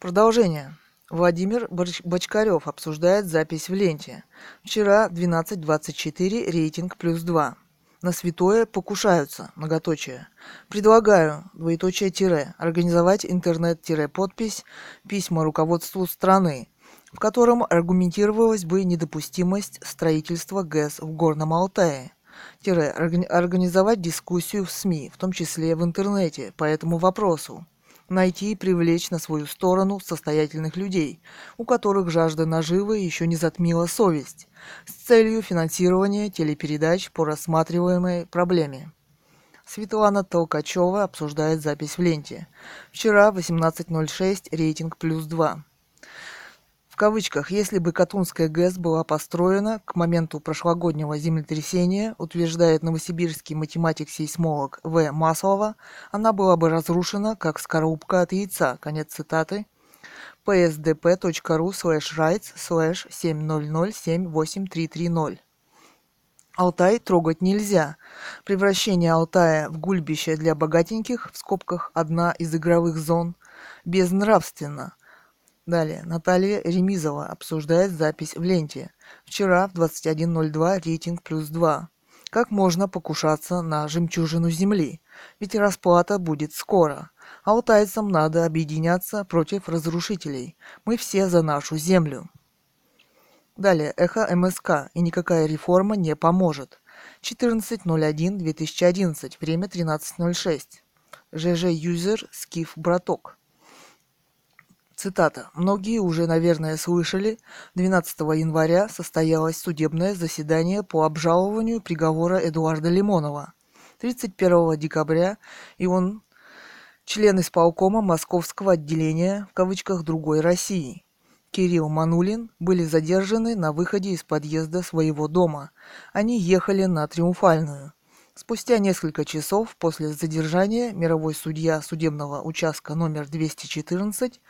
Продолжение. Владимир Бочкарев обсуждает запись в ленте. Вчера 12.24, рейтинг плюс 2. На святое покушаются, многоточие. Предлагаю, двоеточие тире, организовать интернет-подпись письма руководству страны, в котором аргументировалась бы недопустимость строительства ГЭС в Горном Алтае. Тире, органи- организовать дискуссию в СМИ, в том числе в интернете, по этому вопросу найти и привлечь на свою сторону состоятельных людей, у которых жажда наживы еще не затмила совесть, с целью финансирования телепередач по рассматриваемой проблеме. Светлана Толкачева обсуждает запись в ленте. Вчера 18.06, рейтинг плюс 2. Кавычках, если бы Катунская ГЭС была построена к моменту прошлогоднего землетрясения, утверждает новосибирский математик-сейсмолог В. Маслова, она была бы разрушена как скорлупка от яйца. Конец цитаты psdp.ru slash rights slash 7007830. Алтай трогать нельзя. Превращение Алтая в гульбище для богатеньких, в скобках одна из игровых зон, безнравственно. Далее. Наталья Ремизова обсуждает запись в ленте. Вчера в 21.02 рейтинг плюс 2. Как можно покушаться на жемчужину земли? Ведь расплата будет скоро. Алтайцам надо объединяться против разрушителей. Мы все за нашу землю. Далее. Эхо МСК. И никакая реформа не поможет. 14.01.2011. Время 13.06. ЖЖ Юзер Скиф Браток. Цитата. Многие уже, наверное, слышали, 12 января состоялось судебное заседание по обжалованию приговора Эдуарда Лимонова. 31 декабря и он член исполкома Московского отделения, в кавычках, «Другой России». Кирилл Манулин были задержаны на выходе из подъезда своего дома. Они ехали на Триумфальную. Спустя несколько часов после задержания мировой судья судебного участка номер 214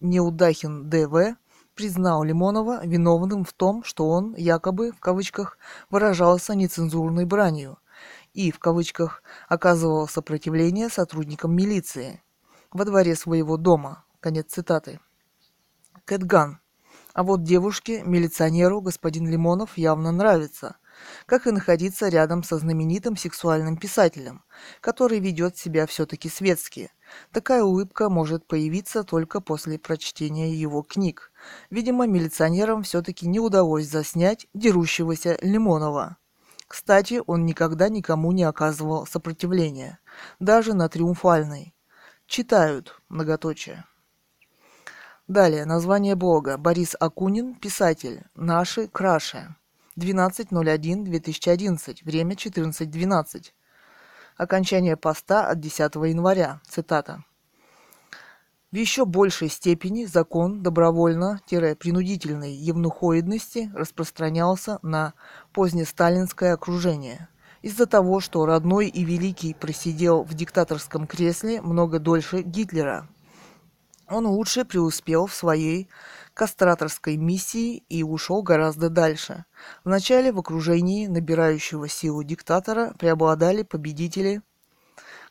Неудахин Д.В. признал Лимонова виновным в том, что он якобы, в кавычках, выражался нецензурной бранью и, в кавычках, оказывал сопротивление сотрудникам милиции во дворе своего дома. Конец цитаты. Кэтган. А вот девушке, милиционеру, господин Лимонов явно нравится. Как и находиться рядом со знаменитым сексуальным писателем, который ведет себя все-таки светски. Такая улыбка может появиться только после прочтения его книг. Видимо, милиционерам все-таки не удалось заснять дерущегося Лимонова. Кстати, он никогда никому не оказывал сопротивления, даже на триумфальной. Читают, многоточие. Далее, название блога. Борис Акунин, писатель. Наши краше. 12.01.2011. Время 14.12. Окончание поста от 10 января. Цитата. В еще большей степени закон добровольно-принудительной евнухоидности распространялся на позднесталинское окружение. Из-за того, что родной и великий просидел в диктаторском кресле много дольше Гитлера, он лучше преуспел в своей кастраторской миссии и ушел гораздо дальше. Вначале в окружении набирающего силу диктатора преобладали победители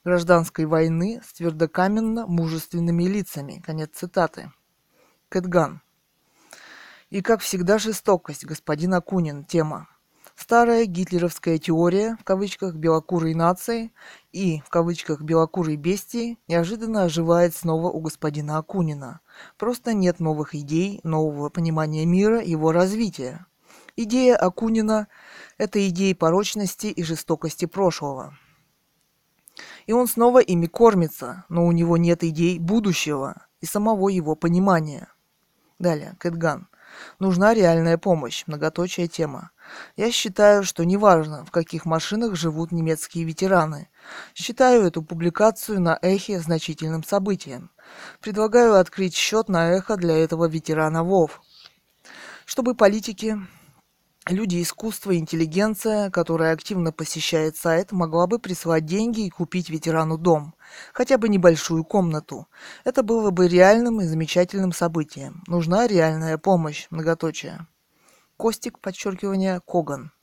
гражданской войны с твердокаменно мужественными лицами. Конец цитаты. Кэтган. И, как всегда, жестокость, господин Акунин, тема. Старая гитлеровская теория, в кавычках, белокурой нации и, в кавычках, белокурой бестии неожиданно оживает снова у господина Акунина. Просто нет новых идей, нового понимания мира, его развития. Идея Акунина – это идеи порочности и жестокости прошлого. И он снова ими кормится, но у него нет идей будущего и самого его понимания. Далее, Кэтган. Нужна реальная помощь, многоточая тема. Я считаю, что неважно, в каких машинах живут немецкие ветераны. Считаю эту публикацию на Эхе значительным событием. Предлагаю открыть счет на Эхо для этого ветерана ВОВ. Чтобы политики, люди искусства, интеллигенция, которая активно посещает сайт, могла бы прислать деньги и купить ветерану дом. Хотя бы небольшую комнату. Это было бы реальным и замечательным событием. Нужна реальная помощь, многоточие. Костик, подчеркивание, Коган.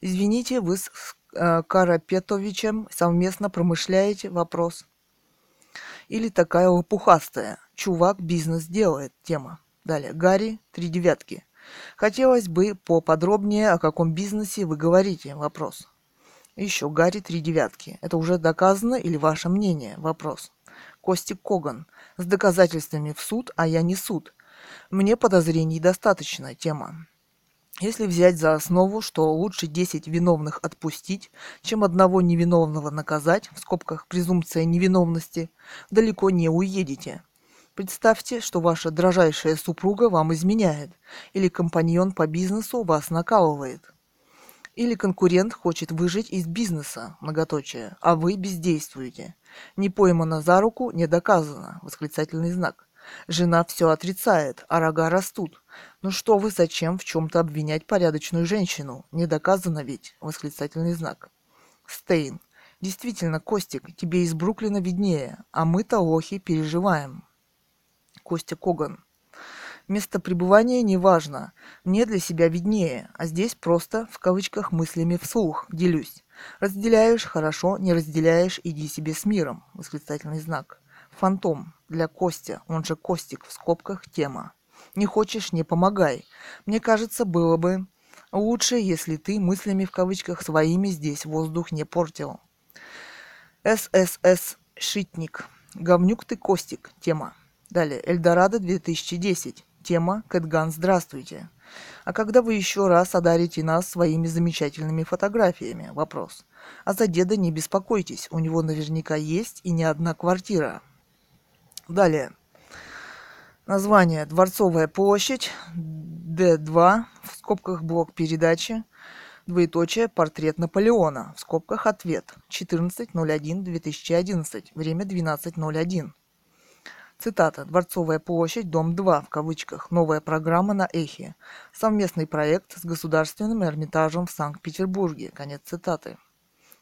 Извините, вы с э, Карапетовичем совместно промышляете вопрос. Или такая лопухастая. чувак бизнес делает. Тема. Далее. Гарри, три девятки. Хотелось бы поподробнее, о каком бизнесе вы говорите. Вопрос. Еще Гарри, три девятки. Это уже доказано или ваше мнение? Вопрос. Костик Коган. С доказательствами в суд, а я не суд. Мне подозрений достаточно. Тема. Если взять за основу, что лучше 10 виновных отпустить, чем одного невиновного наказать, в скобках презумпция невиновности, далеко не уедете. Представьте, что ваша дрожайшая супруга вам изменяет, или компаньон по бизнесу вас накалывает. Или конкурент хочет выжить из бизнеса, многоточие, а вы бездействуете. Не поймано за руку, не доказано, восклицательный знак. Жена все отрицает, а рога растут. Ну что вы, зачем в чем-то обвинять порядочную женщину? Не доказано ведь, восклицательный знак. Стейн. Действительно, Костик, тебе из Бруклина виднее, а мы-то лохи переживаем. Костя Коган. Место пребывания не важно. Мне для себя виднее, а здесь просто, в кавычках, мыслями вслух делюсь. Разделяешь – хорошо, не разделяешь – иди себе с миром. Восклицательный знак. Фантом. Для Костя, он же Костик, в скобках, тема. Не хочешь – не помогай. Мне кажется, было бы лучше, если ты мыслями в кавычках своими здесь воздух не портил. ССС Шитник. Говнюк ты, Костик. Тема. Далее. Эльдорадо 2010. Тема «Кэтган, здравствуйте». А когда вы еще раз одарите нас своими замечательными фотографиями? Вопрос. А за деда не беспокойтесь, у него наверняка есть и не одна квартира. Далее. Название «Дворцовая площадь», Д2, в скобках блок передачи, двоеточие «Портрет Наполеона», в скобках «Ответ», 14.01.2011, время 12.01. Цитата. «Дворцовая площадь, дом 2», в кавычках, новая программа на Эхе. Совместный проект с Государственным Эрмитажем в Санкт-Петербурге. Конец цитаты.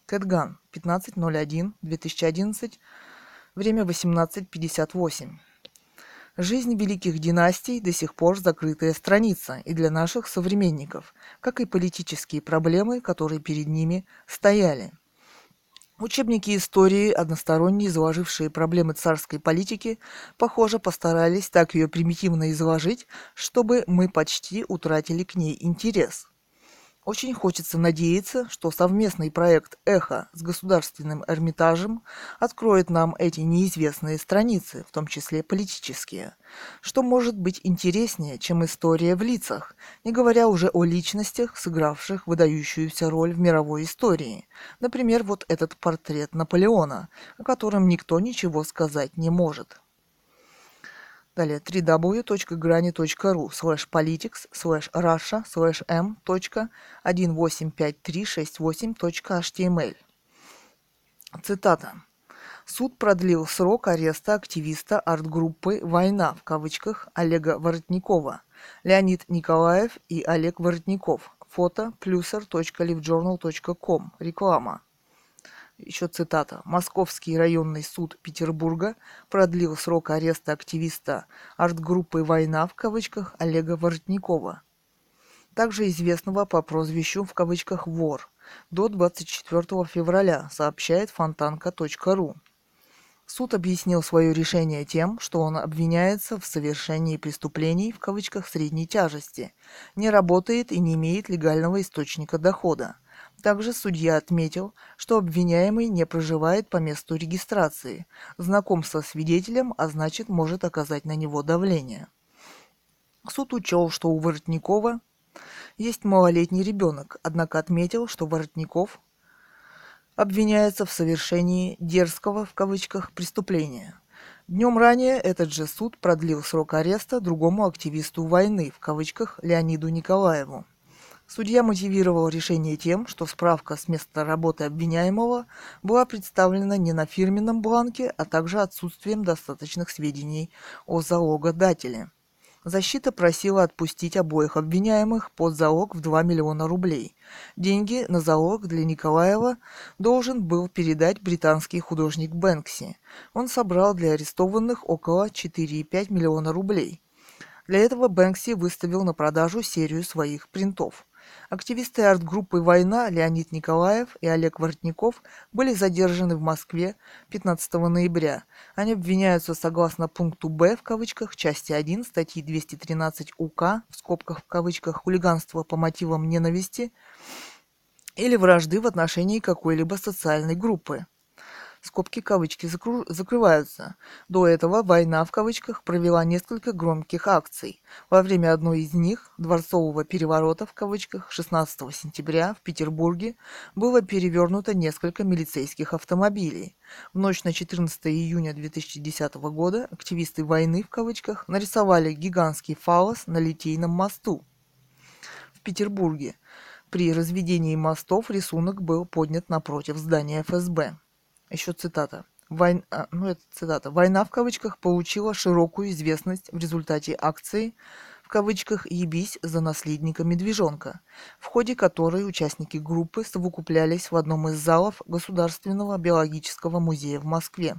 Кэтган. 15.01.2011. Время 18.58. Жизнь великих династий до сих пор закрытая страница и для наших современников, как и политические проблемы, которые перед ними стояли – Учебники истории, односторонне изложившие проблемы царской политики, похоже, постарались так ее примитивно изложить, чтобы мы почти утратили к ней интерес. Очень хочется надеяться, что совместный проект «Эхо» с Государственным Эрмитажем откроет нам эти неизвестные страницы, в том числе политические, что может быть интереснее, чем история в лицах, не говоря уже о личностях, сыгравших выдающуюся роль в мировой истории. Например, вот этот портрет Наполеона, о котором никто ничего сказать не может. Далее www.grani.ru slash politics slash russia slash m.185368.html Цитата. Суд продлил срок ареста активиста арт-группы «Война» в кавычках Олега Воротникова, Леонид Николаев и Олег Воротников. Фото pluser.livejournal.com. Реклама еще цитата, Московский районный суд Петербурга продлил срок ареста активиста арт-группы «Война» в кавычках Олега Воротникова, также известного по прозвищу в кавычках «Вор», до 24 февраля, сообщает фонтанка.ру. Суд объяснил свое решение тем, что он обвиняется в совершении преступлений в кавычках средней тяжести, не работает и не имеет легального источника дохода – также судья отметил, что обвиняемый не проживает по месту регистрации, знаком со свидетелем, а значит может оказать на него давление. Суд учел, что у Воротникова есть малолетний ребенок, однако отметил, что Воротников обвиняется в совершении «дерзкого» в кавычках преступления. Днем ранее этот же суд продлил срок ареста другому активисту войны в кавычках Леониду Николаеву. Судья мотивировал решение тем, что справка с места работы обвиняемого была представлена не на фирменном бланке, а также отсутствием достаточных сведений о залогодателе. Защита просила отпустить обоих обвиняемых под залог в 2 миллиона рублей. Деньги на залог для Николаева должен был передать британский художник Бэнкси. Он собрал для арестованных около 4,5 миллиона рублей. Для этого Бэнкси выставил на продажу серию своих принтов – Активисты арт-группы «Война» Леонид Николаев и Олег Воротников были задержаны в Москве 15 ноября. Они обвиняются согласно пункту «Б» в кавычках части 1 статьи 213 УК в скобках в кавычках хулиганство по мотивам ненависти или вражды в отношении какой-либо социальной группы скобки кавычки закру... закрываются. До этого «Война» в кавычках провела несколько громких акций. Во время одной из них, «Дворцового переворота» в кавычках, 16 сентября в Петербурге было перевернуто несколько милицейских автомобилей. В ночь на 14 июня 2010 года активисты «Войны» в кавычках нарисовали гигантский фалос на Литейном мосту в Петербурге. При разведении мостов рисунок был поднят напротив здания ФСБ еще цитата. Войн... А, ну, это цитата. «Война» в кавычках получила широкую известность в результате акции в кавычках «Ебись за наследника медвежонка», в ходе которой участники группы совокуплялись в одном из залов Государственного биологического музея в Москве.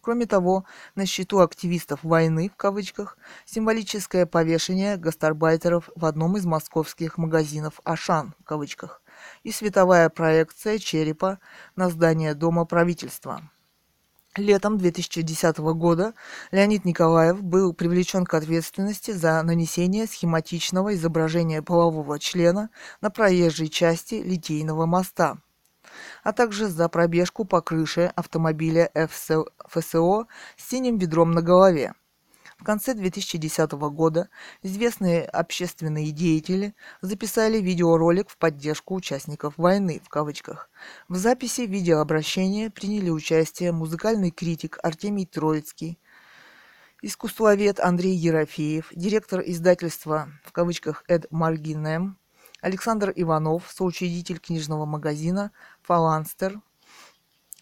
Кроме того, на счету активистов «войны» в кавычках символическое повешение гастарбайтеров в одном из московских магазинов «Ашан» в кавычках и световая проекция черепа на здание Дома правительства. Летом 2010 года Леонид Николаев был привлечен к ответственности за нанесение схематичного изображения полового члена на проезжей части Литейного моста, а также за пробежку по крыше автомобиля ФСО с синим ведром на голове. В конце 2010 года известные общественные деятели записали видеоролик в поддержку участников «войны» в кавычках. В записи видеообращения приняли участие музыкальный критик Артемий Троицкий, искусствовед Андрей Ерофеев, директор издательства в кавычках «Эд Маргинем», Александр Иванов, соучредитель книжного магазина «Фаланстер»,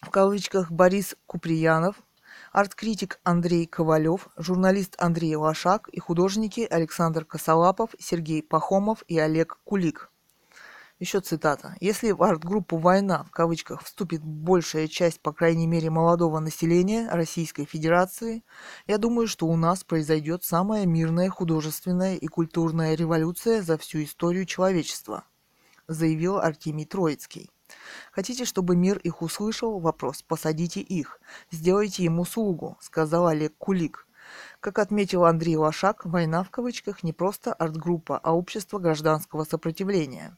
в кавычках Борис Куприянов, арт-критик Андрей Ковалев, журналист Андрей Лошак и художники Александр Косолапов, Сергей Пахомов и Олег Кулик. Еще цитата. Если в арт-группу «Война» в кавычках вступит большая часть, по крайней мере, молодого населения Российской Федерации, я думаю, что у нас произойдет самая мирная художественная и культурная революция за всю историю человечества, заявил Артемий Троицкий. Хотите, чтобы мир их услышал? Вопрос. Посадите их. Сделайте им услугу, сказал Олег Кулик. Как отметил Андрей Лошак, война в кавычках не просто арт-группа, а общество гражданского сопротивления.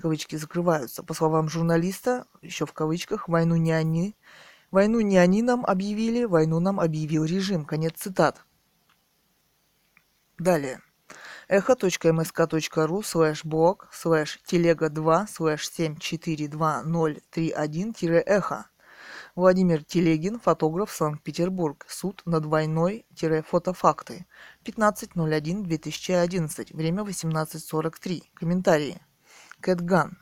Кавычки закрываются. По словам журналиста, еще в кавычках, войну не они, войну не они нам объявили, войну нам объявил режим. Конец цитат. Далее эхо.мск.ру слэш блог слэш телега 2 слэш 742031-эхо. Владимир Телегин, фотограф, Санкт-Петербург. Суд на двойной-фотофакты. 15.01.2011. Время 18.43. Комментарии. Кэтган.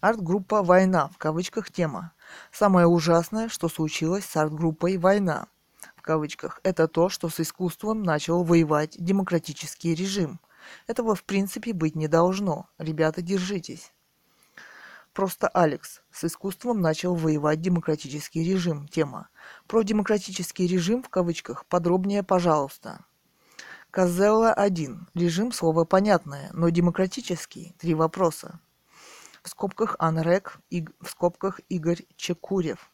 Арт-группа «Война» в кавычках тема. Самое ужасное, что случилось с арт-группой «Война» в кавычках, это то, что с искусством начал воевать демократический режим – этого в принципе быть не должно. Ребята, держитесь. Просто Алекс с искусством начал воевать демократический режим. Тема. Про демократический режим в кавычках подробнее, пожалуйста. Козелла 1. Режим слово понятное, но демократический. Три вопроса. В скобках Анрек, и в скобках Игорь Чекурев.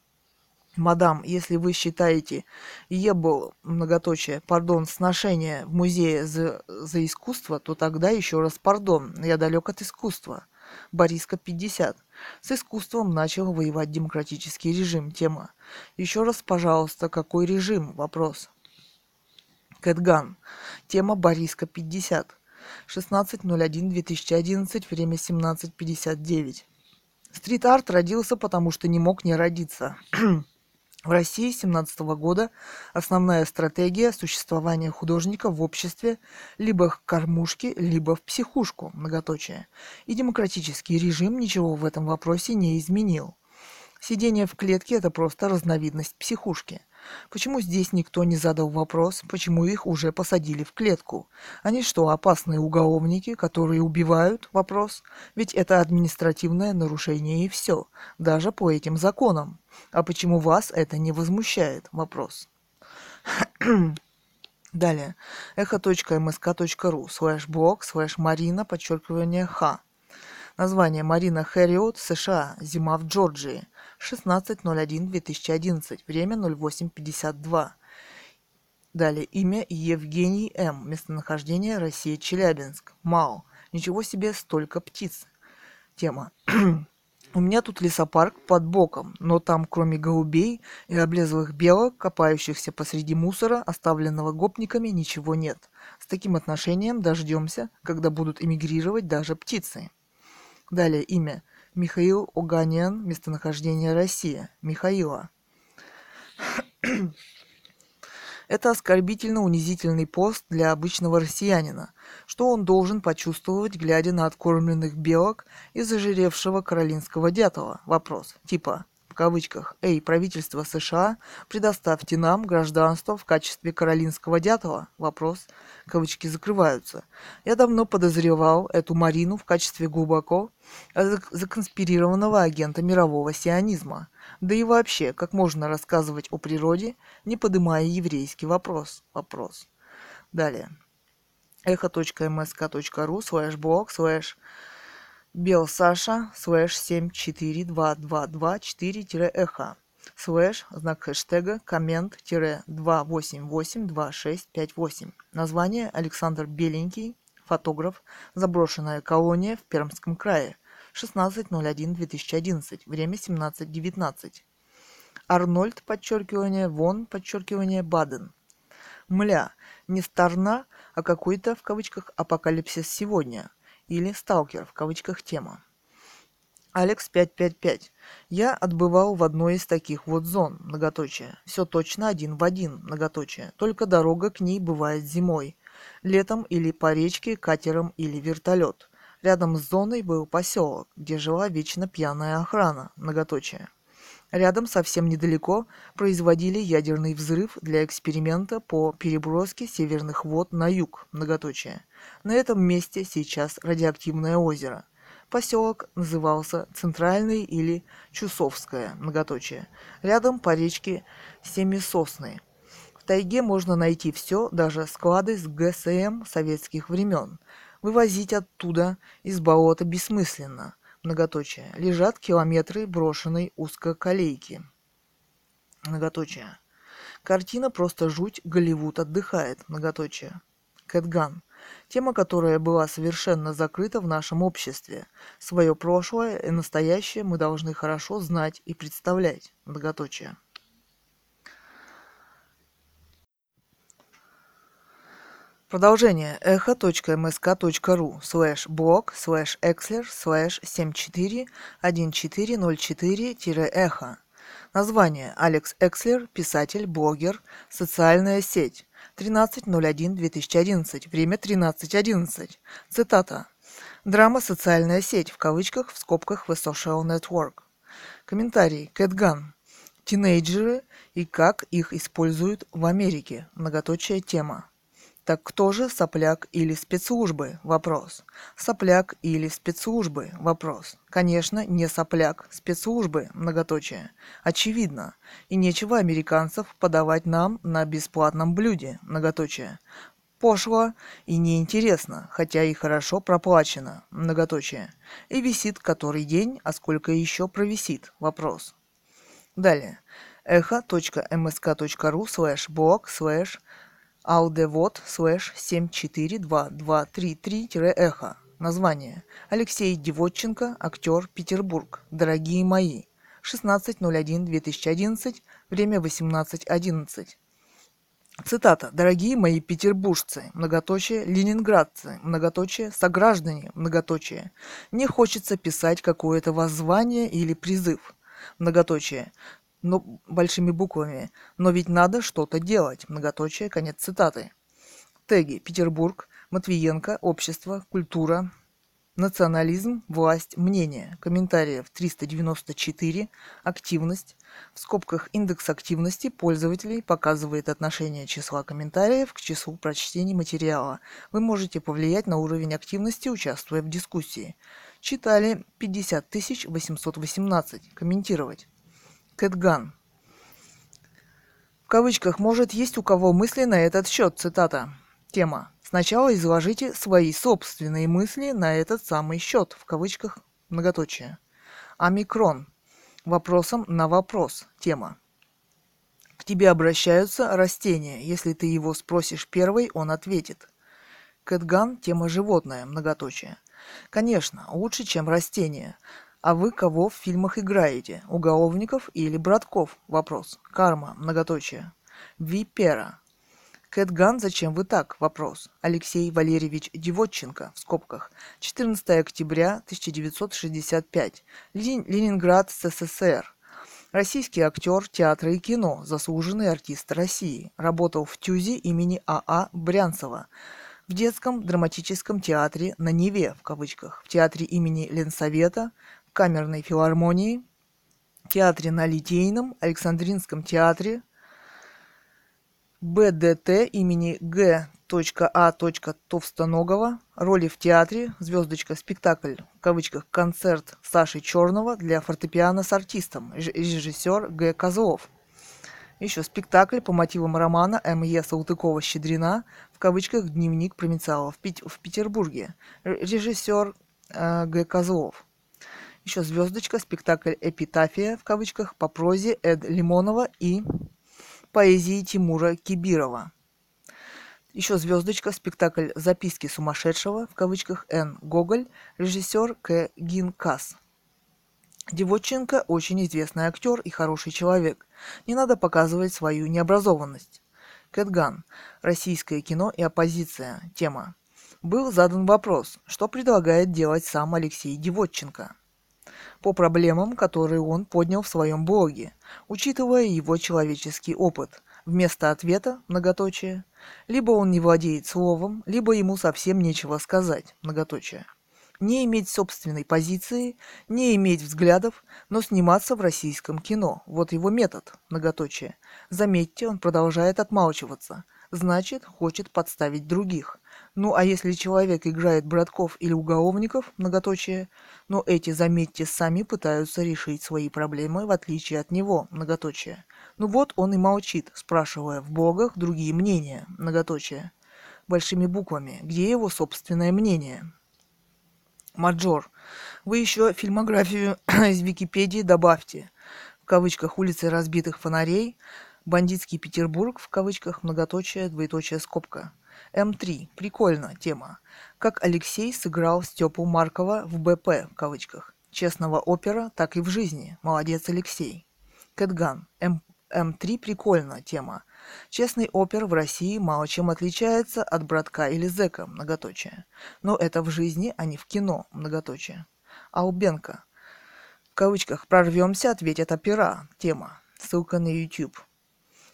Мадам, если вы считаете ебл, многоточие, пардон, сношение в музее за, за искусство, то тогда еще раз пардон, я далек от искусства. Бориска 50. С искусством начал воевать демократический режим. Тема. Еще раз, пожалуйста, какой режим? Вопрос. Кэтган. Тема Бориска 50. 16.01.2011, время 17.59. Стрит-арт родился, потому что не мог не родиться. В России с 17 года основная стратегия существования художника в обществе либо к кормушке, либо в психушку, многоточие. И демократический режим ничего в этом вопросе не изменил. Сидение в клетке – это просто разновидность психушки. Почему здесь никто не задал вопрос, почему их уже посадили в клетку? Они что, опасные уголовники, которые убивают? Вопрос. Ведь это административное нарушение и все, даже по этим законам. А почему вас это не возмущает? Вопрос. Далее. эхо.мск.ру слэш блог слэш марина подчеркивание х. Название Марина Хэриот, США. Зима в Джорджии. 16.01.2011. Время 08.52. Далее. Имя Евгений М. Местонахождение Россия Челябинск. МАО. Ничего себе, столько птиц. Тема. У меня тут лесопарк под боком, но там, кроме голубей и облезлых белок, копающихся посреди мусора, оставленного гопниками, ничего нет. С таким отношением дождемся, когда будут эмигрировать даже птицы. Далее имя. Михаил Оганян, местонахождение Россия. Михаила. Это оскорбительно-унизительный пост для обычного россиянина. Что он должен почувствовать, глядя на откормленных белок и зажиревшего каролинского дятла? Вопрос. Типа, кавычках, «Эй, правительство США, предоставьте нам гражданство в качестве каролинского дятла?» Вопрос. Кавычки закрываются. Я давно подозревал эту Марину в качестве глубоко законспирированного агента мирового сионизма – да и вообще, как можно рассказывать о природе, не поднимая еврейский вопрос? Вопрос. Далее. эхо.msk.ru слэш блог слэш белсаша слэш 742224-эхо слэш знак хэштега коммент тире 2882658. Название Александр Беленький, фотограф, заброшенная колония в Пермском крае – 16.01.2011, время 17.19. Арнольд, подчеркивание, Вон, подчеркивание, Баден. Мля, не Старна, а какой-то, в кавычках, апокалипсис сегодня. Или сталкер, в кавычках, тема. Алекс 555. Я отбывал в одной из таких вот зон, многоточие. Все точно один в один, многоточие. Только дорога к ней бывает зимой. Летом или по речке, катером или вертолет. Рядом с зоной был поселок, где жила вечно пьяная охрана, многоточие. Рядом совсем недалеко производили ядерный взрыв для эксперимента по переброске северных вод на юг, многоточие. На этом месте сейчас радиоактивное озеро. Поселок назывался Центральный или Чусовское, многоточие. Рядом по речке Семисосны. В тайге можно найти все, даже склады с ГСМ советских времен – Вывозить оттуда из болота бессмысленно. Многоточие. Лежат километры брошенной узкоколейки. Многоточие. Картина просто жуть, Голливуд отдыхает. Многоточие. Кэтган. Тема, которая была совершенно закрыта в нашем обществе. Свое прошлое и настоящее мы должны хорошо знать и представлять. Многоточие. Продолжение эхо.msk.ру слэш блог слэш экслер слэш 741404-эхо. Название Алекс Экслер, писатель, блогер, социальная сеть. 13.01.2011. Время 13.11. Цитата. Драма «Социальная сеть» в кавычках в скобках The Social Network. Комментарий. Кэтган. Тинейджеры и как их используют в Америке. Многоточая тема. Так кто же сопляк или спецслужбы? Вопрос. Сопляк или спецслужбы? Вопрос. Конечно, не сопляк, спецслужбы, многоточие. Очевидно. И нечего американцев подавать нам на бесплатном блюде, многоточие. Пошло и неинтересно, хотя и хорошо проплачено, многоточие. И висит который день, а сколько еще провисит? Вопрос. Далее. эхо.msk.ru слэш блог слэш aldevod слэш 742233-эхо. Название. Алексей Девотченко, актер, Петербург. Дорогие мои. 16.01.2011, время 18.11. Цитата. «Дорогие мои петербуржцы, многоточие, ленинградцы, многоточие, сограждане, многоточие, не хочется писать какое-то воззвание или призыв, многоточие, но большими буквами. Но ведь надо что-то делать. Многоточие, конец цитаты. Теги. Петербург, Матвиенко, общество, культура, национализм, власть, мнение. Комментариев 394, активность. В скобках индекс активности пользователей показывает отношение числа комментариев к числу прочтений материала. Вы можете повлиять на уровень активности, участвуя в дискуссии. Читали 50 818. Комментировать. Кэтган. В кавычках «может есть у кого мысли на этот счет», цитата. Тема. Сначала изложите свои собственные мысли на этот самый счет, в кавычках многоточие. Омикрон. Вопросом на вопрос. Тема. К тебе обращаются растения. Если ты его спросишь первой, он ответит. Кэтган – тема животное, многоточие. Конечно, лучше, чем растения. А вы кого в фильмах играете? Уголовников или братков? Вопрос. Карма, многоточие. Випера. Кэтган, зачем вы так? Вопрос. Алексей Валерьевич Девотченко, в скобках. 14 октября 1965. Ленинград, СССР. Российский актер театра и кино, заслуженный артист России. Работал в ТЮЗе имени А.А. А Брянцева в детском драматическом театре на Неве, в кавычках, в театре имени Ленсовета, камерной филармонии, театре на Литейном, Александринском театре, БДТ имени Г. А. Товстоногова, роли в театре, звездочка, спектакль, в кавычках, концерт Саши Черного для фортепиано с артистом, режиссер Г. Козлов – еще спектакль по мотивам романа М.Е. Салтыкова-Щедрина, в кавычках «Дневник провинциала» в, Петербурге. Режиссер э, Г. Козлов. Еще звездочка, спектакль «Эпитафия» в кавычках по прозе Эд Лимонова и поэзии Тимура Кибирова. Еще звездочка, спектакль «Записки сумасшедшего» в кавычках Н. Гоголь, режиссер К. Гинкас. Девотченко очень известный актер и хороший человек. Не надо показывать свою необразованность. Кэтган. Российское кино и оппозиция. Тема. Был задан вопрос, что предлагает делать сам Алексей Девотченко по проблемам, которые он поднял в своем блоге, учитывая его человеческий опыт. Вместо ответа – многоточие. Либо он не владеет словом, либо ему совсем нечего сказать – многоточие не иметь собственной позиции, не иметь взглядов, но сниматься в российском кино. Вот его метод, многоточие. Заметьте, он продолжает отмалчиваться. Значит, хочет подставить других. Ну а если человек играет братков или уголовников, многоточие, но эти, заметьте, сами пытаются решить свои проблемы в отличие от него, многоточие. Ну вот он и молчит, спрашивая в блогах другие мнения, многоточие. Большими буквами, где его собственное мнение, Маджор. Вы еще фильмографию из Википедии добавьте. В кавычках улицы разбитых фонарей, бандитский Петербург, в кавычках многоточие, двоеточие скобка. М3. Прикольно, тема. Как Алексей сыграл Степу Маркова в БП, в кавычках. Честного опера, так и в жизни. Молодец, Алексей. Кэтган. М, М3 прикольно, тема. Честный опер в России мало чем отличается от братка или зэка, многоточие. Но это в жизни, а не в кино, многоточие. Албенко. В кавычках «прорвемся», ответят опера. Тема. Ссылка на YouTube.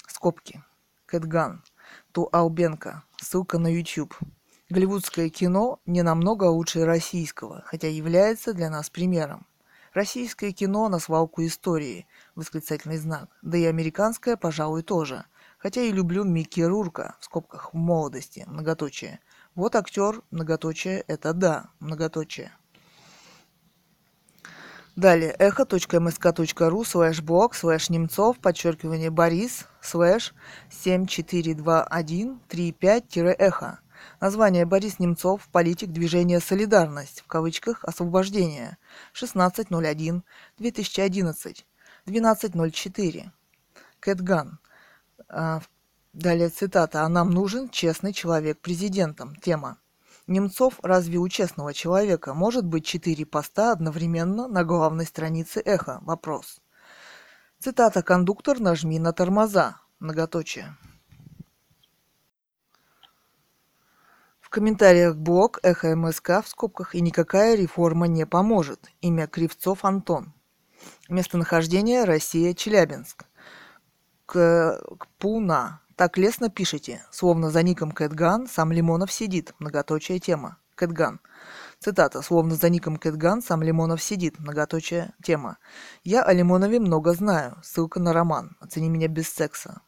Скобки. Кэтган. Ту Албенко. Ссылка на YouTube. Голливудское кино не намного лучше российского, хотя является для нас примером. Российское кино на свалку истории, восклицательный знак, да и американское, пожалуй, тоже. Хотя и люблю Микки Рурка, в скобках, в молодости, многоточие. Вот актер, многоточие, это да, многоточие. Далее, эхо.msk.ru слэш блог слэш немцов, подчеркивание Борис, слэш 742135-эхо. Название Борис Немцов, политик движения «Солидарность», в кавычках «Освобождение», 16.01.2011, 12.04. Catgun. А, далее цитата. «А нам нужен честный человек президентом». Тема. Немцов разве у честного человека может быть четыре поста одновременно на главной странице «Эхо»? Вопрос. Цитата «Кондуктор, нажми на тормоза». Многоточие. В комментариях блог «Эхо МСК» в скобках «И никакая реформа не поможет». Имя Кривцов Антон. Местонахождение Россия, Челябинск к, Пуна. Так лестно пишете, словно за ником Кэтган сам Лимонов сидит. Многоточие тема. Кэтган. Цитата. Словно за ником Кэтган сам Лимонов сидит. Многоточие тема. Я о Лимонове много знаю. Ссылка на роман. Оцени меня без секса.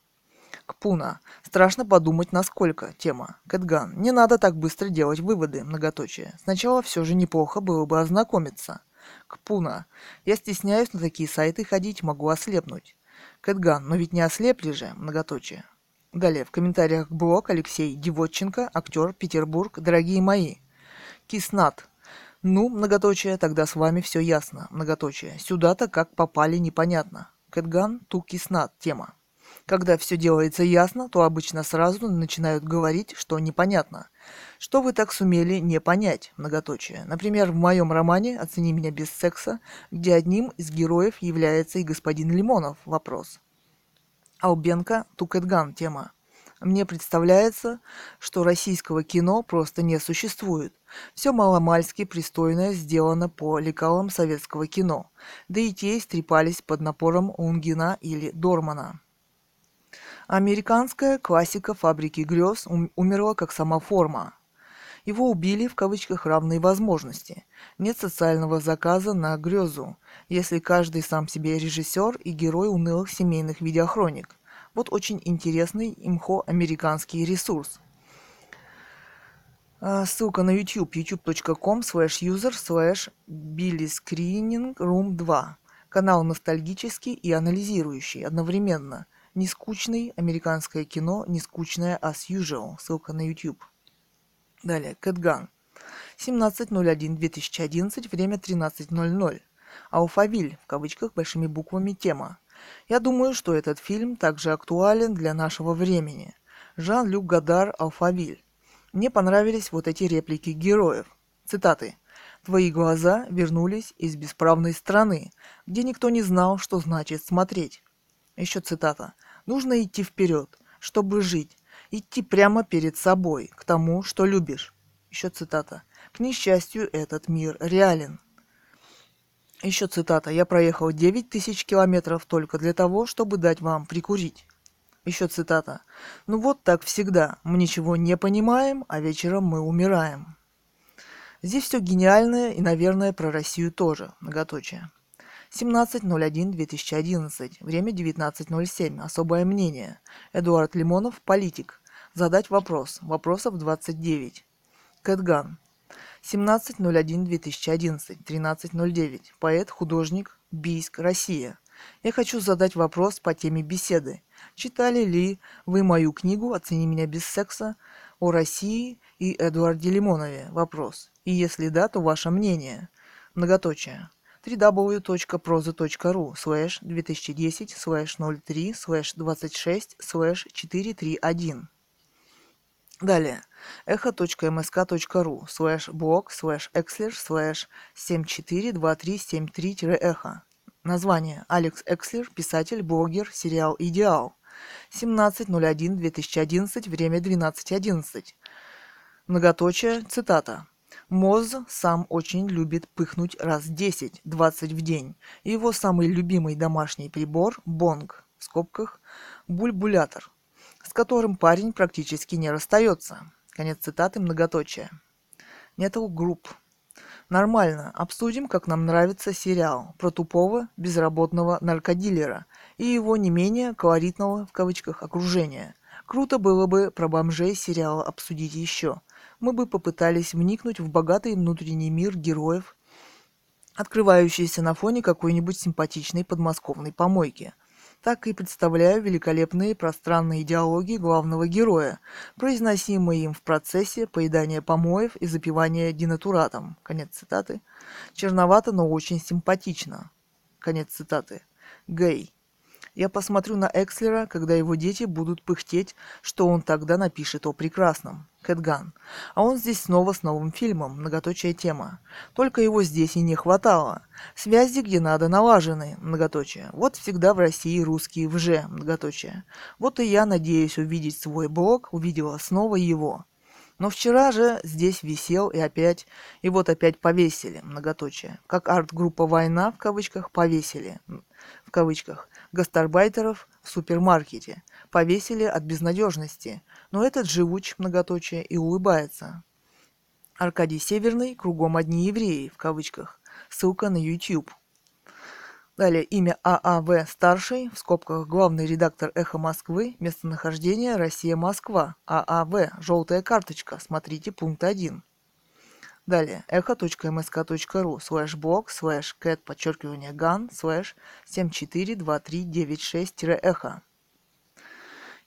Кпуна. Страшно подумать, насколько. Тема. Кэтган. Не надо так быстро делать выводы. Многоточие. Сначала все же неплохо было бы ознакомиться. Кпуна. Я стесняюсь на такие сайты ходить, могу ослепнуть. Кэтган, но ведь не ослепли же, многоточие. Далее, в комментариях блог Алексей Девотченко, актер Петербург, дорогие мои. Киснат. Ну, многоточие, тогда с вами все ясно, многоточие. Сюда-то как попали, непонятно. Кэтган, ту киснат, тема. Когда все делается ясно, то обычно сразу начинают говорить, что непонятно. Что вы так сумели не понять, многоточие? Например, в моем романе «Оцени меня без секса», где одним из героев является и господин Лимонов, вопрос. Албенко, Тукетган, тема. Мне представляется, что российского кино просто не существует. Все маломальски пристойное сделано по лекалам советского кино, да и те истрепались под напором Унгина или Дормана. Американская классика фабрики грез умерла как сама форма. Его убили в кавычках равные возможности. Нет социального заказа на грезу, если каждый сам себе режиссер и герой унылых семейных видеохроник. Вот очень интересный имхо американский ресурс. А, ссылка на YouTube, youtube.com slash user slash Room 2. Канал ностальгический и анализирующий одновременно – не скучный американское кино, не скучное as usual. Ссылка на YouTube. Далее, Кэтган. 17.01.2011, время 13.00. Алфавиль, в кавычках большими буквами, тема. Я думаю, что этот фильм также актуален для нашего времени. Жан-Люк Гадар «Алфавиль». Мне понравились вот эти реплики героев. Цитаты. «Твои глаза вернулись из бесправной страны, где никто не знал, что значит смотреть». Еще цитата. Нужно идти вперед, чтобы жить. Идти прямо перед собой, к тому, что любишь. Еще цитата. К несчастью, этот мир реален. Еще цитата. Я проехал 9 тысяч километров только для того, чтобы дать вам прикурить. Еще цитата. Ну вот так всегда. Мы ничего не понимаем, а вечером мы умираем. Здесь все гениальное и, наверное, про Россию тоже. Многоточие. 17.01.2011. Время 19.07. Особое мнение. Эдуард Лимонов, политик. Задать вопрос. Вопросов 29. Кэтган. 17.01.2011. 13.09. Поэт, художник, Бийск, Россия. Я хочу задать вопрос по теме беседы. Читали ли вы мою книгу «Оцени меня без секса» о России и Эдуарде Лимонове? Вопрос. И если да, то ваше мнение. Многоточие www.proza.ru слэш 2010 слэш 03 слэш 26 слэш 431. Далее. эхо.msk.ru слэш блог слэш экслер слэш 742373-эхо. Название. Алекс Экслер, писатель, блогер, сериал «Идеал». 17.01.2011, время 12.11. Многоточие, цитата. Моз сам очень любит пыхнуть раз 10-20 в день. Его самый любимый домашний прибор – бонг, в скобках бульбулятор, с которым парень практически не расстается. Конец цитаты многоточия. Metal Group. Нормально. Обсудим, как нам нравится сериал про тупого, безработного наркодилера и его не менее колоритного, в кавычках, окружения. Круто было бы про бомжей сериала обсудить еще – мы бы попытались вникнуть в богатый внутренний мир героев, открывающийся на фоне какой-нибудь симпатичной подмосковной помойки. Так и представляю великолепные пространные диалоги главного героя, произносимые им в процессе поедания помоев и запивания динатуратом. Конец цитаты. Черновато, но очень симпатично. Конец цитаты. Гей. Я посмотрю на Экслера, когда его дети будут пыхтеть, что он тогда напишет о прекрасном. Кэтган. А он здесь снова с новым фильмом, многоточая тема. Только его здесь и не хватало. Связи где надо налажены, многоточие. Вот всегда в России русские вже, многоточие. Вот и я надеюсь увидеть свой блог, увидела снова его. Но вчера же здесь висел и опять, и вот опять повесили, многоточие. Как арт-группа «Война» в кавычках повесили, в кавычках, гастарбайтеров в супермаркете. Повесили от безнадежности. Но этот живуч, многоточие, и улыбается. Аркадий Северный, кругом одни евреи, в кавычках. Ссылка на YouTube. Далее имя ААВ Старший, в скобках главный редактор Эхо Москвы, местонахождение Россия-Москва, ААВ, желтая карточка, смотрите пункт 1. Далее, echo.msk.ru, слэш блог, слэш cat, подчеркивание gun, слэш 742396-эхо.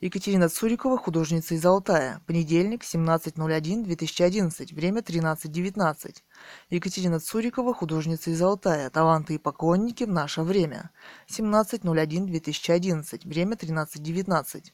Екатерина Цурикова, художница из Алтая. Понедельник, 17.01.2011. Время 13.19. Екатерина Цурикова, художница из Алтая. Таланты и поклонники в наше время. 17.01.2011. Время 13.19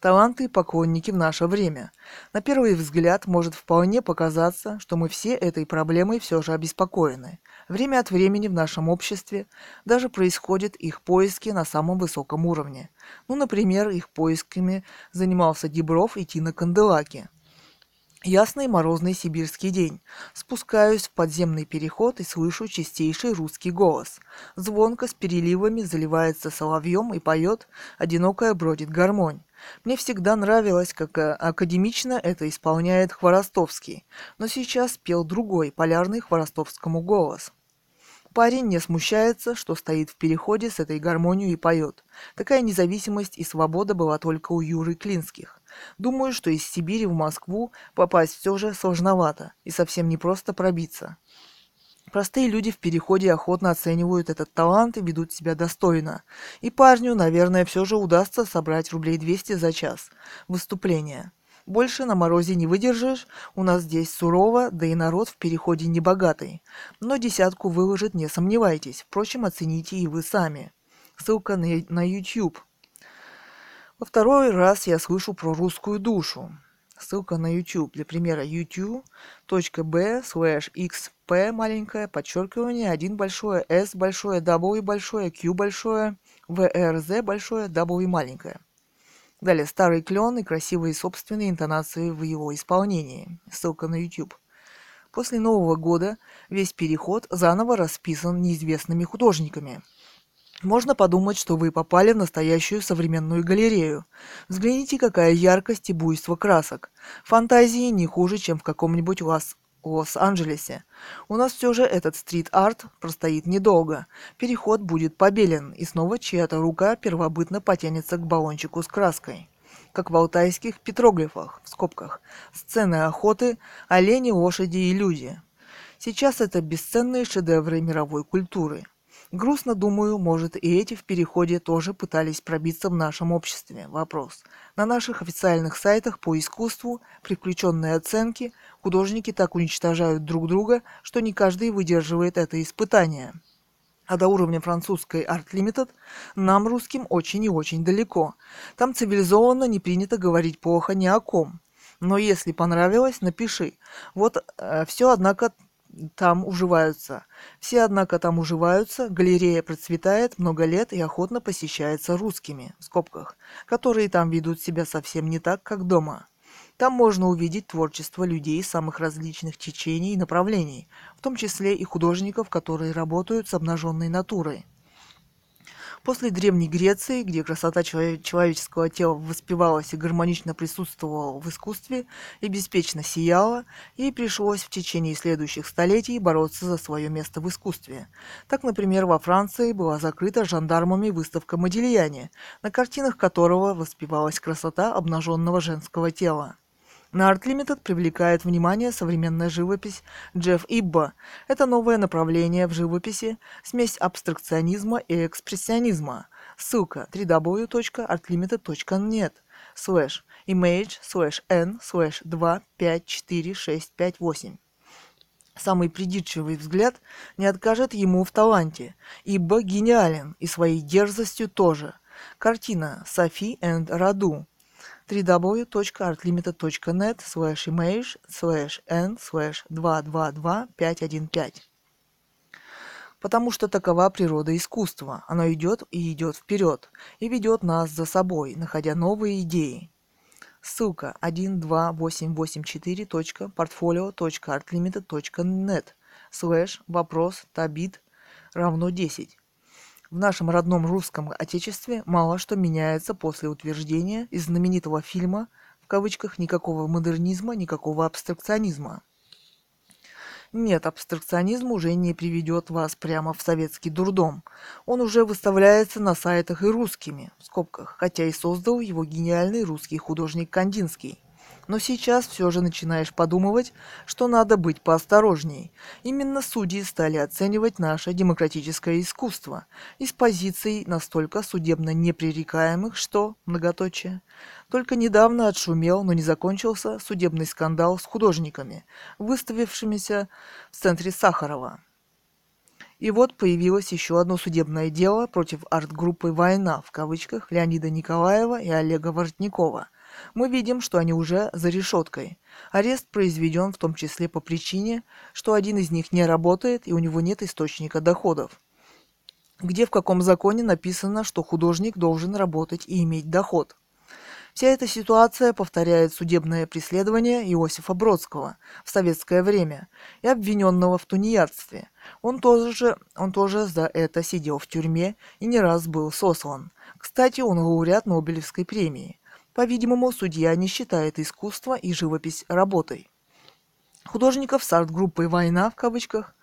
таланты и поклонники в наше время. На первый взгляд может вполне показаться, что мы все этой проблемой все же обеспокоены. Время от времени в нашем обществе даже происходят их поиски на самом высоком уровне. Ну, например, их поисками занимался Дебров и Тина Канделаки. Ясный морозный сибирский день. Спускаюсь в подземный переход и слышу чистейший русский голос. Звонко с переливами заливается соловьем и поет «Одинокая бродит гармонь». Мне всегда нравилось, как э, академично это исполняет Хворостовский, но сейчас пел другой, полярный Хворостовскому голос. Парень не смущается, что стоит в переходе с этой гармонией и поет. Такая независимость и свобода была только у Юры Клинских. Думаю, что из Сибири в Москву попасть все же сложновато и совсем не просто пробиться. Простые люди в переходе охотно оценивают этот талант и ведут себя достойно. И парню, наверное, все же удастся собрать рублей 200 за час. Выступление. Больше на морозе не выдержишь, у нас здесь сурово, да и народ в переходе не богатый. Но десятку выложит, не сомневайтесь. Впрочем, оцените и вы сами. Ссылка на, на YouTube. Во второй раз я слышу про русскую душу. Ссылка на YouTube. Для примера youtube.b slash xp маленькое, подчеркивание, 1 большое, s большое, w большое, q большое, vrz большое, w маленькое. Далее, старый клен и красивые собственные интонации в его исполнении. Ссылка на YouTube. После Нового года весь переход заново расписан неизвестными художниками. Можно подумать, что вы попали в настоящую современную галерею. Взгляните, какая яркость и буйство красок. Фантазии не хуже, чем в каком-нибудь Лас Лос-Анджелесе. У нас все же этот стрит-арт простоит недолго. Переход будет побелен, и снова чья-то рука первобытно потянется к баллончику с краской. Как в алтайских петроглифах, в скобках. Сцены охоты, олени, лошади и люди. Сейчас это бесценные шедевры мировой культуры – Грустно думаю, может и эти в переходе тоже пытались пробиться в нашем обществе. Вопрос. На наших официальных сайтах по искусству, при включенной оценке, художники так уничтожают друг друга, что не каждый выдерживает это испытание. А до уровня французской Art Limited нам, русским, очень и очень далеко. Там цивилизованно не принято говорить плохо ни о ком. Но если понравилось, напиши. Вот э, все, однако, там уживаются. Все, однако, там уживаются, галерея процветает много лет и охотно посещается русскими, в скобках, которые там ведут себя совсем не так, как дома. Там можно увидеть творчество людей самых различных течений и направлений, в том числе и художников, которые работают с обнаженной натурой. После Древней Греции, где красота человеческого тела воспевалась и гармонично присутствовала в искусстве и беспечно сияла, ей пришлось в течение следующих столетий бороться за свое место в искусстве. Так, например, во Франции была закрыта жандармами выставка Модильяне, на картинах которого воспевалась красота обнаженного женского тела. На Art Limited привлекает внимание современная живопись Джефф Ибба. Это новое направление в живописи, смесь абстракционизма и экспрессионизма. Ссылка www.artlimited.net slash image slash n slash 2 5 4 6 5 8 Самый придирчивый взгляд не откажет ему в таланте, ибо гениален и своей дерзостью тоже. Картина Софи энд Раду www.artlimited.net slash image slash n slash 222515. Потому что такова природа искусства. Оно идет и идет вперед, и ведет нас за собой, находя новые идеи. Ссылка 12884.portfolio.artlimited.net слэш вопрос табит равно 10. В нашем родном русском отечестве мало что меняется после утверждения из знаменитого фильма, в кавычках, никакого модернизма, никакого абстракционизма. Нет, абстракционизм уже не приведет вас прямо в советский дурдом. Он уже выставляется на сайтах и русскими, в скобках, хотя и создал его гениальный русский художник Кандинский. Но сейчас все же начинаешь подумывать, что надо быть поосторожней. Именно судьи стали оценивать наше демократическое искусство из позиций настолько судебно непререкаемых, что, многоточие, только недавно отшумел, но не закончился судебный скандал с художниками, выставившимися в центре Сахарова. И вот появилось еще одно судебное дело против арт-группы «Война» в кавычках Леонида Николаева и Олега Воротникова. Мы видим, что они уже за решеткой. Арест произведен в том числе по причине, что один из них не работает и у него нет источника доходов. Где в каком законе написано, что художник должен работать и иметь доход – Вся эта ситуация повторяет судебное преследование Иосифа Бродского в советское время и обвиненного в тунеядстве. Он тоже, он тоже за это сидел в тюрьме и не раз был сослан. Кстати, он лауреат Нобелевской премии. По-видимому, судья не считает искусство и живопись работой. Художников с арт-группой «Война» в кавычках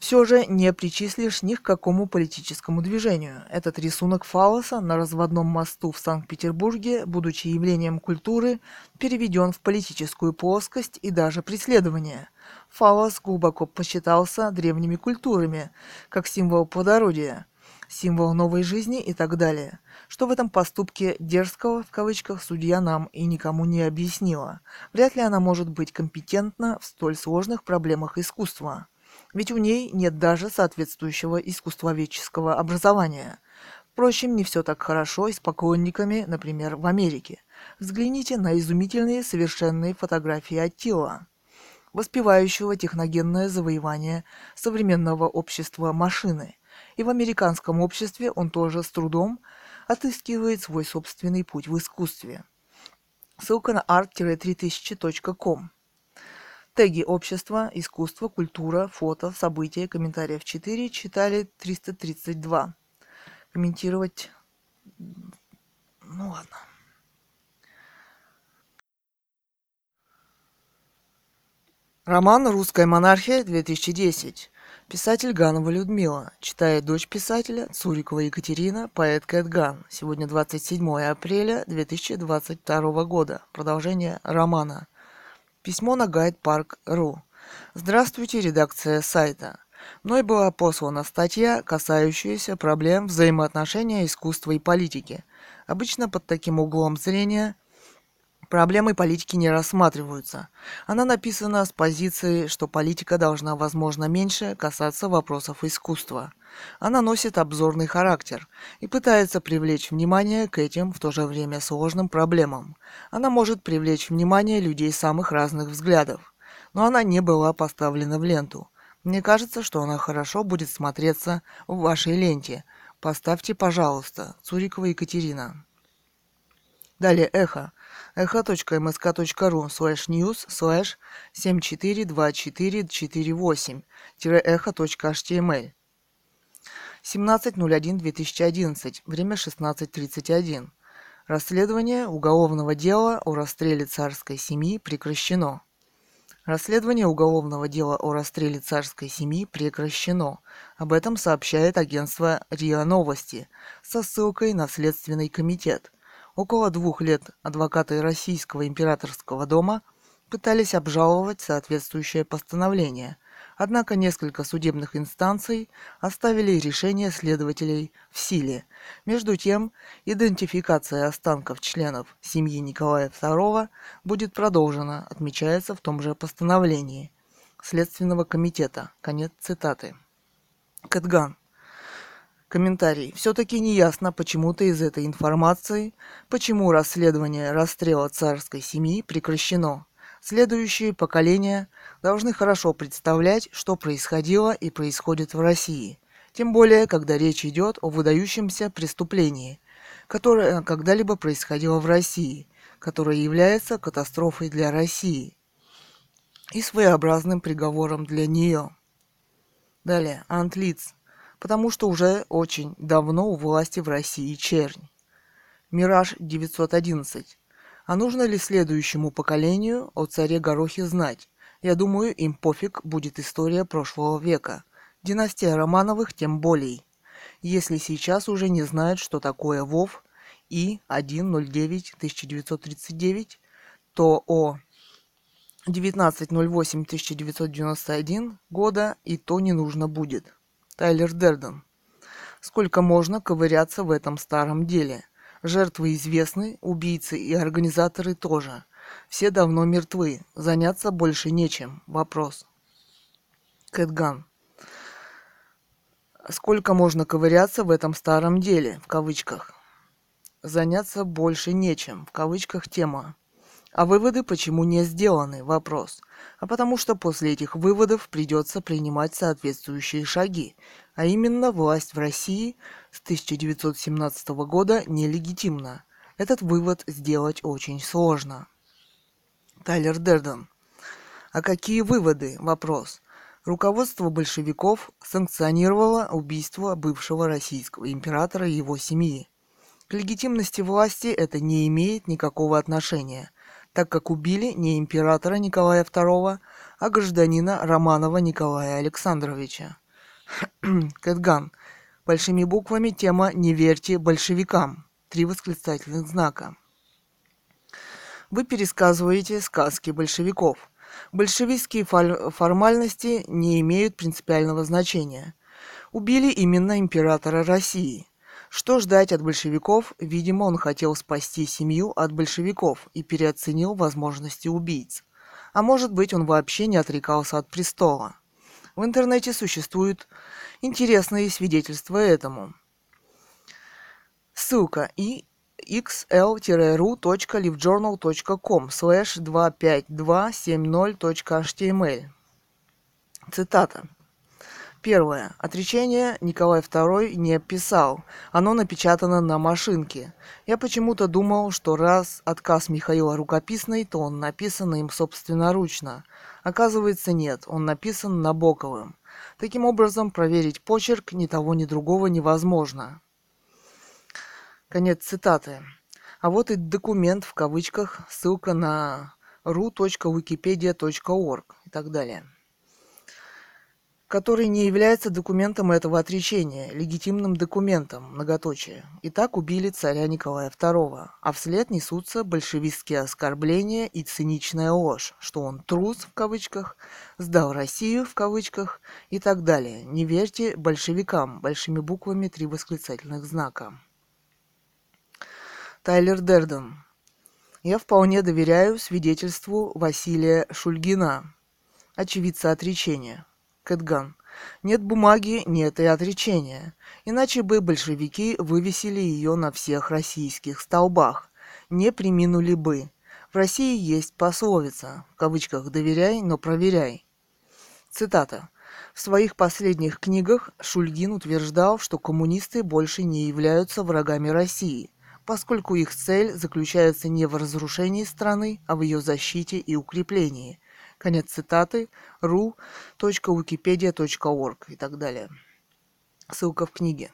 все же не причислишь ни к какому политическому движению. Этот рисунок фалоса на разводном мосту в Санкт-Петербурге, будучи явлением культуры, переведен в политическую плоскость и даже преследование. Фалос глубоко посчитался древними культурами, как символ плодородия, символ новой жизни и так далее. Что в этом поступке «дерзкого» в кавычках судья нам и никому не объяснила. Вряд ли она может быть компетентна в столь сложных проблемах искусства ведь у ней нет даже соответствующего искусствоведческого образования. Впрочем, не все так хорошо и с поклонниками, например, в Америке. Взгляните на изумительные совершенные фотографии Аттила, воспевающего техногенное завоевание современного общества машины. И в американском обществе он тоже с трудом отыскивает свой собственный путь в искусстве. Ссылка на art-3000.com. Теги общества, искусство, культура, фото, события, комментариев 4 читали 332. Комментировать... Ну ладно. Роман «Русская монархия» 2010. Писатель Ганова Людмила. Читает дочь писателя Цурикова Екатерина, поэт Кэт Ган. Сегодня 27 апреля 2022 года. Продолжение романа. Письмо на guidepark.ru. Здравствуйте, редакция сайта. Мной была послана статья, касающаяся проблем взаимоотношения искусства и политики. Обычно под таким углом зрения Проблемы политики не рассматриваются. Она написана с позиции, что политика должна, возможно, меньше касаться вопросов искусства. Она носит обзорный характер и пытается привлечь внимание к этим в то же время сложным проблемам. Она может привлечь внимание людей самых разных взглядов, но она не была поставлена в ленту. Мне кажется, что она хорошо будет смотреться в вашей ленте. Поставьте, пожалуйста, Цурикова Екатерина. Далее эхо echo.msk.ru slash news slash 742448 echo.html 17.01.2011. Время 16.31. Расследование уголовного дела о расстреле царской семьи прекращено. Расследование уголовного дела о расстреле царской семьи прекращено. Об этом сообщает агентство РИА Новости со ссылкой на Следственный комитет – Около двух лет адвокаты Российского императорского дома пытались обжаловать соответствующее постановление, однако несколько судебных инстанций оставили решение следователей в силе. Между тем, идентификация останков членов семьи Николая II будет продолжена, отмечается в том же постановлении Следственного комитета. Конец цитаты. Кэтган. Комментарий. Все-таки неясно почему-то из этой информации, почему расследование расстрела царской семьи прекращено. Следующие поколения должны хорошо представлять, что происходило и происходит в России. Тем более, когда речь идет о выдающемся преступлении, которое когда-либо происходило в России, которое является катастрофой для России и своеобразным приговором для нее. Далее. Антлиц потому что уже очень давно у власти в России чернь. Мираж 911. А нужно ли следующему поколению о царе Горохе знать? Я думаю, им пофиг будет история прошлого века. Династия Романовых тем более. Если сейчас уже не знают, что такое ВОВ и 109 1939, то о 19.08.1991 года и то не нужно будет. Тайлер Дерден. Сколько можно ковыряться в этом старом деле? Жертвы известны, убийцы и организаторы тоже. Все давно мертвы, заняться больше нечем. Вопрос. Кэтган. Сколько можно ковыряться в этом старом деле, в кавычках? Заняться больше нечем, в кавычках тема. А выводы почему не сделаны? Вопрос. А потому что после этих выводов придется принимать соответствующие шаги, а именно власть в России с 1917 года нелегитимна. Этот вывод сделать очень сложно. Тайлер Дерден. А какие выводы? Вопрос. Руководство большевиков санкционировало убийство бывшего российского императора и его семьи. К легитимности власти это не имеет никакого отношения – так как убили не императора Николая II, а гражданина Романова Николая Александровича. Кэтган. Большими буквами тема «Не верьте большевикам». Три восклицательных знака. Вы пересказываете сказки большевиков. Большевистские формальности не имеют принципиального значения. Убили именно императора России – что ждать от большевиков? Видимо, он хотел спасти семью от большевиков и переоценил возможности убийц. А может быть, он вообще не отрекался от престола. В интернете существуют интересные свидетельства этому. Ссылка и xl-ru.livejournal.com slash 25270.html Цитата. Первое. Отречение Николай II не писал. Оно напечатано на машинке. Я почему-то думал, что раз отказ Михаила рукописный, то он написан им собственноручно. Оказывается, нет, он написан Набоковым. Таким образом, проверить почерк ни того, ни другого невозможно. Конец цитаты. А вот и документ в кавычках, ссылка на ru.wikipedia.org и так далее который не является документом этого отречения, легитимным документом, многоточие. И так убили царя Николая II, а вслед несутся большевистские оскорбления и циничная ложь, что он трус в кавычках, сдал Россию в кавычках и так далее. Не верьте большевикам, большими буквами три восклицательных знака. Тайлер Дерден. Я вполне доверяю свидетельству Василия Шульгина, очевидца отречения. Кэтган. Нет бумаги, нет и отречения. Иначе бы большевики вывесили ее на всех российских столбах. Не приминули бы. В России есть пословица, в кавычках «доверяй, но проверяй». Цитата. В своих последних книгах Шульгин утверждал, что коммунисты больше не являются врагами России, поскольку их цель заключается не в разрушении страны, а в ее защите и укреплении – Конец цитаты. ru.wikipedia.org и так далее. Ссылка в книге.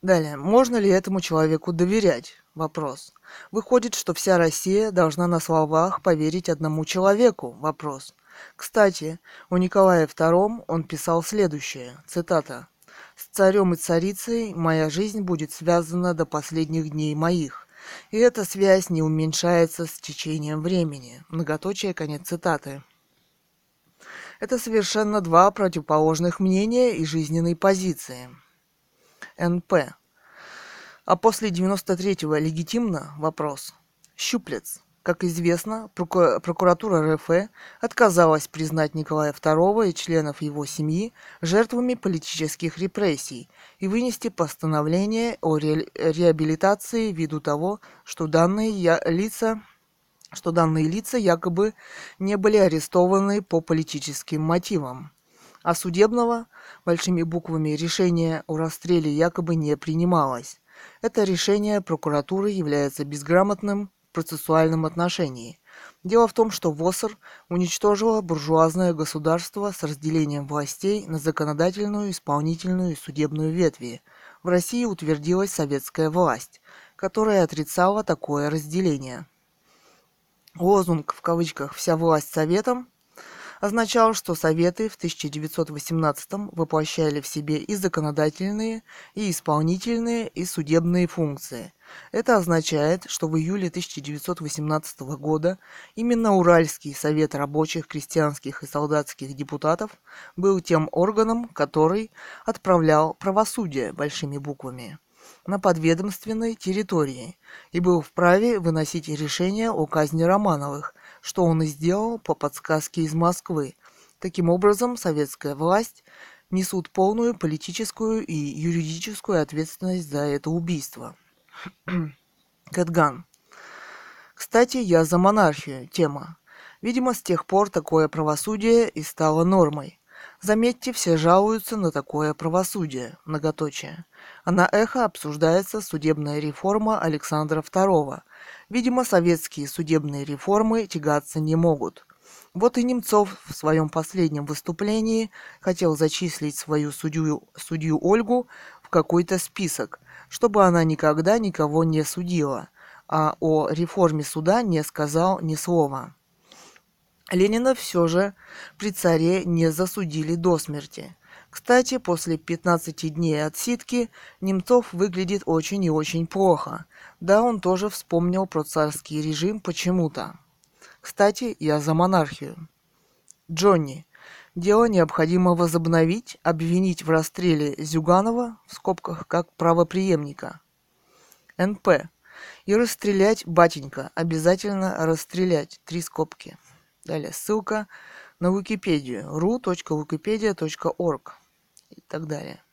Далее. Можно ли этому человеку доверять? Вопрос. Выходит, что вся Россия должна на словах поверить одному человеку? Вопрос. Кстати, у Николая II он писал следующее. Цитата. «С царем и царицей моя жизнь будет связана до последних дней моих, и эта связь не уменьшается с течением времени». Многоточие, конец цитаты. Это совершенно два противоположных мнения и жизненной позиции. НП. А после 93-го легитимно вопрос. Щуплец. Как известно, прокуратура РФ отказалась признать Николая II и членов его семьи жертвами политических репрессий и вынести постановление о ре реабилитации ввиду того, что данные лица что данные лица якобы не были арестованы по политическим мотивам. А судебного, большими буквами, решения о расстреле якобы не принималось. Это решение прокуратуры является безграмотным в процессуальном отношении. Дело в том, что ВОСР уничтожила буржуазное государство с разделением властей на законодательную, исполнительную и судебную ветви. В России утвердилась советская власть, которая отрицала такое разделение – лозунг в кавычках «вся власть советом» означал, что Советы в 1918 воплощали в себе и законодательные, и исполнительные, и судебные функции. Это означает, что в июле 1918 года именно Уральский совет рабочих, крестьянских и солдатских депутатов был тем органом, который отправлял правосудие большими буквами на подведомственной территории и был вправе выносить решения о казни Романовых, что он и сделал по подсказке из Москвы. Таким образом, советская власть несут полную политическую и юридическую ответственность за это убийство. Кэтган. Кстати, я за монархию. Тема. Видимо, с тех пор такое правосудие и стало нормой. Заметьте, все жалуются на такое правосудие, многоточие. А на эхо обсуждается судебная реформа Александра II. Видимо, советские судебные реформы тягаться не могут. Вот и Немцов в своем последнем выступлении хотел зачислить свою судью, судью Ольгу в какой-то список, чтобы она никогда никого не судила, а о реформе суда не сказал ни слова. Ленина все же при царе не засудили до смерти. Кстати, после 15 дней отсидки Немцов выглядит очень и очень плохо. Да, он тоже вспомнил про царский режим почему-то. Кстати, я за монархию. Джонни. Дело необходимо возобновить, обвинить в расстреле Зюганова, в скобках, как правоприемника. НП. И расстрелять батенька. Обязательно расстрелять. Три скобки. Далее ссылка на Википедию ru.wikipedia.org и так далее.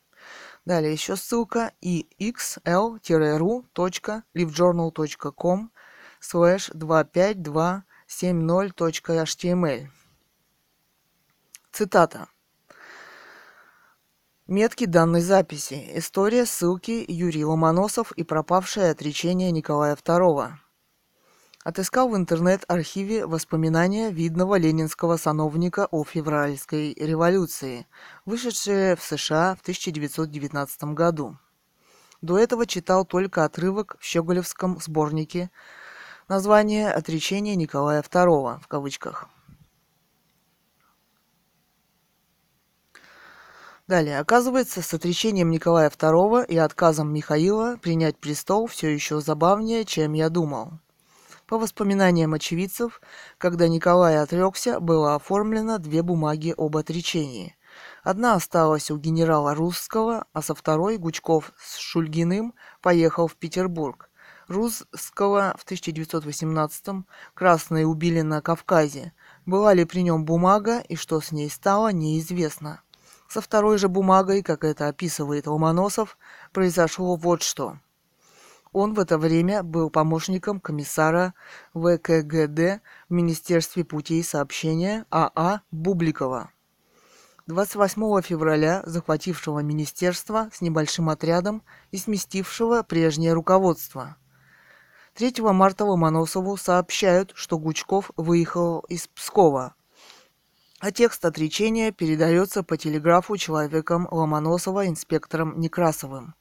Далее еще ссылка и xl-ru.livejournal.com slash 25270.html. Цитата. Метки данной записи. История ссылки Юрий Ломоносов и пропавшее отречение Николая II. Отыскал в интернет-архиве воспоминания видного ленинского сановника о февральской революции, вышедшие в США в 1919 году. До этого читал только отрывок в Щеголевском сборнике название «Отречение Николая II» в кавычках. Далее, оказывается, с отречением Николая II и отказом Михаила принять престол все еще забавнее, чем я думал. По воспоминаниям очевидцев, когда Николай отрекся, было оформлено две бумаги об отречении. Одна осталась у генерала Русского, а со второй Гучков с Шульгиным поехал в Петербург. Русского в 1918-м красные убили на Кавказе. Была ли при нем бумага и что с ней стало, неизвестно. Со второй же бумагой, как это описывает Ломоносов, произошло вот что – он в это время был помощником комиссара ВКГД в Министерстве путей сообщения АА а Бубликова. 28 февраля захватившего министерство с небольшим отрядом и сместившего прежнее руководство. 3 марта Ломоносову сообщают, что Гучков выехал из Пскова, а текст отречения передается по телеграфу человеком Ломоносова инспектором Некрасовым.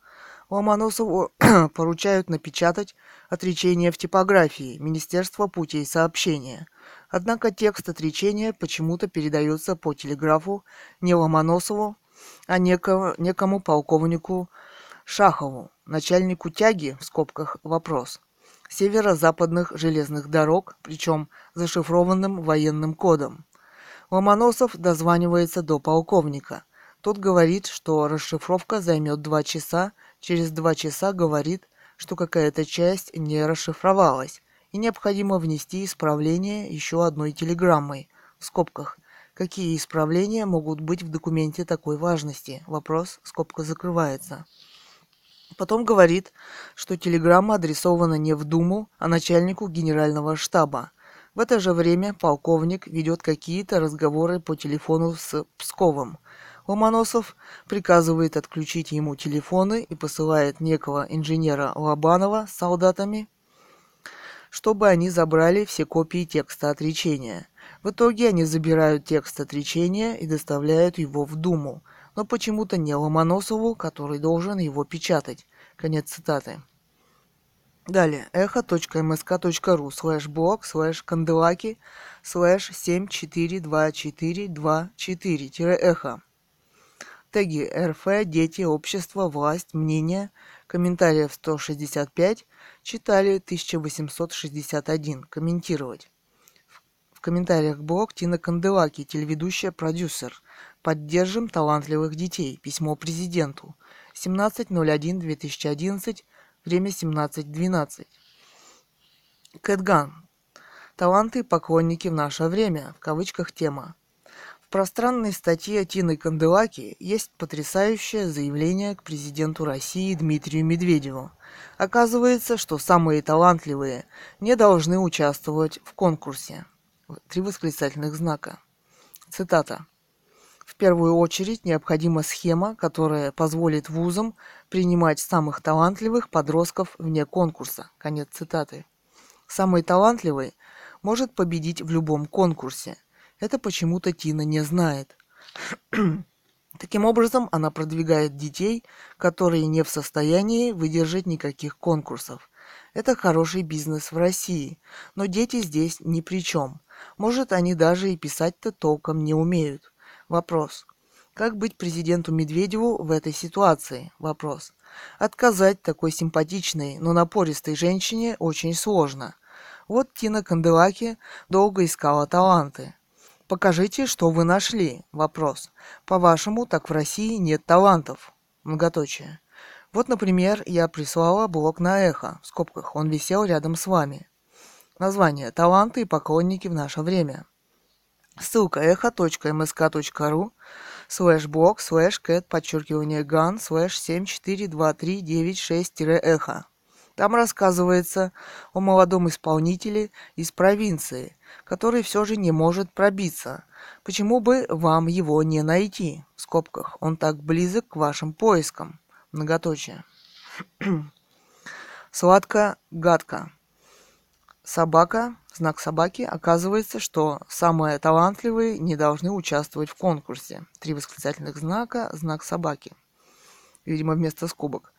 Ломоносову поручают напечатать отречение в типографии Министерства путей сообщения. Однако текст отречения почему-то передается по телеграфу не Ломоносову, а некому, некому полковнику Шахову, начальнику тяги, в скобках вопрос, северо-западных железных дорог, причем зашифрованным военным кодом. Ломоносов дозванивается до полковника. Тот говорит, что расшифровка займет два часа через два часа говорит, что какая-то часть не расшифровалась, и необходимо внести исправление еще одной телеграммой, в скобках. Какие исправления могут быть в документе такой важности? Вопрос, скобка закрывается. Потом говорит, что телеграмма адресована не в Думу, а начальнику генерального штаба. В это же время полковник ведет какие-то разговоры по телефону с Псковым – Ломоносов приказывает отключить ему телефоны и посылает некого инженера Лобанова с солдатами, чтобы они забрали все копии текста отречения. В итоге они забирают текст отречения и доставляют его в Думу, но почему-то не Ломоносову, который должен его печатать. Конец цитаты. Далее, эхо.msk.ru слэш блог слэш канделаки слэш 742424-эхо. Теги РФ, дети, общество, власть, мнение, комментариев 165, читали 1861, комментировать. В комментариях блог Тина Канделаки, телеведущая, продюсер. Поддержим талантливых детей. Письмо президенту. 17.01.2011, время 17.12. Кэтган. Таланты и поклонники в наше время. В кавычках тема. Пространной статье Тины Канделаки есть потрясающее заявление к президенту России Дмитрию Медведеву. Оказывается, что самые талантливые не должны участвовать в конкурсе три восклицательных знака. Цитата. В первую очередь необходима схема, которая позволит вузам принимать самых талантливых подростков вне конкурса. Конец цитаты. Самый талантливый может победить в любом конкурсе. Это почему-то Тина не знает. Таким образом, она продвигает детей, которые не в состоянии выдержать никаких конкурсов. Это хороший бизнес в России, но дети здесь ни при чем. Может, они даже и писать-то толком не умеют. Вопрос. Как быть президенту Медведеву в этой ситуации? Вопрос. Отказать такой симпатичной, но напористой женщине очень сложно. Вот Тина Канделаки долго искала таланты. Покажите, что вы нашли. Вопрос. По-вашему, так в России нет талантов? Многоточие. Вот, например, я прислала блог на эхо, в скобках, он висел рядом с вами. Название «Таланты и поклонники в наше время». Ссылка эхо.msk.ru слэш блог слэш cat подчеркивание gun слэш 742396-эхо. Там рассказывается о молодом исполнителе из провинции, который все же не может пробиться. Почему бы вам его не найти? В скобках. Он так близок к вашим поискам. Многоточие. Сладко-гадко собака, знак собаки, оказывается, что самые талантливые не должны участвовать в конкурсе. Три восклицательных знака, знак собаки. Видимо, вместо скобок.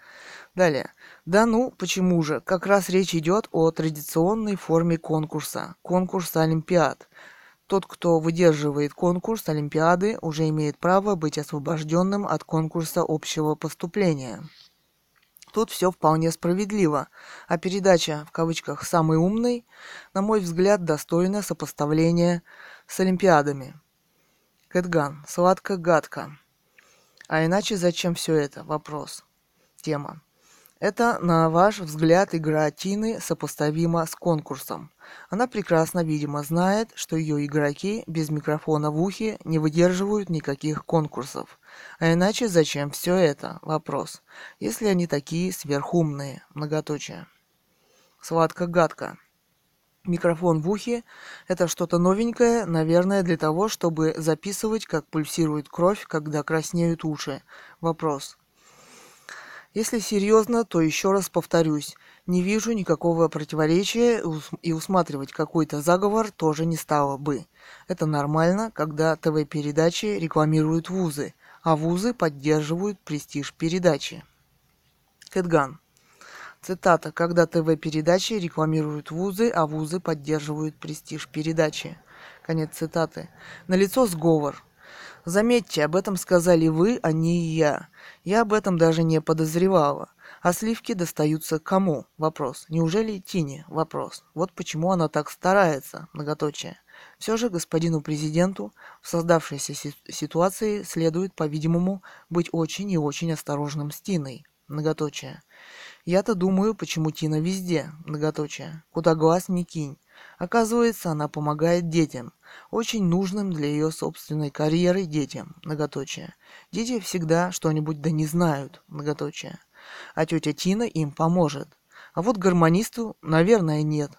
Далее. Да ну, почему же? Как раз речь идет о традиционной форме конкурса. Конкурса Олимпиад. Тот, кто выдерживает конкурс Олимпиады, уже имеет право быть освобожденным от конкурса общего поступления. Тут все вполне справедливо, а передача, в кавычках, «самый умный», на мой взгляд, достойна сопоставления с Олимпиадами. Кэтган. Сладко-гадко. А иначе зачем все это? Вопрос. Тема. Это, на ваш взгляд, игра Тины сопоставима с конкурсом. Она прекрасно, видимо, знает, что ее игроки без микрофона в ухе не выдерживают никаких конкурсов. А иначе зачем все это? Вопрос. Если они такие сверхумные. Многоточие. Сладко-гадко. Микрофон в ухе – это что-то новенькое, наверное, для того, чтобы записывать, как пульсирует кровь, когда краснеют уши. Вопрос. Если серьезно, то еще раз повторюсь, не вижу никакого противоречия и усматривать какой-то заговор тоже не стало бы. Это нормально, когда ТВ-передачи рекламируют вузы, а вузы поддерживают престиж передачи. Кэтган. Цитата. Когда ТВ-передачи рекламируют вузы, а вузы поддерживают престиж передачи. Конец цитаты. Налицо сговор. Заметьте, об этом сказали вы, а не я. Я об этом даже не подозревала. А сливки достаются кому? Вопрос. Неужели Тине? Вопрос. Вот почему она так старается. Многоточие. Все же господину президенту в создавшейся ситуации следует, по-видимому, быть очень и очень осторожным с Тиной. Многоточие. Я-то думаю, почему Тина везде. Многоточие. Куда глаз не кинь. Оказывается, она помогает детям, очень нужным для ее собственной карьеры детям, многоточие. Дети всегда что-нибудь да не знают, многоточие. А тетя Тина им поможет. А вот гармонисту, наверное, нет.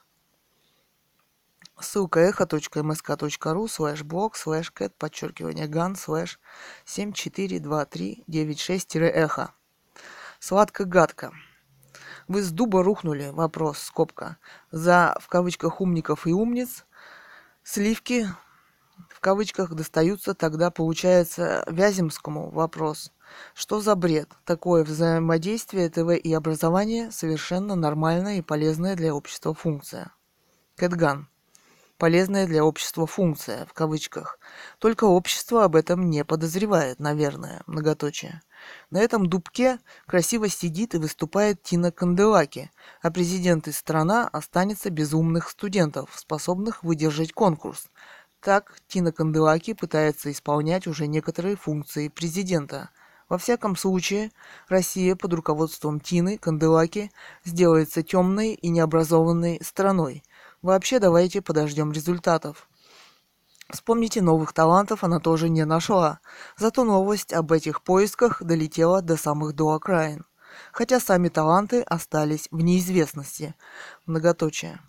Ссылка эхо.msk.ru слэш блог слэш cat подчеркивание gun слэш 742396-эхо. Сладко-гадко. Вы с дуба рухнули, вопрос, скобка. За, в кавычках, умников и умниц, сливки, кавычках достаются тогда, получается, Вяземскому вопрос. Что за бред? Такое взаимодействие ТВ и образования совершенно нормальная и полезная для общества функция. Кэтган. Полезная для общества функция, в кавычках. Только общество об этом не подозревает, наверное, многоточие. На этом дубке красиво сидит и выступает Тина Канделаки, а президент и страна останется без умных студентов, способных выдержать конкурс. Так Тина Канделаки пытается исполнять уже некоторые функции президента. Во всяком случае, Россия под руководством Тины Канделаки сделается темной и необразованной страной. Вообще давайте подождем результатов. Вспомните новых талантов она тоже не нашла, зато новость об этих поисках долетела до самых до окраин. Хотя сами таланты остались в неизвестности. Многоточие.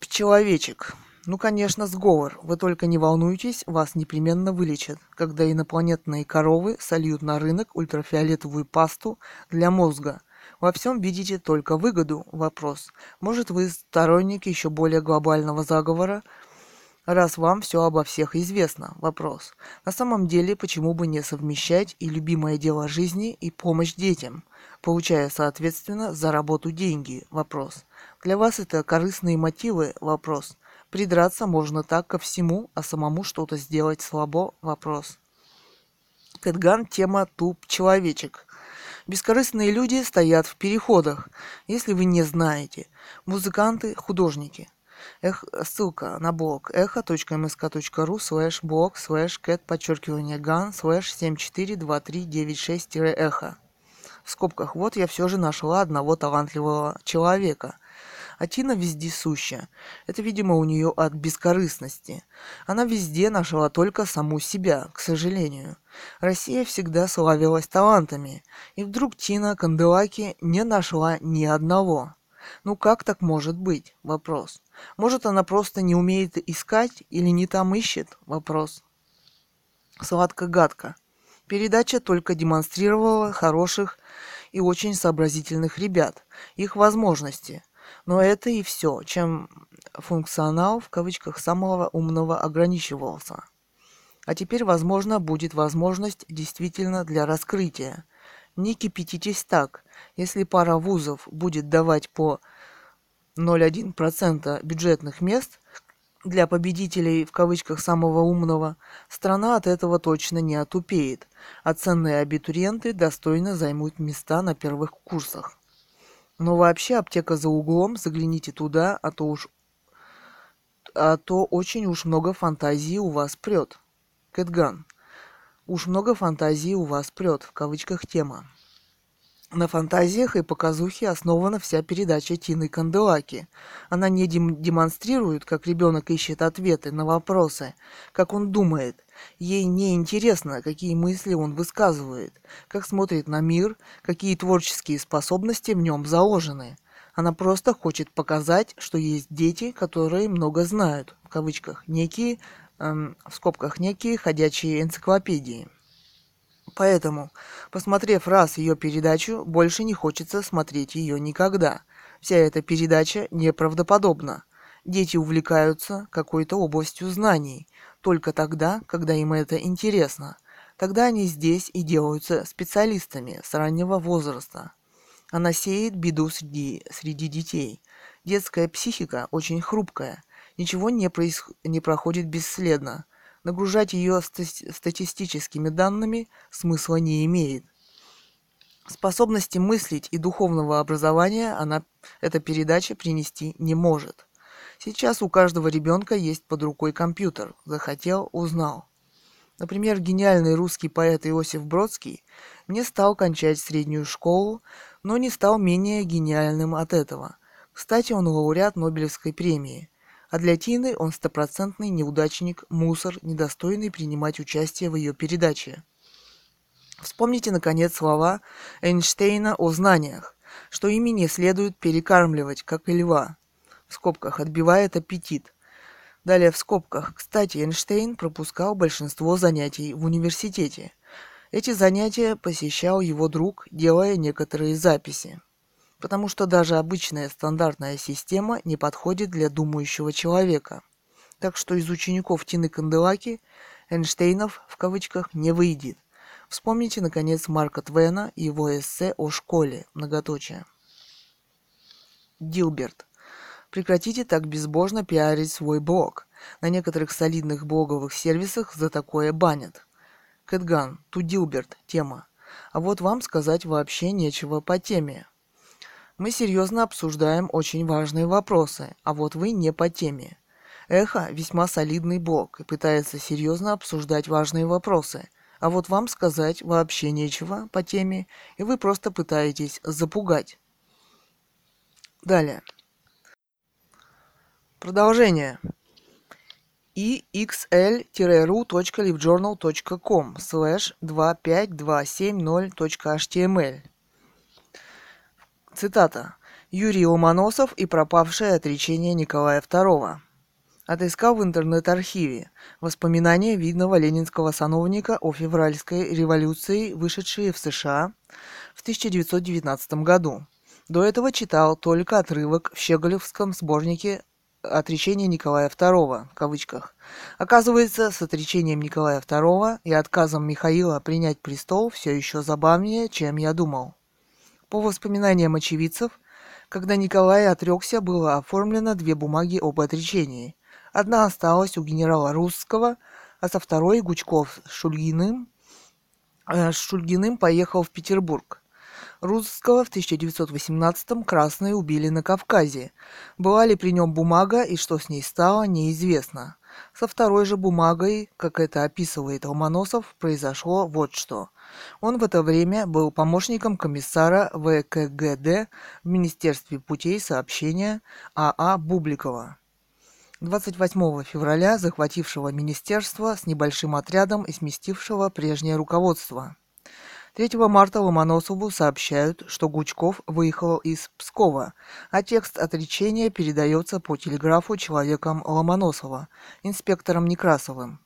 Пчеловечек. Ну, конечно, сговор. Вы только не волнуйтесь, вас непременно вылечат, когда инопланетные коровы сольют на рынок ультрафиолетовую пасту для мозга. Во всем видите только выгоду? Вопрос. Может, вы сторонник еще более глобального заговора? раз вам все обо всех известно. Вопрос. На самом деле, почему бы не совмещать и любимое дело жизни, и помощь детям, получая, соответственно, за работу деньги? Вопрос. Для вас это корыстные мотивы? Вопрос. Придраться можно так ко всему, а самому что-то сделать слабо? Вопрос. Кэтган тема туп человечек. Бескорыстные люди стоят в переходах, если вы не знаете. Музыканты, художники – Эх, ссылка на блог эхо.msk.ru слэш блог слэш cat подчеркивание gun слэш 742396-эхо. В скобках вот я все же нашла одного талантливого человека. А Тина вездесуща. Это, видимо, у нее от бескорыстности. Она везде нашла только саму себя, к сожалению. Россия всегда славилась талантами. И вдруг Тина Канделаки не нашла ни одного. Ну как так может быть? Вопрос. Может она просто не умеет искать или не там ищет? Вопрос. Сладко-гадко. Передача только демонстрировала хороших и очень сообразительных ребят, их возможности. Но это и все, чем функционал в кавычках самого умного ограничивался. А теперь, возможно, будет возможность действительно для раскрытия. Не кипятитесь так. Если пара вузов будет давать по 0,1% бюджетных мест для победителей в кавычках самого умного, страна от этого точно не отупеет, а ценные абитуриенты достойно займут места на первых курсах. Но вообще аптека за углом, загляните туда, а то уж а то очень уж много фантазии у вас прет. Кэтган. Уж много фантазии у вас прет, в кавычках тема. На фантазиях и показухе основана вся передача Тины Канделаки. Она не дем- демонстрирует, как ребенок ищет ответы на вопросы, как он думает. Ей не интересно, какие мысли он высказывает, как смотрит на мир, какие творческие способности в нем заложены. Она просто хочет показать, что есть дети, которые много знают, в кавычках, некие, эм, в скобках, некие ходячие энциклопедии. Поэтому, посмотрев раз ее передачу, больше не хочется смотреть ее никогда. Вся эта передача неправдоподобна. Дети увлекаются какой-то областью знаний только тогда, когда им это интересно. Тогда они здесь и делаются специалистами с раннего возраста. Она сеет беду среди, среди детей. Детская психика очень хрупкая. Ничего не, проис... не проходит бесследно. Нагружать ее статистическими данными смысла не имеет. Способности мыслить и духовного образования она, эта передача принести не может. Сейчас у каждого ребенка есть под рукой компьютер. Захотел – узнал. Например, гениальный русский поэт Иосиф Бродский не стал кончать среднюю школу, но не стал менее гениальным от этого. Кстати, он лауреат Нобелевской премии. А для Тины он стопроцентный неудачник, мусор, недостойный принимать участие в ее передаче. Вспомните, наконец, слова Эйнштейна о знаниях, что ими не следует перекармливать, как и льва. В скобках отбивает аппетит. Далее в скобках. Кстати, Эйнштейн пропускал большинство занятий в университете. Эти занятия посещал его друг, делая некоторые записи потому что даже обычная стандартная система не подходит для думающего человека. Так что из учеников Тины Канделаки Эйнштейнов в кавычках не выйдет. Вспомните, наконец, Марка Твена и его эссе о школе, многоточие. Дилберт. Прекратите так безбожно пиарить свой блог. На некоторых солидных блоговых сервисах за такое банят. Кэтган, ту Дилберт, тема. А вот вам сказать вообще нечего по теме. Мы серьезно обсуждаем очень важные вопросы, а вот вы не по теме. Эхо – весьма солидный блог и пытается серьезно обсуждать важные вопросы – а вот вам сказать вообще нечего по теме, и вы просто пытаетесь запугать. Далее. Продолжение. exl-ru.livejournal.com slash 25270.html Цитата. Юрий Ломоносов и пропавшее отречение Николая II отыскал в интернет-архиве воспоминания видного ленинского сановника о февральской революции, вышедшие в США в 1919 году. До этого читал только отрывок в Щеголевском сборнике «Отречение Николая II» в кавычках. Оказывается, с отречением Николая II и отказом Михаила принять престол все еще забавнее, чем я думал. По воспоминаниям очевидцев, когда Николай отрекся, было оформлено две бумаги об отречении. Одна осталась у генерала Русского, а со второй Гучков с Шульгиным, э, с Шульгиным поехал в Петербург. Русского в 1918-м красные убили на Кавказе. Была ли при нем бумага и что с ней стало, неизвестно. Со второй же бумагой, как это описывает Ломоносов, произошло вот что. Он в это время был помощником комиссара ВКГД в Министерстве путей сообщения АА Бубликова. 28 февраля захватившего министерство с небольшим отрядом и сместившего прежнее руководство. 3 марта Ломоносову сообщают, что Гучков выехал из Пскова, а текст отречения передается по телеграфу человеком Ломоносова, инспектором Некрасовым.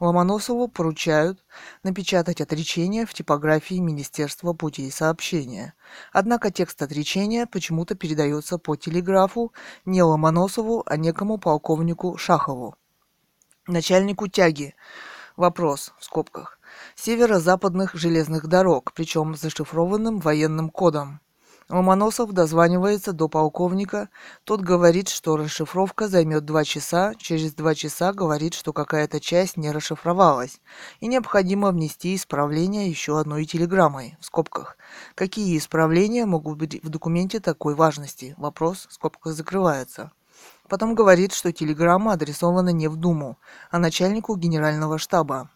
Ломоносову поручают напечатать отречение в типографии Министерства путей сообщения. Однако текст отречения почему-то передается по телеграфу не Ломоносову, а некому полковнику Шахову. Начальнику тяги. Вопрос, в скобках. Северо-западных железных дорог, причем зашифрованным военным кодом. Ломоносов дозванивается до полковника, тот говорит, что расшифровка займет два часа, через два часа говорит, что какая-то часть не расшифровалась, и необходимо внести исправление еще одной телеграммой, в скобках. Какие исправления могут быть в документе такой важности? Вопрос, скобка закрывается. Потом говорит, что телеграмма адресована не в Думу, а начальнику генерального штаба.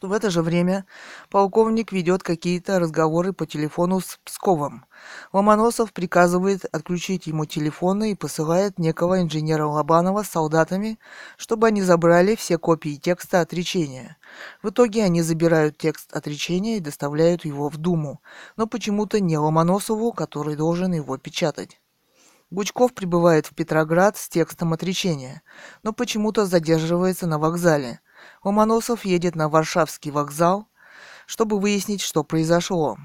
В это же время полковник ведет какие-то разговоры по телефону с Псковым. Ломоносов приказывает отключить ему телефоны и посылает некого инженера Лобанова с солдатами, чтобы они забрали все копии текста отречения. В итоге они забирают текст отречения и доставляют его в Думу, но почему-то не Ломоносову, который должен его печатать. Гучков прибывает в Петроград с текстом отречения, но почему-то задерживается на вокзале. Ломоносов едет на Варшавский вокзал, чтобы выяснить, что произошло.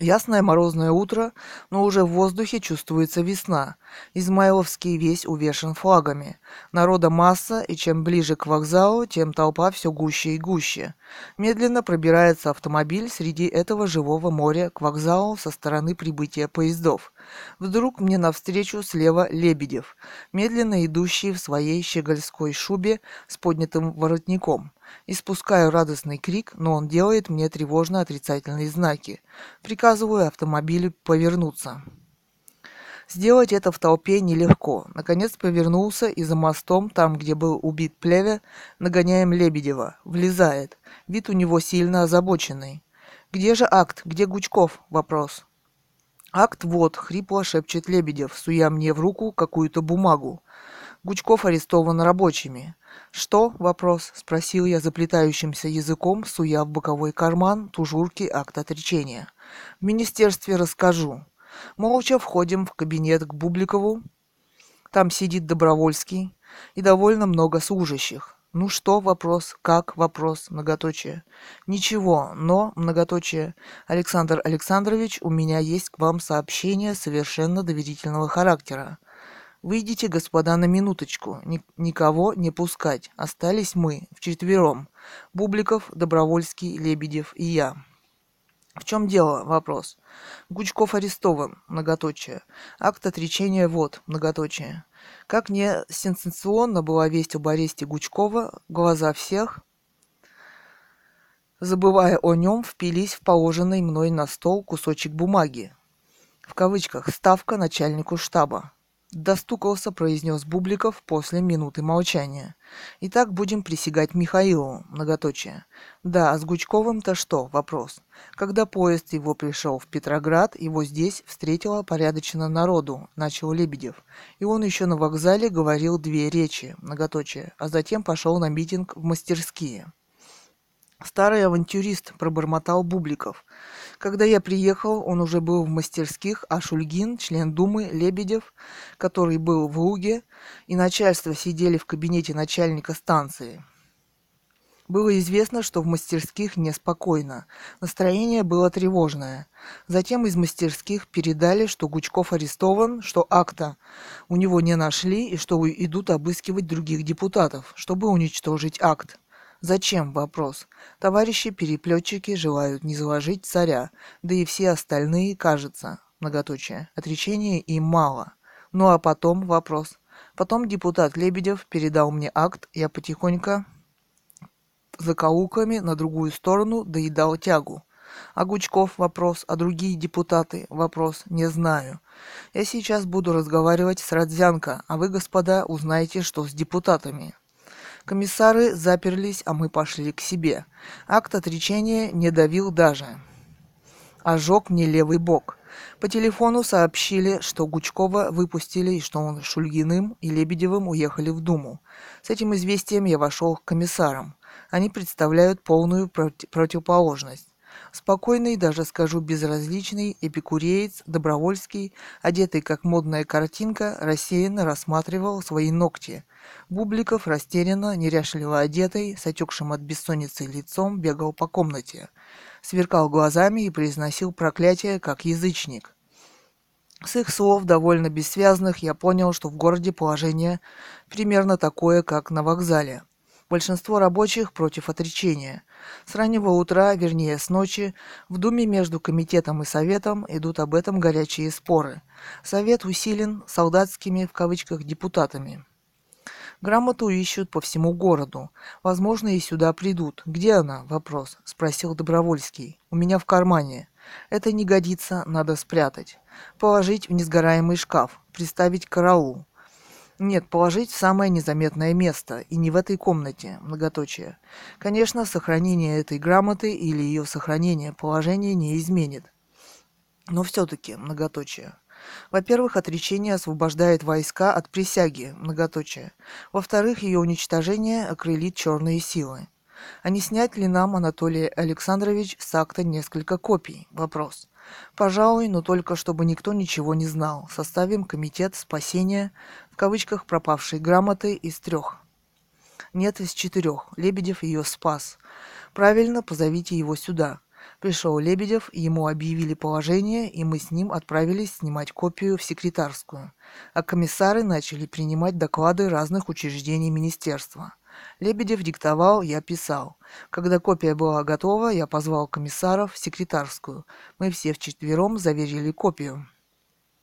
Ясное морозное утро, но уже в воздухе чувствуется весна. Измайловский весь увешан флагами. Народа масса, и чем ближе к вокзалу, тем толпа все гуще и гуще. Медленно пробирается автомобиль среди этого живого моря к вокзалу со стороны прибытия поездов. Вдруг мне навстречу слева Лебедев, медленно идущий в своей щегольской шубе с поднятым воротником. Испускаю радостный крик, но он делает мне тревожно отрицательные знаки. Приказываю автомобилю повернуться. Сделать это в толпе нелегко. Наконец повернулся и за мостом, там, где был убит Плеве, нагоняем Лебедева. Влезает. Вид у него сильно озабоченный. «Где же акт? Где Гучков?» Вопрос. «Акт вот», — хрипло шепчет Лебедев, суя мне в руку какую-то бумагу. Гучков арестован рабочими. «Что?» — вопрос, — спросил я заплетающимся языком, суя в боковой карман тужурки акт отречения. «В министерстве расскажу». Молча входим в кабинет к Бубликову. Там сидит Добровольский и довольно много служащих. Ну что, вопрос, как, вопрос, многоточие. Ничего, но, многоточие. Александр Александрович, у меня есть к вам сообщение совершенно доверительного характера. Выйдите, господа, на минуточку. Ни- никого не пускать. Остались мы, вчетвером. Бубликов, Добровольский, Лебедев и я. В чем дело? Вопрос. Гучков арестован. Многоточие. Акт отречения вот. Многоточие. Как не сенсационно была весть об аресте Гучкова, глаза всех, забывая о нем, впились в положенный мной на стол кусочек бумаги. В кавычках «ставка начальнику штаба». Достукался, произнес Бубликов после минуты молчания. Итак, будем присягать Михаилу, многоточие. Да, а с Гучковым-то что? Вопрос. Когда поезд его пришел в Петроград, его здесь встретило порядочно народу, начал Лебедев. И он еще на вокзале говорил две речи, многоточие, а затем пошел на митинг в мастерские. Старый авантюрист, пробормотал Бубликов. Когда я приехал, он уже был в мастерских, а Шульгин, член Думы, Лебедев, который был в Луге, и начальство сидели в кабинете начальника станции. Было известно, что в мастерских неспокойно. Настроение было тревожное. Затем из мастерских передали, что Гучков арестован, что акта у него не нашли и что идут обыскивать других депутатов, чтобы уничтожить акт. Зачем? Вопрос. Товарищи переплетчики желают не заложить царя, да и все остальные, кажется, многоточие. Отречения им мало. Ну а потом вопрос. Потом депутат Лебедев передал мне акт, я потихоньку закоулками на другую сторону доедал тягу. А Гучков вопрос, а другие депутаты вопрос, не знаю. Я сейчас буду разговаривать с Родзянко, а вы, господа, узнаете, что с депутатами. Комиссары заперлись, а мы пошли к себе. Акт отречения не давил даже. Ожег мне левый бок. По телефону сообщили, что Гучкова выпустили и что он Шульгиным и Лебедевым уехали в Думу. С этим известием я вошел к комиссарам. Они представляют полную проти- противоположность. Спокойный, даже скажу безразличный, эпикуреец, добровольский, одетый как модная картинка, рассеянно рассматривал свои ногти. Бубликов, растерянно, неряшливо одетый, с отекшим от бессонницы лицом, бегал по комнате. Сверкал глазами и произносил проклятие, как язычник. С их слов, довольно бессвязных, я понял, что в городе положение примерно такое, как на вокзале. Большинство рабочих против отречения. С раннего утра, вернее с ночи, в Думе между комитетом и советом идут об этом горячие споры. Совет усилен солдатскими в кавычках депутатами. Грамоту ищут по всему городу. Возможно, и сюда придут. Где она? Вопрос. Спросил Добровольский. У меня в кармане. Это не годится, надо спрятать. Положить в несгораемый шкаф. Приставить караул. Нет, положить в самое незаметное место, и не в этой комнате, многоточие. Конечно, сохранение этой грамоты или ее сохранение положения не изменит. Но все-таки, многоточие. Во-первых, отречение освобождает войска от присяги, многоточие. Во-вторых, ее уничтожение окрылит черные силы. А не снять ли нам, Анатолий Александрович, с акта несколько копий? Вопрос. Пожалуй, но только чтобы никто ничего не знал. Составим комитет спасения, в кавычках, пропавшей грамоты из трех. Нет, из четырех. Лебедев ее спас. Правильно, позовите его сюда. Пришел Лебедев, ему объявили положение, и мы с ним отправились снимать копию в секретарскую. А комиссары начали принимать доклады разных учреждений министерства. Лебедев диктовал, я писал. Когда копия была готова, я позвал комиссаров в секретарскую. Мы все вчетвером заверили копию.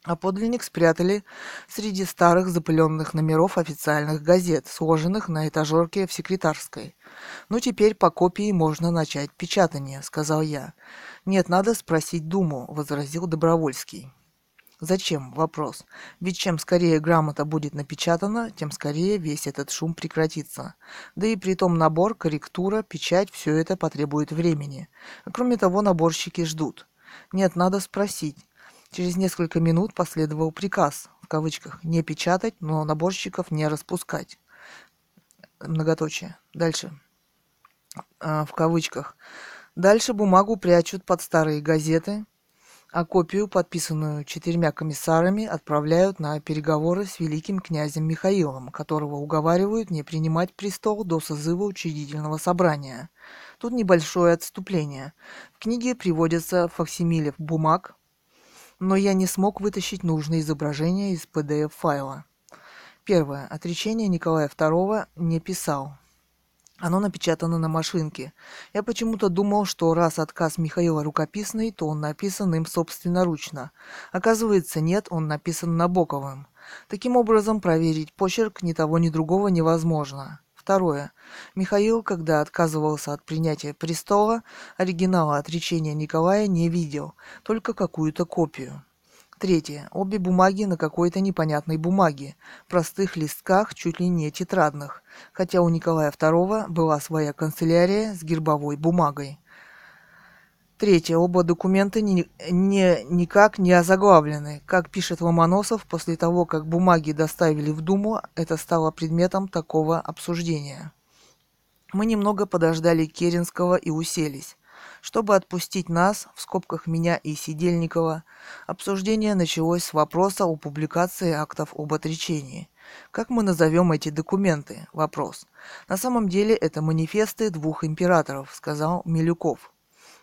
А подлинник спрятали среди старых запыленных номеров официальных газет, сложенных на этажерке в секретарской. «Ну, теперь по копии можно начать печатание», — сказал я. «Нет, надо спросить Думу», — возразил Добровольский. Зачем? Вопрос. Ведь чем скорее грамота будет напечатана, тем скорее весь этот шум прекратится. Да и при том набор, корректура, печать, все это потребует времени. Кроме того, наборщики ждут. Нет, надо спросить. Через несколько минут последовал приказ, в кавычках, не печатать, но наборщиков не распускать. Многоточие. Дальше. А, в кавычках. Дальше бумагу прячут под старые газеты, а копию, подписанную четырьмя комиссарами, отправляют на переговоры с великим князем Михаилом, которого уговаривают не принимать престол до созыва учредительного собрания. Тут небольшое отступление. В книге приводятся факсимиле бумаг, но я не смог вытащить нужное изображение из PDF-файла. Первое. Отречение Николая II не писал. Оно напечатано на машинке. Я почему-то думал, что раз отказ Михаила рукописный, то он написан им собственноручно. Оказывается, нет, он написан Набоковым. Таким образом, проверить почерк ни того, ни другого невозможно. Второе. Михаил, когда отказывался от принятия престола, оригинала отречения Николая не видел, только какую-то копию. Третье. Обе бумаги на какой-то непонятной бумаге, простых листках, чуть ли не тетрадных, хотя у Николая II была своя канцелярия с гербовой бумагой. Третье. Оба документа ни, ни, никак не озаглавлены. Как пишет Ломоносов, после того, как бумаги доставили в Думу, это стало предметом такого обсуждения. Мы немного подождали Керенского и уселись. Чтобы отпустить нас, в скобках меня и Сидельникова, обсуждение началось с вопроса о публикации актов об отречении. Как мы назовем эти документы? Вопрос. На самом деле это манифесты двух императоров, сказал Милюков.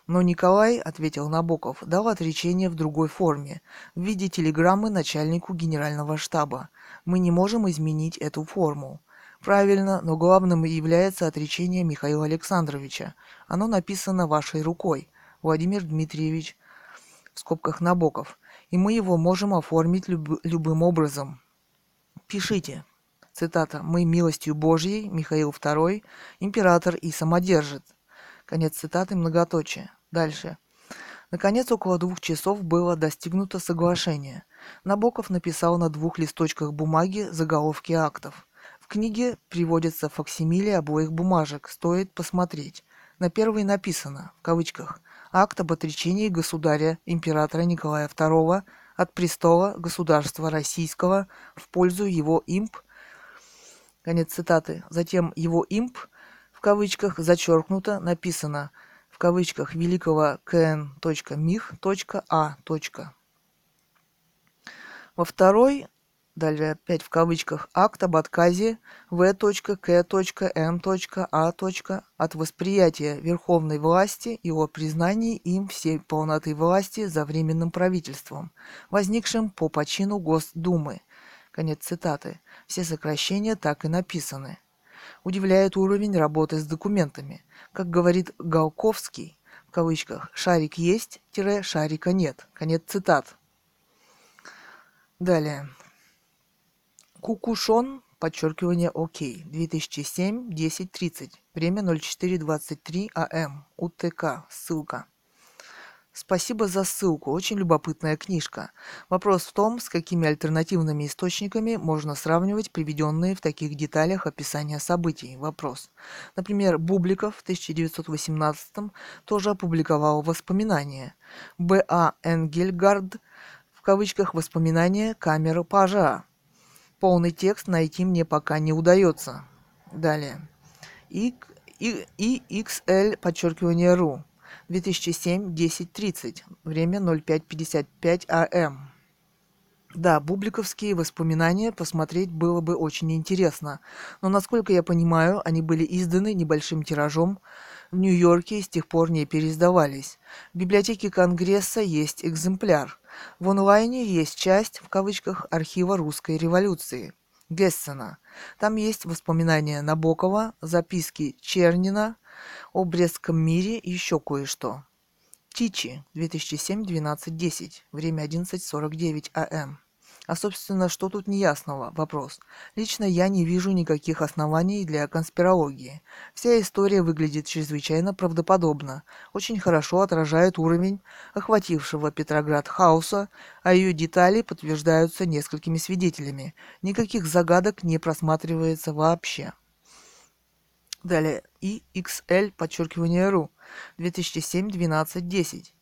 Но Николай, ответил Набоков, дал отречение в другой форме, в виде телеграммы начальнику генерального штаба. Мы не можем изменить эту форму. Правильно, но главным является отречение Михаила Александровича. Оно написано вашей рукой, Владимир Дмитриевич, в скобках Набоков, и мы его можем оформить люб- любым образом. Пишите. Цитата. «Мы милостью Божьей, Михаил II, император и самодержит». Конец цитаты, многоточие. Дальше. Наконец, около двух часов было достигнуто соглашение. Набоков написал на двух листочках бумаги заголовки актов книге приводятся факсимили обоих бумажек, стоит посмотреть. На первой написано, в кавычках, «Акт об отречении государя императора Николая II от престола государства российского в пользу его имп». Конец цитаты. Затем его имп, в кавычках, зачеркнуто, написано, в кавычках, великого кн.мих.а. Во второй далее опять в кавычках, акт об отказе В.К.М.А. от восприятия верховной власти и о признании им всей полноты власти за временным правительством, возникшим по почину Госдумы. Конец цитаты. Все сокращения так и написаны. Удивляет уровень работы с документами. Как говорит Галковский, в кавычках, «шарик есть, шарика нет». Конец цитат. Далее. Кукушон, подчеркивание ОК, 2007, 10.30, время 04.23 АМ, УТК, ссылка. Спасибо за ссылку, очень любопытная книжка. Вопрос в том, с какими альтернативными источниками можно сравнивать приведенные в таких деталях описания событий. Вопрос. Например, Бубликов в 1918 тоже опубликовал воспоминания. Б.А. Энгельгард в кавычках «Воспоминания камеры пажа» Полный текст найти мне пока не удается. Далее. И, и, и XL, подчеркивание РУ. 2007 10.30. Время 05.55 АМ. Да, бубликовские воспоминания посмотреть было бы очень интересно, но, насколько я понимаю, они были изданы небольшим тиражом в Нью-Йорке и с тех пор не переиздавались. В библиотеке Конгресса есть экземпляр. В онлайне есть часть, в кавычках, архива русской революции. Гессена. Там есть воспоминания Набокова, записки Чернина о Брестском мире и еще кое-что. Тичи, 2007-12-10, время 11.49 АМ. А собственно, что тут неясного? Вопрос. Лично я не вижу никаких оснований для конспирологии. Вся история выглядит чрезвычайно правдоподобно, очень хорошо отражает уровень охватившего Петроград хаоса, а ее детали подтверждаются несколькими свидетелями. Никаких загадок не просматривается вообще. Далее. IXL, подчеркивание РУ. 2007-12-10.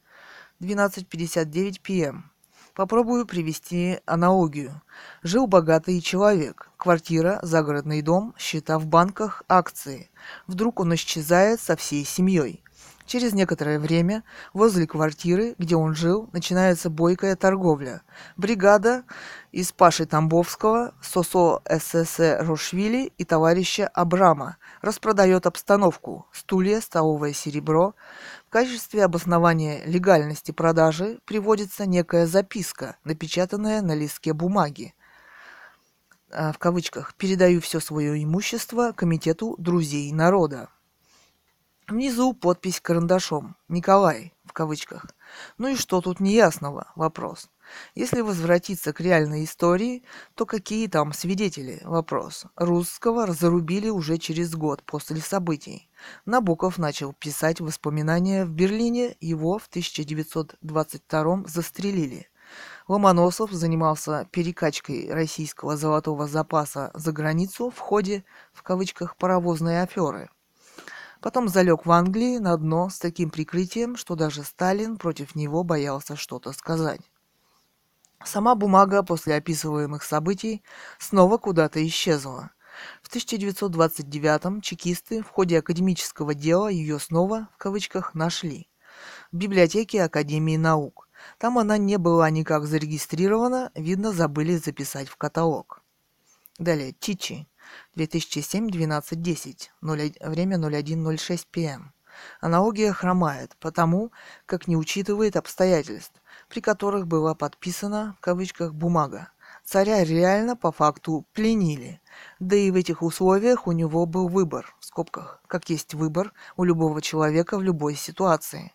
12.59 п.м. Попробую привести аналогию. Жил богатый человек. Квартира, загородный дом, счета в банках, акции. Вдруг он исчезает со всей семьей. Через некоторое время возле квартиры, где он жил, начинается бойкая торговля. Бригада из Паши Тамбовского, Сосо ССС Рошвили и товарища Абрама распродает обстановку, стулья, столовое серебро, в качестве обоснования легальности продажи приводится некая записка, напечатанная на листке бумаги. а, в кавычках, передаю все свое имущество комитету друзей народа. Внизу подпись карандашом. Николай, в кавычках. Ну и что тут неясного? Вопрос. Если возвратиться к реальной истории, то какие там свидетели? Вопрос. Русского зарубили уже через год после событий. Набоков начал писать воспоминания в Берлине, его в 1922 застрелили. Ломоносов занимался перекачкой российского золотого запаса за границу в ходе, в кавычках, паровозной аферы. Потом залег в Англии на дно с таким прикрытием, что даже Сталин против него боялся что-то сказать. Сама бумага после описываемых событий снова куда-то исчезла. В 1929-м чекисты в ходе академического дела ее снова, в кавычках, нашли. В библиотеке Академии наук. Там она не была никак зарегистрирована, видно, забыли записать в каталог. Далее, Чичи. 2007-12-10. Время 01.06 пм. Аналогия хромает, потому как не учитывает обстоятельств, при которых была подписана, в кавычках, бумага. Царя реально по факту пленили. Да и в этих условиях у него был выбор, в скобках, как есть выбор у любого человека в любой ситуации.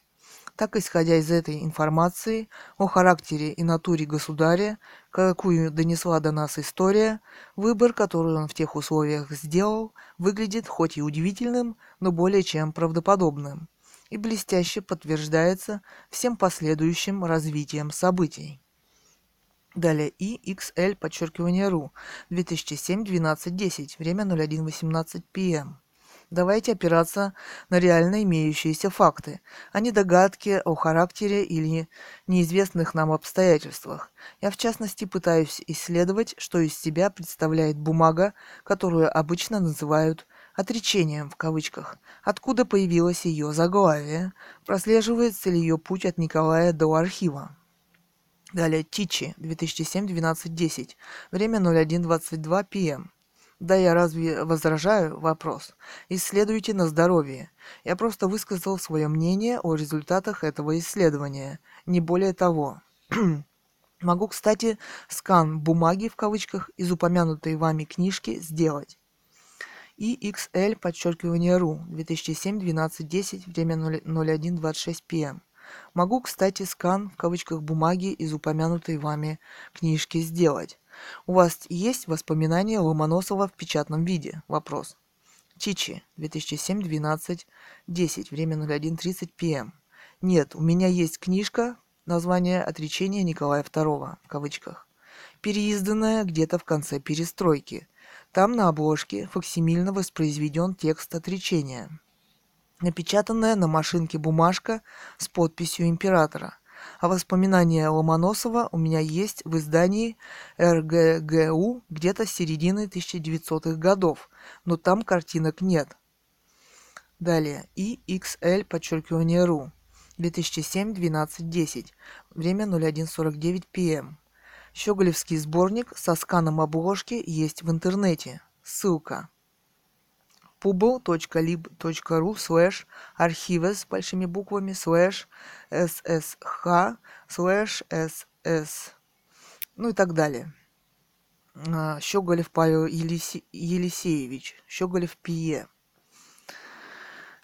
Так, исходя из этой информации о характере и натуре государя, какую донесла до нас история, выбор, который он в тех условиях сделал, выглядит хоть и удивительным, но более чем правдоподобным и блестяще подтверждается всем последующим развитием событий. Далее IXL, подчеркивание РУ, 2007-12-10, время 01.18 пм. Давайте опираться на реально имеющиеся факты, а не догадки о характере или неизвестных нам обстоятельствах. Я в частности пытаюсь исследовать, что из себя представляет бумага, которую обычно называют отречением в кавычках, откуда появилось ее заглавие, прослеживается ли ее путь от Николая до архива. Далее Тичи, 2007-12-10, время 01.22 пм. Да я разве возражаю? Вопрос. Исследуйте на здоровье. Я просто высказал свое мнение о результатах этого исследования, не более того. Могу, кстати, скан бумаги в кавычках из упомянутой вами книжки сделать и XL подчеркивание ру 2007-12-10, время 01.26 пм. Могу, кстати, скан в кавычках бумаги из упомянутой вами книжки сделать. У вас есть воспоминания Ломоносова в печатном виде? Вопрос. Чичи, 2007-12-10, время 01.30 пм. Нет, у меня есть книжка, название «Отречение Николая II», в кавычках, переизданная где-то в конце перестройки, там на обложке факсимильно воспроизведен текст отречения. Напечатанная на машинке бумажка с подписью императора. А воспоминания Ломоносова у меня есть в издании РГГУ где-то с середины 1900-х годов, но там картинок нет. Далее. IXL, подчеркивание РУ. 2007-12-10. Время 01.49 пм. Щеголевский сборник со сканом обложки есть в интернете. Ссылка publ.lib.ru слэш архивы с большими буквами слэш ssh слэш ss ну и так далее. А, Щеголев Павел Елисе... Елисеевич. Щеголев Пие.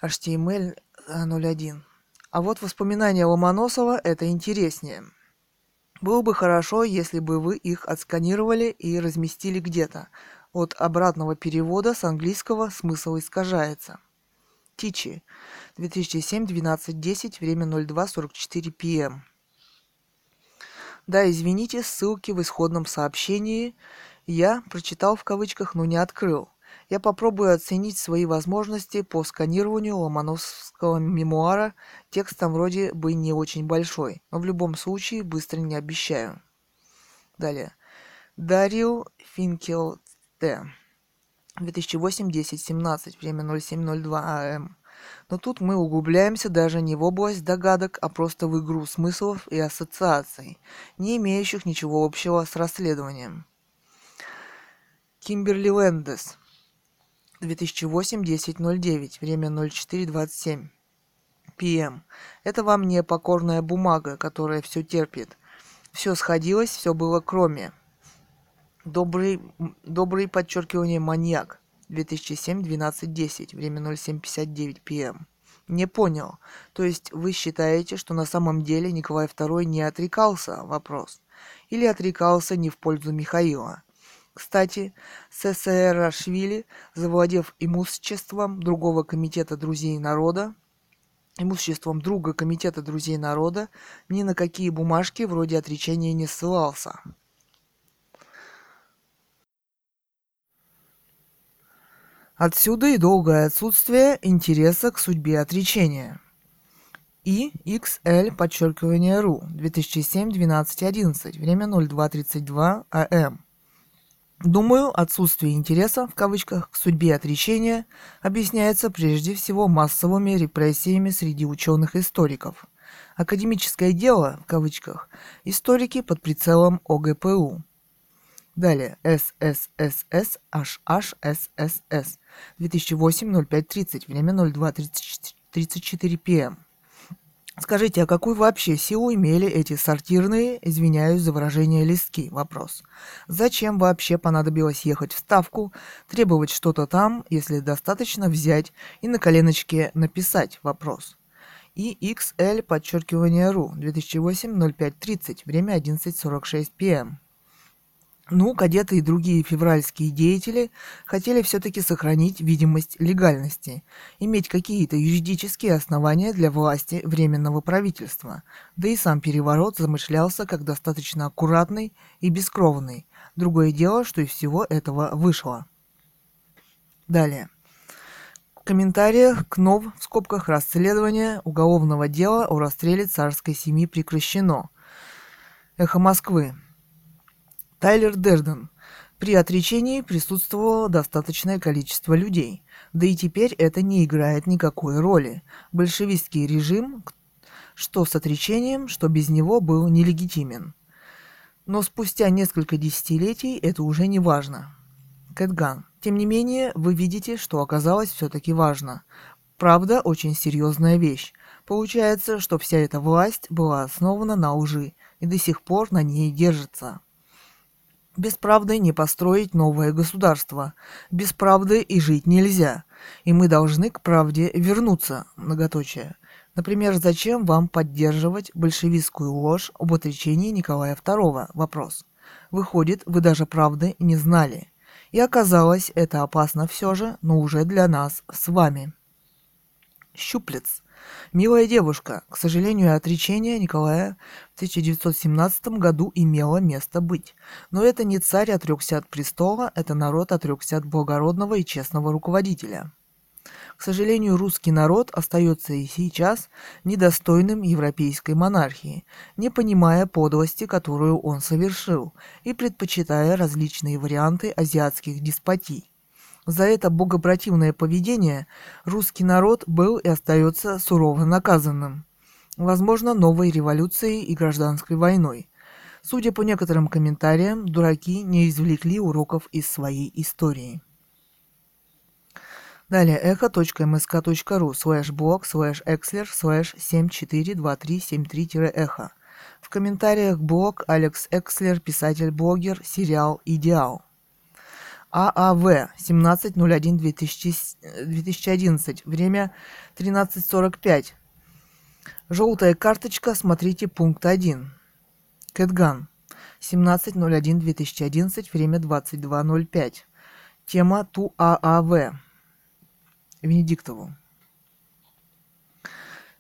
HTML 01. А вот воспоминания Ломоносова это интереснее – было бы хорошо, если бы вы их отсканировали и разместили где-то. От обратного перевода с английского смысл искажается. Тичи. 2007-12-10, время 02.44 пм. Да, извините, ссылки в исходном сообщении я прочитал в кавычках, но не открыл. Я попробую оценить свои возможности по сканированию ломоносовского мемуара. Текст там вроде бы не очень большой, но в любом случае быстро не обещаю. Далее. Дарил Финкел Т. 2008-10-17, время 07.02 АМ. Но тут мы углубляемся даже не в область догадок, а просто в игру смыслов и ассоциаций, не имеющих ничего общего с расследованием. Кимберли Лэндес. 2008-10-09, время 04.27 п.м. Это вам не покорная бумага, которая все терпит. Все сходилось, все было кроме. Добрый, добрый подчеркивание маньяк. 2007 12.10, время 07.59 пм. Не понял. То есть вы считаете, что на самом деле Николай II не отрекался? Вопрос. Или отрекался не в пользу Михаила? Кстати, СССР-Швили, завладев имуществом другого комитета друзей народа, имуществом друга комитета друзей народа, ни на какие бумажки вроде отречения не ссылался. Отсюда и долгое отсутствие интереса к судьбе отречения. И XL подчеркивание РУ 2007 12 11 время 02.32 АМ. Думаю, отсутствие интереса, в кавычках, к судьбе отречения объясняется прежде всего массовыми репрессиями среди ученых-историков. Академическое дело, в кавычках, историки под прицелом ОГПУ. Далее, СССС, HHSSS, 2008-05-30, время 02.34 пм. Скажите, а какую вообще силу имели эти сортирные, извиняюсь за выражение, листки? Вопрос. Зачем вообще понадобилось ехать в Ставку, требовать что-то там, если достаточно взять и на коленочке написать? Вопрос. И XL подчеркивание РУ 2008-05-30, время 11.46 пм. Ну, кадеты и другие февральские деятели хотели все-таки сохранить видимость легальности, иметь какие-то юридические основания для власти Временного правительства, да и сам переворот замышлялся как достаточно аккуратный и бескровный. Другое дело, что из всего этого вышло. Далее. В комментариях к НОВ в скобках расследования уголовного дела о расстреле царской семьи прекращено. Эхо Москвы. Тайлер Дерден. При отречении присутствовало достаточное количество людей, да и теперь это не играет никакой роли. Большевистский режим, что с отречением, что без него, был нелегитимен. Но спустя несколько десятилетий это уже не важно. Кэтган. Тем не менее, вы видите, что оказалось все-таки важно. Правда, очень серьезная вещь. Получается, что вся эта власть была основана на лжи и до сих пор на ней держится. Без правды не построить новое государство. Без правды и жить нельзя. И мы должны к правде вернуться, многоточие. Например, зачем вам поддерживать большевистскую ложь об отречении Николая II? Вопрос. Выходит, вы даже правды не знали. И оказалось, это опасно все же, но уже для нас с вами. Щуплец. Милая девушка, к сожалению, отречение Николая в 1917 году имело место быть. Но это не царь отрекся от престола, это народ отрекся от благородного и честного руководителя. К сожалению, русский народ остается и сейчас недостойным европейской монархии, не понимая подлости, которую он совершил, и предпочитая различные варианты азиатских деспотий. За это богопротивное поведение русский народ был и остается сурово наказанным. Возможно, новой революцией и гражданской войной. Судя по некоторым комментариям, дураки не извлекли уроков из своей истории. Далее echo.msk.ru слэш блог слэш экслер слэш 742373-эхо. В комментариях блог Алекс Экслер, писатель-блогер, сериал «Идеал». ААВ 17.01.2011. Время 13.45. Желтая карточка, смотрите пункт 1. Catgun. 17.01.2011. Время 22.05. Тема To ААВ. Венедиктову.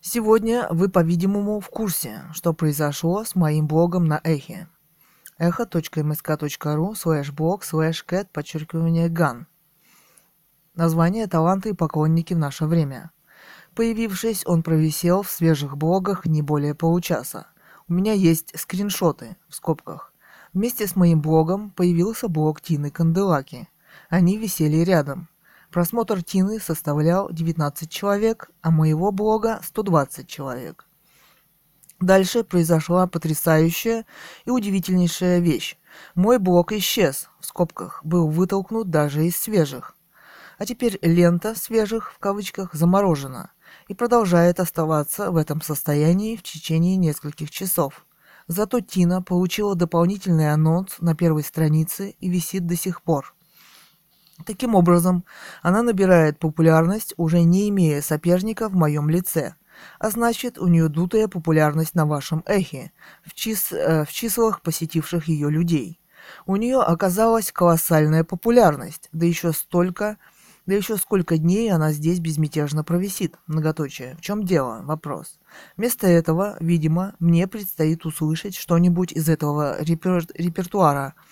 Сегодня вы, по-видимому, в курсе, что произошло с моим блогом на Эхе echo.msk.ru слэш блог слэш cat подчеркивание gun. Название «Таланты и поклонники в наше время». Появившись, он провисел в свежих блогах не более получаса. У меня есть скриншоты, в скобках. Вместе с моим блогом появился блог Тины Канделаки. Они висели рядом. Просмотр Тины составлял 19 человек, а моего блога 120 человек. Дальше произошла потрясающая и удивительнейшая вещь. Мой блок исчез, в скобках, был вытолкнут даже из свежих. А теперь лента свежих, в кавычках, заморожена и продолжает оставаться в этом состоянии в течение нескольких часов. Зато Тина получила дополнительный анонс на первой странице и висит до сих пор. Таким образом, она набирает популярность, уже не имея соперника в моем лице. А значит, у нее дутая популярность на вашем эхе, в, чис э, в числах посетивших ее людей. У нее оказалась колоссальная популярность, да еще столько, да еще сколько дней она здесь безмятежно провисит, многоточие. В чем дело? Вопрос. Вместо этого, видимо, мне предстоит услышать что-нибудь из этого репер репертуара –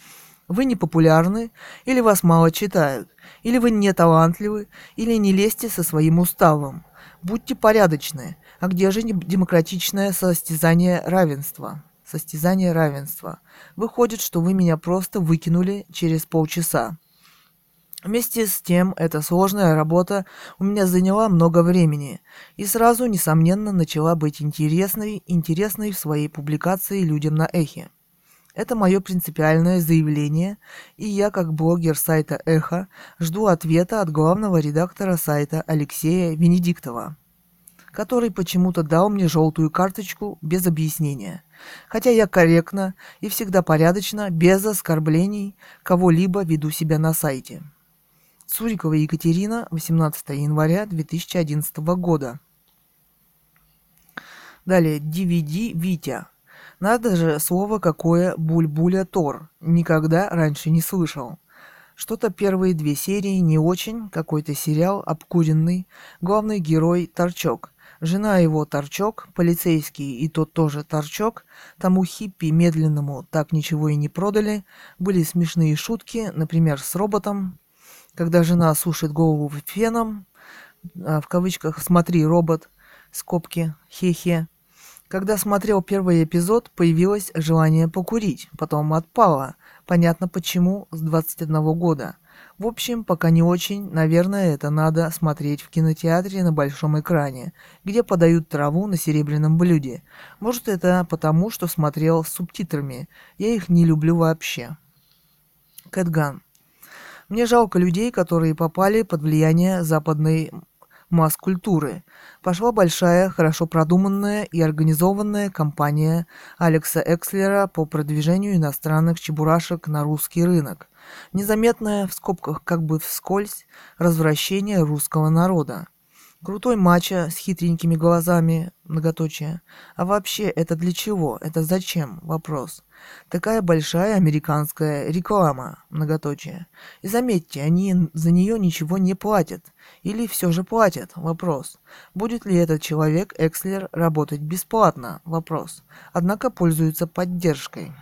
вы не популярны, или вас мало читают, или вы не талантливы, или не лезьте со своим уставом. Будьте порядочны. А где же демократичное состязание равенства? Состязание равенства. Выходит, что вы меня просто выкинули через полчаса. Вместе с тем, эта сложная работа у меня заняла много времени и сразу, несомненно, начала быть интересной, интересной в своей публикации людям на эхе. Это мое принципиальное заявление, и я, как блогер сайта «Эхо», жду ответа от главного редактора сайта Алексея Венедиктова, который почему-то дал мне желтую карточку без объяснения. Хотя я корректно и всегда порядочно, без оскорблений, кого-либо веду себя на сайте. Цурикова Екатерина, 18 января 2011 года. Далее, DVD Витя. Надо же, слово какое «бульбуля Тор». Никогда раньше не слышал. Что-то первые две серии не очень, какой-то сериал обкуренный, главный герой Торчок. Жена его Торчок, полицейский и тот тоже Торчок, тому хиппи медленному так ничего и не продали, были смешные шутки, например, с роботом, когда жена сушит голову феном, а, в кавычках «смотри, робот», скобки, хе-хе, когда смотрел первый эпизод, появилось желание покурить, потом отпало. Понятно почему, с 21 года. В общем, пока не очень, наверное, это надо смотреть в кинотеатре на большом экране, где подают траву на серебряном блюде. Может, это потому, что смотрел с субтитрами. Я их не люблю вообще. Кэтган. Мне жалко людей, которые попали под влияние западной масс-культуры. Пошла большая, хорошо продуманная и организованная кампания Алекса Экслера по продвижению иностранных чебурашек на русский рынок. Незаметное, в скобках как бы вскользь, развращение русского народа. Крутой мачо с хитренькими глазами, многоточие. А вообще, это для чего? Это зачем? Вопрос. Такая большая американская реклама, многоточие. И заметьте, они за нее ничего не платят. Или все же платят? Вопрос. Будет ли этот человек, Экслер, работать бесплатно? Вопрос. Однако пользуется поддержкой.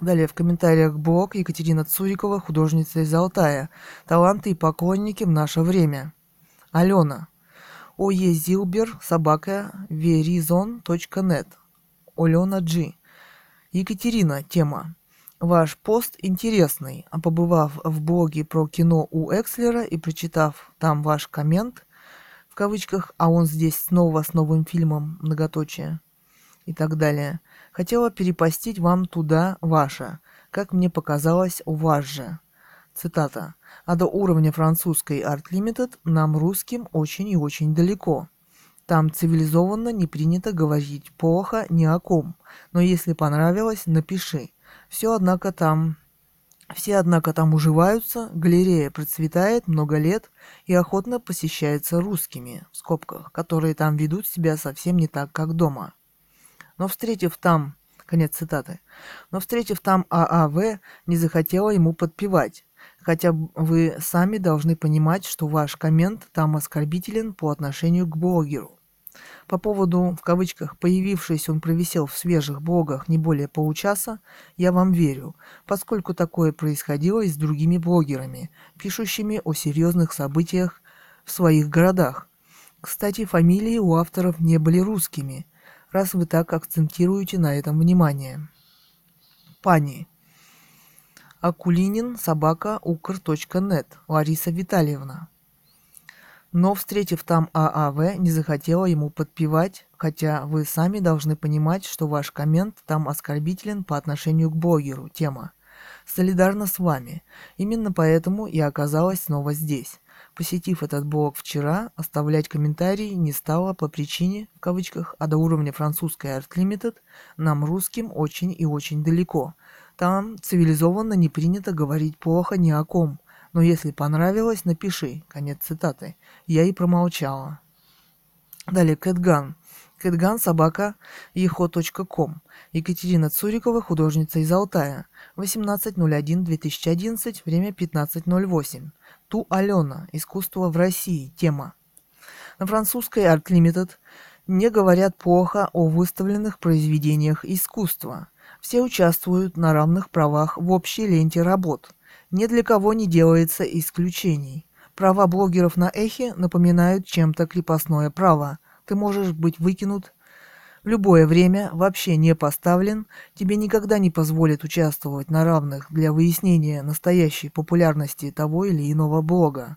Далее в комментариях блог Екатерина Цурикова, художница из Алтая. Таланты и поклонники в наше время. Алена. Ое Зилбер, собака, verizon.net. Олена G. Екатерина, тема. Ваш пост интересный, а побывав в блоге про кино у Экслера и прочитав там ваш коммент, в кавычках, а он здесь снова с новым фильмом, многоточие, и так далее, хотела перепостить вам туда ваше, как мне показалось, у вас же. Цитата а до уровня французской Art Limited нам русским очень и очень далеко. Там цивилизованно не принято говорить плохо ни о ком, но если понравилось, напиши. Все, однако, там все, однако, там уживаются, галерея процветает много лет и охотно посещается русскими, в скобках, которые там ведут себя совсем не так, как дома. Но встретив там, конец цитаты, но встретив там ААВ, не захотела ему подпевать, хотя вы сами должны понимать, что ваш коммент там оскорбителен по отношению к блогеру. По поводу, в кавычках, появившись, он провисел в свежих блогах не более получаса, я вам верю, поскольку такое происходило и с другими блогерами, пишущими о серьезных событиях в своих городах. Кстати, фамилии у авторов не были русскими, раз вы так акцентируете на этом внимание. Пани. Акулинин собака укр.нет Лариса Витальевна. Но, встретив там ААВ, не захотела ему подпевать, хотя вы сами должны понимать, что ваш коммент там оскорбителен по отношению к блогеру. Тема. Солидарна с вами. Именно поэтому я оказалась снова здесь. посетив этот блог вчера, оставлять комментарии не стала по причине, в кавычках, а до уровня французской Art Limited нам русским очень и очень далеко. Там цивилизованно не принято говорить плохо ни о ком. Но если понравилось, напиши. Конец цитаты. Я и промолчала. Далее, Кэтган. Кэтган собака ехо.ком. Екатерина Цурикова, художница из Алтая. 18.01.2011, время 15.08. Ту Алена. Искусство в России. Тема. На французской Art Limited не говорят плохо о выставленных произведениях искусства. Все участвуют на равных правах в общей ленте работ. Ни для кого не делается исключений. Права блогеров на эхе напоминают чем-то крепостное право – ты можешь быть выкинут в любое время, вообще не поставлен, тебе никогда не позволят участвовать на равных для выяснения настоящей популярности того или иного блога.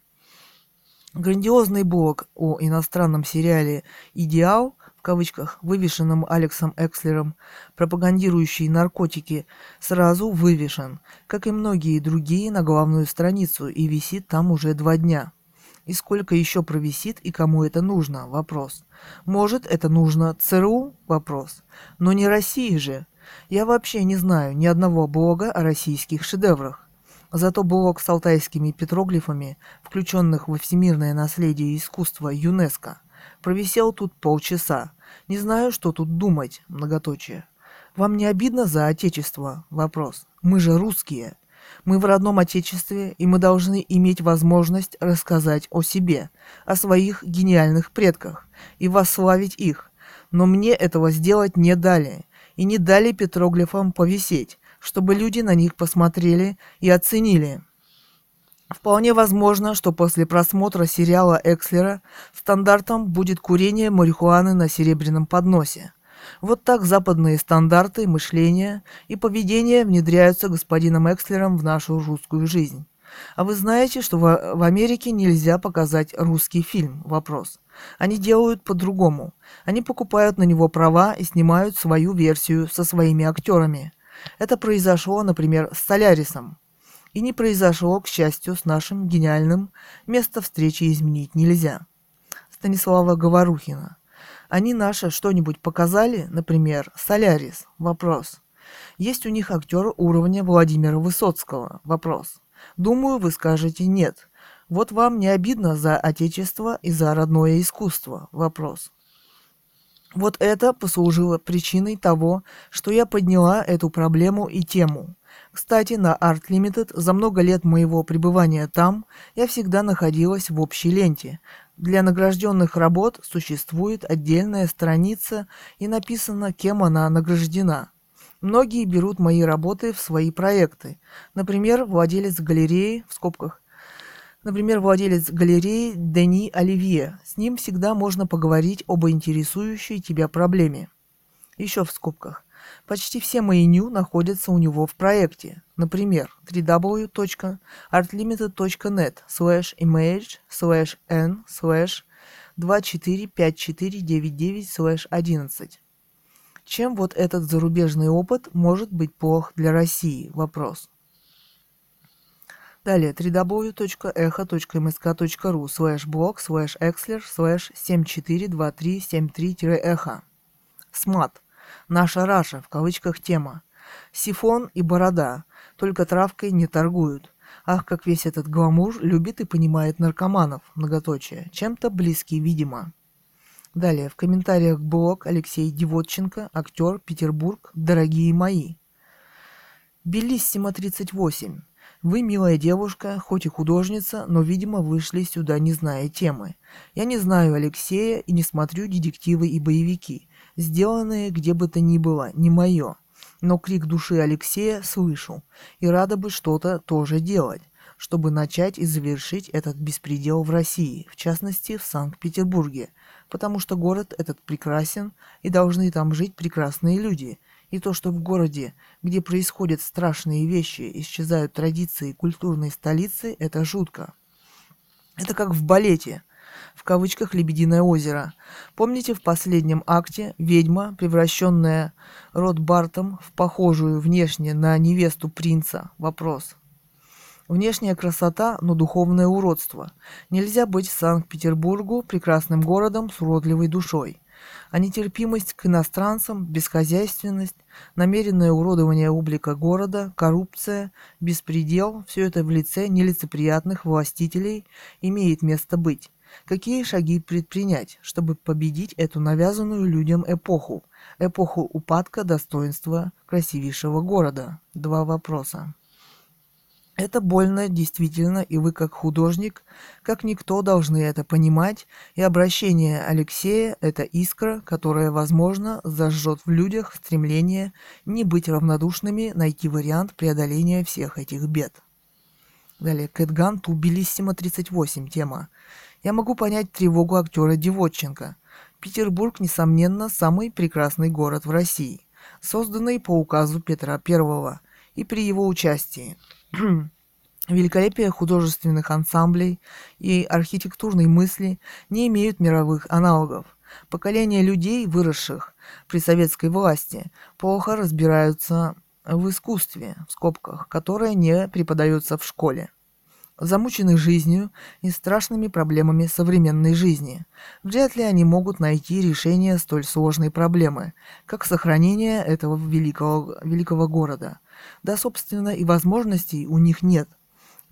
Грандиозный блог о иностранном сериале «Идеал» кавычках, вывешенном Алексом Экслером, пропагандирующий наркотики, сразу вывешен, как и многие другие, на главную страницу и висит там уже два дня. И сколько еще провисит и кому это нужно? Вопрос. Может, это нужно ЦРУ? Вопрос. Но не России же. Я вообще не знаю ни одного блога о российских шедеврах. Зато блог с алтайскими петроглифами, включенных во всемирное наследие искусства ЮНЕСКО, провисел тут полчаса. Не знаю, что тут думать, многоточие. Вам не обидно за отечество? Вопрос. Мы же русские. Мы в родном Отечестве, и мы должны иметь возможность рассказать о себе, о своих гениальных предках и восславить их. Но мне этого сделать не дали, и не дали петроглифам повисеть, чтобы люди на них посмотрели и оценили. Вполне возможно, что после просмотра сериала Экслера стандартом будет курение марихуаны на серебряном подносе. Вот так западные стандарты мышления и поведения внедряются господином Экслером в нашу русскую жизнь. А вы знаете, что в, Америке нельзя показать русский фильм? Вопрос. Они делают по-другому. Они покупают на него права и снимают свою версию со своими актерами. Это произошло, например, с Солярисом. И не произошло, к счастью, с нашим гениальным «Место встречи изменить нельзя». Станислава Говорухина. Они наше что-нибудь показали, например, «Солярис»? Вопрос. Есть у них актер уровня Владимира Высоцкого? Вопрос. Думаю, вы скажете «нет». Вот вам не обидно за отечество и за родное искусство? Вопрос. Вот это послужило причиной того, что я подняла эту проблему и тему. Кстати, на Art Limited за много лет моего пребывания там я всегда находилась в общей ленте, для награжденных работ существует отдельная страница и написано, кем она награждена. Многие берут мои работы в свои проекты. Например, владелец галереи, в скобках, Например, владелец галереи Дени Оливье. С ним всегда можно поговорить об интересующей тебя проблеме. Еще в скобках. Почти все мои ню находятся у него в проекте. Например, www.artlimited.net slash image slash n slash 245499 slash 11. Чем вот этот зарубежный опыт может быть плох для России? Вопрос. Далее www.echo.msk.ru slash blog slash exler slash 742373-echo. СМАТ. Наша Раша, в кавычках тема. Сифон и борода, только травкой не торгуют. Ах, как весь этот гламур любит и понимает наркоманов, многоточие. Чем-то близкий, видимо. Далее, в комментариях блог Алексей Девотченко, актер, Петербург, дорогие мои. Белиссимо 38. Вы, милая девушка, хоть и художница, но, видимо, вышли сюда, не зная темы. Я не знаю Алексея и не смотрю детективы и боевики сделанное где бы то ни было, не мое. Но крик души Алексея слышу, и рада бы что-то тоже делать, чтобы начать и завершить этот беспредел в России, в частности в Санкт-Петербурге, потому что город этот прекрасен, и должны там жить прекрасные люди. И то, что в городе, где происходят страшные вещи, исчезают традиции культурной столицы, это жутко. Это как в балете – в кавычках «Лебединое озеро». Помните в последнем акте ведьма, превращенная Ротбартом в похожую внешне на невесту принца? Вопрос. Внешняя красота, но духовное уродство. Нельзя быть Санкт-Петербургу прекрасным городом с уродливой душой. А нетерпимость к иностранцам, бесхозяйственность, намеренное уродование облика города, коррупция, беспредел – все это в лице нелицеприятных властителей имеет место быть. Какие шаги предпринять, чтобы победить эту навязанную людям эпоху, эпоху упадка достоинства красивейшего города? Два вопроса. Это больно, действительно, и вы как художник, как никто должны это понимать, и обращение Алексея – это искра, которая, возможно, зажжет в людях стремление не быть равнодушными, найти вариант преодоления всех этих бед. Далее, Кэтган Тубилиссимо 38, тема. Я могу понять тревогу актера Девотченко. Петербург, несомненно, самый прекрасный город в России, созданный по указу Петра I и при его участии. Великолепие художественных ансамблей и архитектурной мысли не имеют мировых аналогов. Поколения людей, выросших при советской власти, плохо разбираются в искусстве, в скобках, которое не преподается в школе. Замучены жизнью и страшными проблемами современной жизни, вряд ли они могут найти решение столь сложной проблемы, как сохранение этого великого, великого города. Да, собственно, и возможностей у них нет –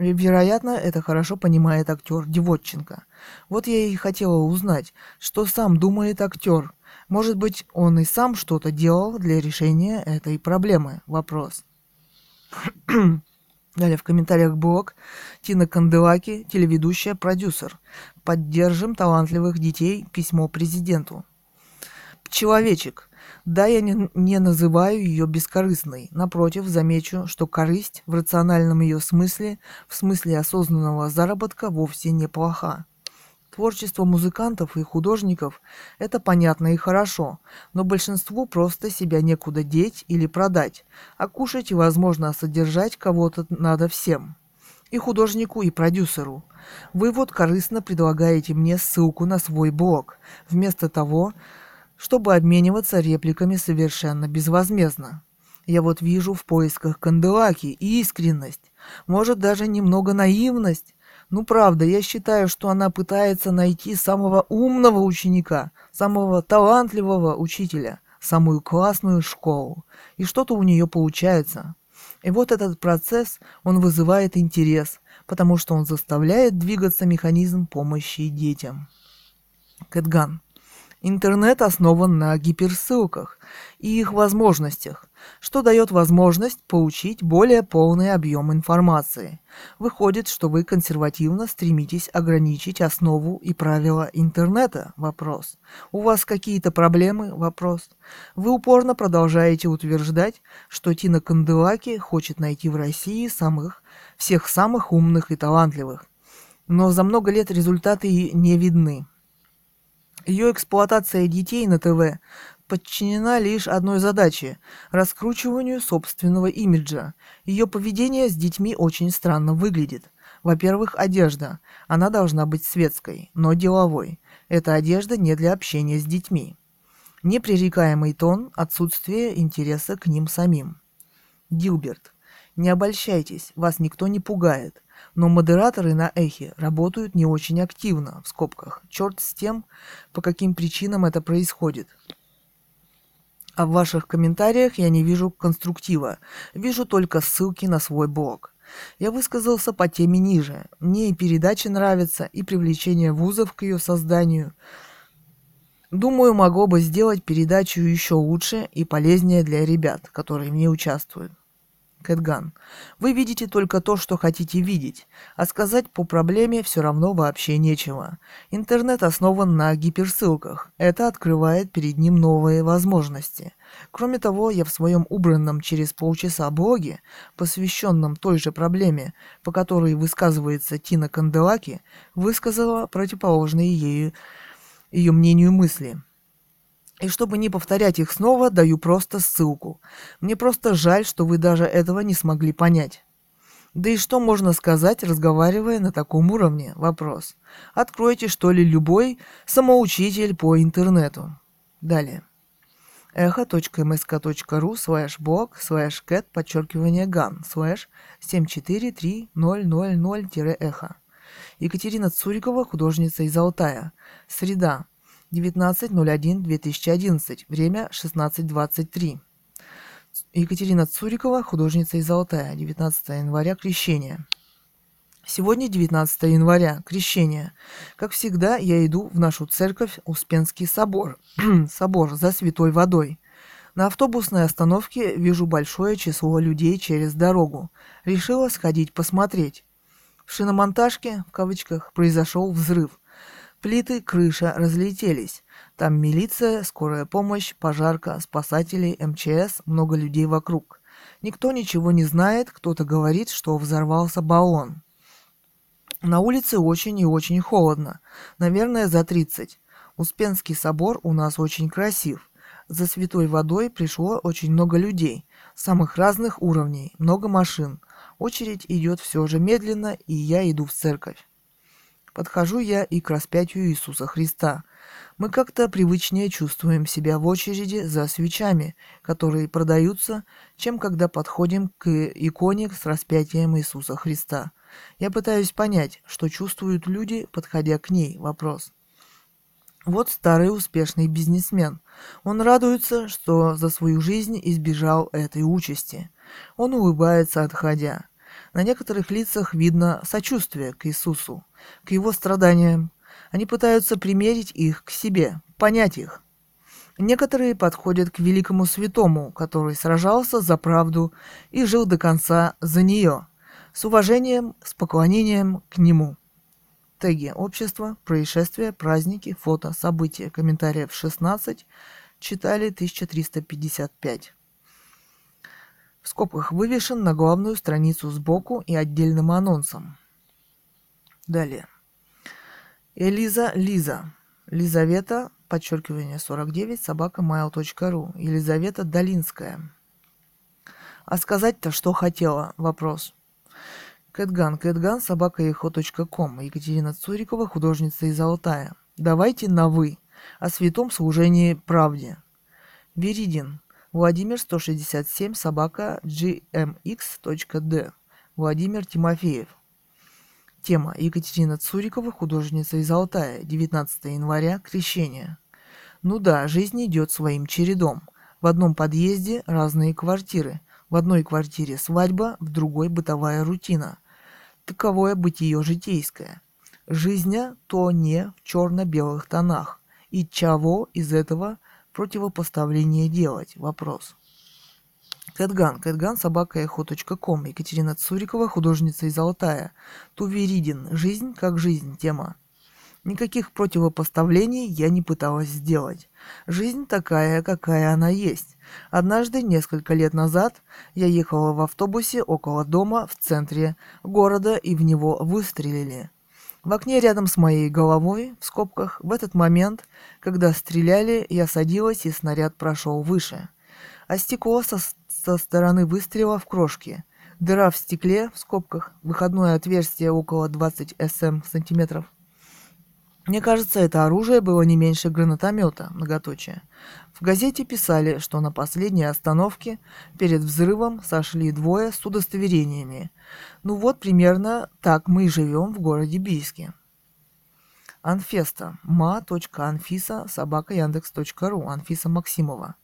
Вероятно, это хорошо понимает актер Девотченко. Вот я и хотела узнать, что сам думает актер. Может быть, он и сам что-то делал для решения этой проблемы? Вопрос. Далее в комментариях блог Тина Канделаки, телеведущая, продюсер. Поддержим талантливых детей. Письмо президенту. Человечек. Да, я не, не называю ее бескорыстной. Напротив, замечу, что корысть в рациональном ее смысле, в смысле осознанного заработка, вовсе не плоха. Творчество музыкантов и художников – это понятно и хорошо, но большинству просто себя некуда деть или продать, а кушать и, возможно, содержать кого-то надо всем. И художнику, и продюсеру. Вы вот корыстно предлагаете мне ссылку на свой блог, вместо того, чтобы обмениваться репликами совершенно безвозмездно. Я вот вижу в поисках Канделаки искренность, может даже немного наивность. Ну правда, я считаю, что она пытается найти самого умного ученика, самого талантливого учителя, самую классную школу. И что-то у нее получается. И вот этот процесс, он вызывает интерес, потому что он заставляет двигаться механизм помощи детям. Кэтган. Интернет основан на гиперссылках и их возможностях, что дает возможность получить более полный объем информации. Выходит, что вы консервативно стремитесь ограничить основу и правила интернета? Вопрос. У вас какие-то проблемы? Вопрос. Вы упорно продолжаете утверждать, что Тина Канделаки хочет найти в России самых, всех самых умных и талантливых. Но за много лет результаты не видны. Ее эксплуатация детей на ТВ подчинена лишь одной задаче – раскручиванию собственного имиджа. Ее поведение с детьми очень странно выглядит. Во-первых, одежда. Она должна быть светской, но деловой. Эта одежда не для общения с детьми. Непререкаемый тон, отсутствие интереса к ним самим. Гилберт. Не обольщайтесь, вас никто не пугает. Но модераторы на эхе работают не очень активно, в скобках. Черт с тем, по каким причинам это происходит. А в ваших комментариях я не вижу конструктива. Вижу только ссылки на свой блог. Я высказался по теме ниже. Мне и передача нравится, и привлечение вузов к ее созданию. Думаю, могло бы сделать передачу еще лучше и полезнее для ребят, которые в ней участвуют. Кэтган. Вы видите только то, что хотите видеть, а сказать по проблеме все равно вообще нечего. Интернет основан на гиперссылках. Это открывает перед ним новые возможности. Кроме того, я в своем убранном через полчаса блоге, посвященном той же проблеме, по которой высказывается Тина Канделаки, высказала противоположные ею ее мнению мысли – и чтобы не повторять их снова, даю просто ссылку. Мне просто жаль, что вы даже этого не смогли понять. Да и что можно сказать, разговаривая на таком уровне? Вопрос. Откройте, что ли, любой самоучитель по интернету. Далее. эхо.msk.ru слэш блог слэш cat подчеркивание gun слэш 743000-эхо. Екатерина Цурикова, художница из Алтая. Среда, 19.01.2011, время 16.23. Екатерина Цурикова, художница из Алтая, 19 января, Крещение. Сегодня 19 января, Крещение. Как всегда, я иду в нашу церковь Успенский собор, собор за святой водой. На автобусной остановке вижу большое число людей через дорогу. Решила сходить посмотреть. В шиномонтажке, в кавычках, произошел взрыв. Плиты, крыша разлетелись. Там милиция, скорая помощь, пожарка, спасатели, МЧС, много людей вокруг. Никто ничего не знает, кто-то говорит, что взорвался баллон. На улице очень и очень холодно. Наверное, за 30. Успенский собор у нас очень красив. За святой водой пришло очень много людей. Самых разных уровней, много машин. Очередь идет все же медленно, и я иду в церковь. Подхожу я и к распятию Иисуса Христа. Мы как-то привычнее чувствуем себя в очереди за свечами, которые продаются, чем когда подходим к иконе с распятием Иисуса Христа. Я пытаюсь понять, что чувствуют люди, подходя к ней. Вопрос. Вот старый успешный бизнесмен. Он радуется, что за свою жизнь избежал этой участи. Он улыбается, отходя. На некоторых лицах видно сочувствие к Иисусу, к его страданиям. Они пытаются примерить их к себе, понять их. Некоторые подходят к великому святому, который сражался за правду и жил до конца за нее – с уважением, с поклонением к нему. Теги общества, происшествия, праздники, фото, события, комментариев 16, читали 1355. В скобках вывешен на главную страницу сбоку и отдельным анонсом. Далее. Элиза Лиза. Лизавета, подчеркивание 49, собака mail.ru. Елизавета Долинская. А сказать-то что хотела? Вопрос. Кэтган, Кэтган, собака ком. Екатерина Цурикова, художница из Алтая. Давайте на «вы» о святом служении правде. Веридин, Владимир 167, собака gmx.d. Владимир Тимофеев. Тема Екатерина Цурикова, художница из Алтая, 19 января, Крещение. Ну да, жизнь идет своим чередом. В одном подъезде разные квартиры. В одной квартире свадьба, в другой бытовая рутина таковое бытие житейское. Жизня то не в черно-белых тонах. И чего из этого противопоставление делать? Вопрос. Кэтган. Кэтган, собака эхо.ком. Екатерина Цурикова, художница из Алтая. Туверидин. Жизнь как жизнь. Тема. Никаких противопоставлений я не пыталась сделать. Жизнь такая, какая она есть. Однажды, несколько лет назад, я ехала в автобусе около дома в центре города и в него выстрелили. В окне рядом с моей головой, в скобках, в этот момент, когда стреляли, я садилась и снаряд прошел выше. А стекло со, со стороны выстрела в крошке. Дыра в стекле, в скобках, выходное отверстие около 20 см сантиметров – мне кажется, это оружие было не меньше гранатомета, многоточие. В газете писали, что на последней остановке перед взрывом сошли двое с удостоверениями. Ну вот примерно так мы и живем в городе Бийске. Анфеста. ма.анфиса собака яндекс.ру. Анфиса Максимова.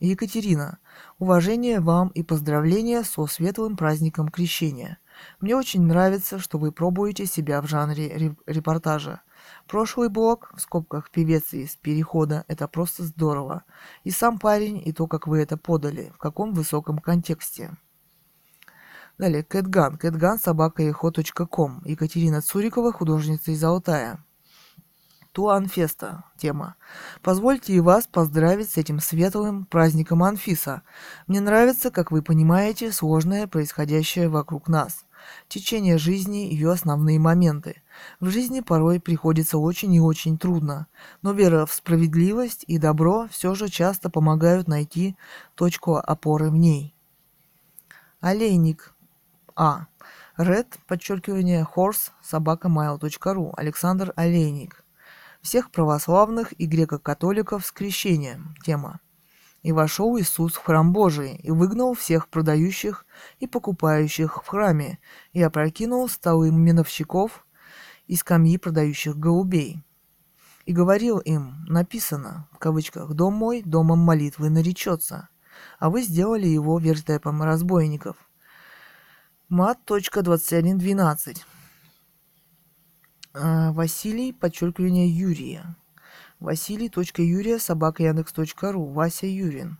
Екатерина. Уважение вам и поздравления со светлым праздником Крещения. Мне очень нравится, что вы пробуете себя в жанре репортажа. Прошлый блог, в скобках певец из перехода, это просто здорово. И сам парень, и то, как вы это подали, в каком высоком контексте. Далее, Кэтган. Кэтган, собака ком. Екатерина Цурикова, художница из Алтая. Туанфеста. Тема. Позвольте и вас поздравить с этим светлым праздником Анфиса. Мне нравится, как вы понимаете, сложное происходящее вокруг нас течение жизни, ее основные моменты. В жизни порой приходится очень и очень трудно, но вера в справедливость и добро все же часто помогают найти точку опоры в ней. Олейник А. Red, подчеркивание, horse, собака mail.ru. Александр Олейник. Всех православных и греко-католиков с крещением. Тема. И вошел Иисус в храм Божий, и выгнал всех продающих и покупающих в храме, и опрокинул столы миновщиков и скамьи продающих голубей. И говорил им, написано, в кавычках, «Дом мой домом молитвы наречется», а вы сделали его вертепом разбойников. Мат.21.12 а, Василий, подчеркивание Юрия. Василий.юрия, собака Яндекс.ру, Вася Юрин.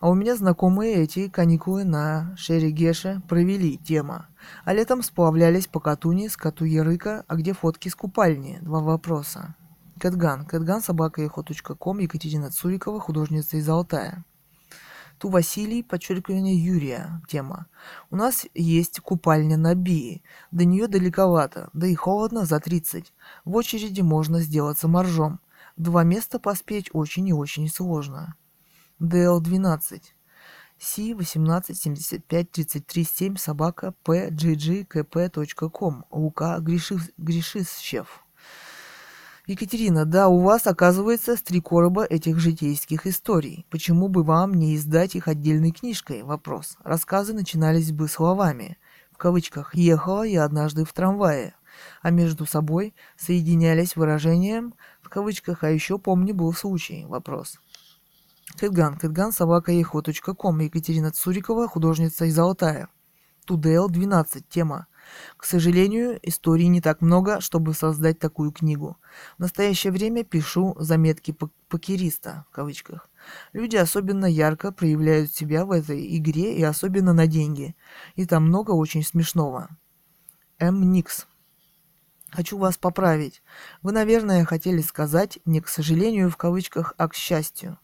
А у меня знакомые эти каникулы на Шерегеше провели, тема. А летом сплавлялись по Катуни с Кату-Ярыка, а где фотки с купальни? Два вопроса. Кэтган. Кэтган, собака ком Екатерина Цурикова, художница из Алтая. Ту Василий, подчеркивание Юрия, тема. У нас есть купальня на Бии. До нее далековато, да и холодно за 30. В очереди можно сделаться моржом. Два места поспеть очень и очень сложно. ДЛ-12. Си-18-75-33-7 собака pggkp.com. Лука Гришисчев. Екатерина, да, у вас, оказывается, три короба этих житейских историй. Почему бы вам не издать их отдельной книжкой? Вопрос. Рассказы начинались бы словами. В кавычках «ехала я однажды в трамвае», а между собой соединялись выражением в кавычках «а еще помню был случай». Вопрос. Кэтган. Кэтган, собака ком. Екатерина Цурикова, художница из Алтая. Тудел 12. Тема. К сожалению, историй не так много, чтобы создать такую книгу. В настоящее время пишу заметки покериста, в кавычках. Люди особенно ярко проявляют себя в этой игре и особенно на деньги. И там много очень смешного. М. Никс. Хочу вас поправить. Вы, наверное, хотели сказать не к сожалению в кавычках, а к счастью.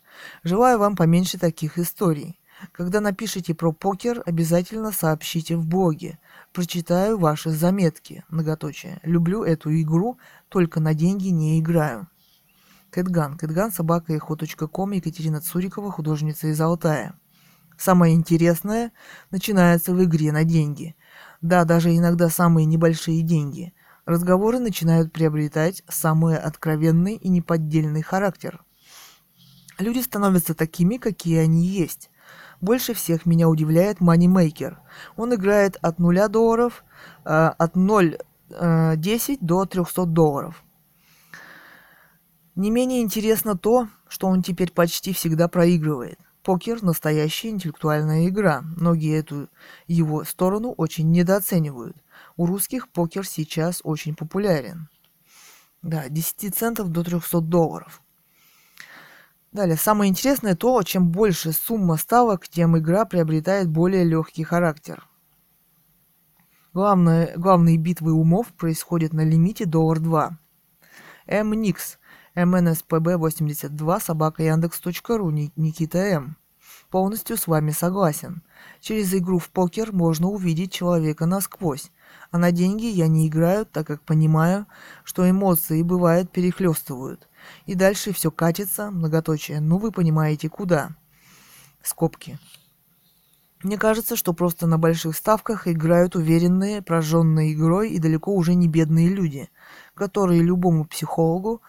Желаю вам поменьше таких историй. Когда напишите про покер, обязательно сообщите в блоге. Прочитаю ваши заметки. Многоточие. Люблю эту игру, только на деньги не играю. Кэтган. Кэтган, собака ком Екатерина Цурикова, художница из Алтая. Самое интересное начинается в игре на деньги. Да, даже иногда самые небольшие деньги. Разговоры начинают приобретать самый откровенный и неподдельный характер. Люди становятся такими, какие они есть. Больше всех меня удивляет Moneymaker. Он играет от 0 долларов, э, от 0,10 э, до 300 долларов. Не менее интересно то, что он теперь почти всегда проигрывает. Покер – настоящая интеллектуальная игра. Многие эту его сторону очень недооценивают. У русских покер сейчас очень популярен. Да, 10 центов до 300 долларов – Далее, самое интересное то, чем больше сумма ставок, тем игра приобретает более легкий характер. Главное, главные битвы умов происходят на лимите доллар 2. МНИКС, МНСПБ82, собака Яндекс.ру, Никита М. Полностью с вами согласен. Через игру в покер можно увидеть человека насквозь. А на деньги я не играю, так как понимаю, что эмоции бывает перехлестывают. И дальше все катится, многоточие. Ну, вы понимаете, куда. Скобки. Мне кажется, что просто на больших ставках играют уверенные, прожженные игрой и далеко уже не бедные люди, которые любому психологу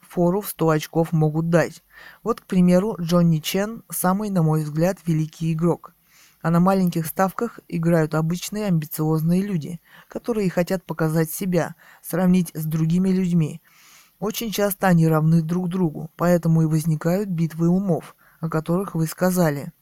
фору в 100 очков могут дать. Вот, к примеру, Джонни Чен – самый, на мой взгляд, великий игрок. А на маленьких ставках играют обычные амбициозные люди, которые хотят показать себя, сравнить с другими людьми – очень часто они равны друг другу, поэтому и возникают битвы умов, о которых вы сказали.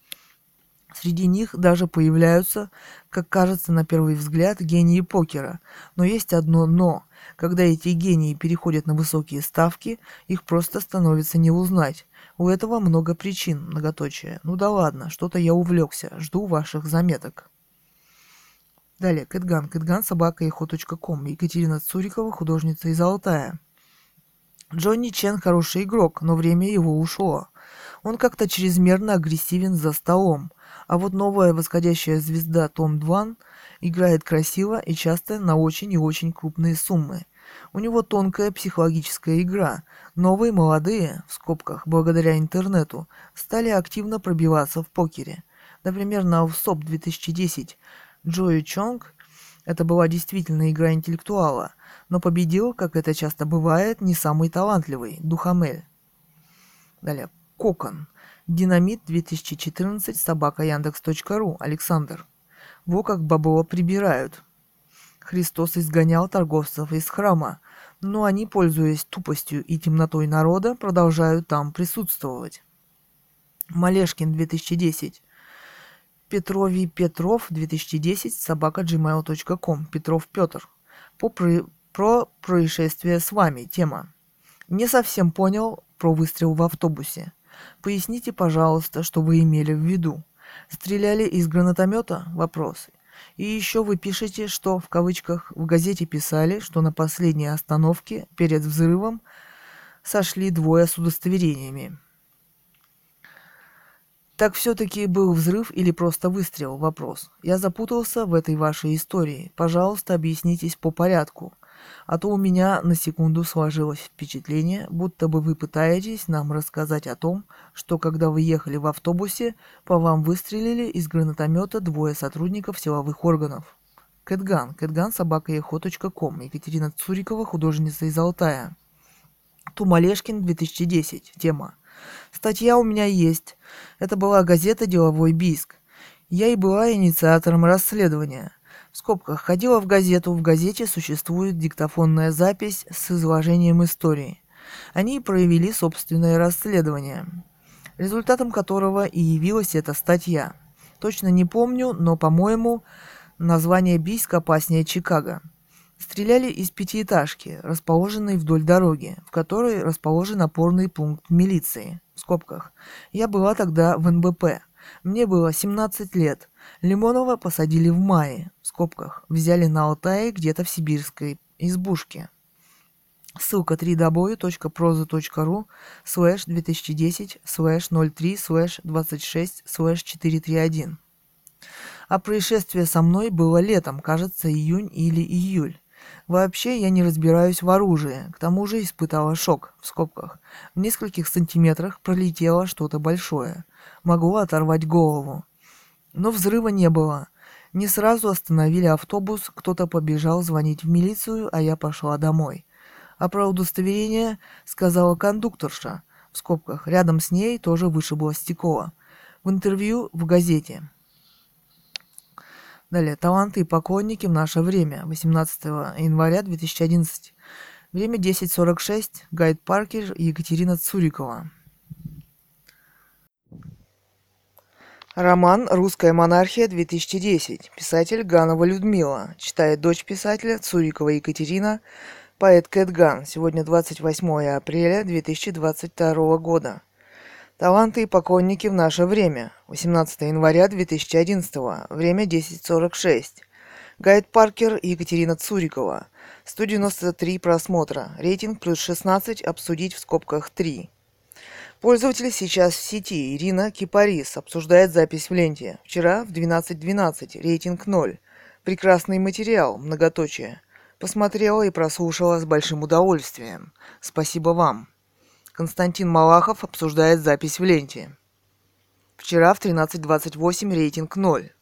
Среди них даже появляются, как кажется на первый взгляд, гении покера. Но есть одно «но». Когда эти гении переходят на высокие ставки, их просто становится не узнать. У этого много причин, многоточие. Ну да ладно, что-то я увлекся. Жду ваших заметок. Далее, Кэтган. Кэтган, собака, ком. Екатерина Цурикова, художница из Алтая. Джонни Чен хороший игрок, но время его ушло. Он как-то чрезмерно агрессивен за столом. А вот новая восходящая звезда Том Дван играет красиво и часто на очень и очень крупные суммы. У него тонкая психологическая игра. Новые молодые, в скобках, благодаря интернету, стали активно пробиваться в покере. Например, на УСОП 2010 Джои Чонг это была действительно игра интеллектуала – но победил, как это часто бывает, не самый талантливый, Духамель. Далее, Кокон. Динамит 2014 собака Яндекс.ру Александр. Во как бабова прибирают. Христос изгонял торговцев из храма, но они, пользуясь тупостью и темнотой народа, продолжают там присутствовать. Малешкин 2010. Петрови Петров 2010 собака gmail.com Петров Петр. По про происшествие с вами. Тема. Не совсем понял про выстрел в автобусе. Поясните, пожалуйста, что вы имели в виду. Стреляли из гранатомета? Вопрос. И еще вы пишете, что в кавычках в газете писали, что на последней остановке перед взрывом сошли двое с удостоверениями. Так все-таки был взрыв или просто выстрел? Вопрос. Я запутался в этой вашей истории. Пожалуйста, объяснитесь по порядку. А то у меня на секунду сложилось впечатление, будто бы вы пытаетесь нам рассказать о том, что когда вы ехали в автобусе, по вам выстрелили из гранатомета двое сотрудников силовых органов. Кэтган, кэтган собака Екатерина Цурикова, художница из Алтая. Тумалешкин, 2010. Тема. Статья у меня есть. Это была газета «Деловой Биск». Я и была инициатором расследования – в скобках ходила в газету. В газете существует диктофонная запись с изложением истории. Они провели собственное расследование, результатом которого и явилась эта статья. Точно не помню, но, по-моему, название Бийск опаснее Чикаго. Стреляли из пятиэтажки, расположенной вдоль дороги, в которой расположен опорный пункт милиции. В скобках. Я была тогда в НБП. Мне было 17 лет. Лимонова посадили в мае, в скобках, взяли на Алтае где-то в сибирской избушке. Ссылка www.proza.ru слэш 2010 слэш 03 слэш 26 слэш 431. А происшествие со мной было летом, кажется, июнь или июль. Вообще я не разбираюсь в оружии, к тому же испытала шок, в скобках. В нескольких сантиметрах пролетело что-то большое. Могло оторвать голову. Но взрыва не было. Не сразу остановили автобус, кто-то побежал звонить в милицию, а я пошла домой. А про удостоверение сказала кондукторша. В скобках. Рядом с ней тоже вышибло стекло. В интервью в газете. Далее. Таланты и поклонники в наше время. 18 января 2011. Время 10.46. Гайд Паркер Екатерина Цурикова. Роман «Русская монархия-2010». Писатель Ганова Людмила. Читает дочь писателя Цурикова Екатерина, поэт Кэт Ган. Сегодня 28 апреля 2022 года. Таланты и поклонники в наше время. 18 января 2011. Время 10.46. Гайд Паркер и Екатерина Цурикова. 193 просмотра. Рейтинг плюс 16. Обсудить в скобках 3. Пользователь сейчас в сети. Ирина Кипарис обсуждает запись в ленте. Вчера в 12.12. .12. Рейтинг 0. Прекрасный материал. Многоточие. Посмотрела и прослушала с большим удовольствием. Спасибо вам. Константин Малахов обсуждает запись в ленте. Вчера в 13.28 рейтинг 0.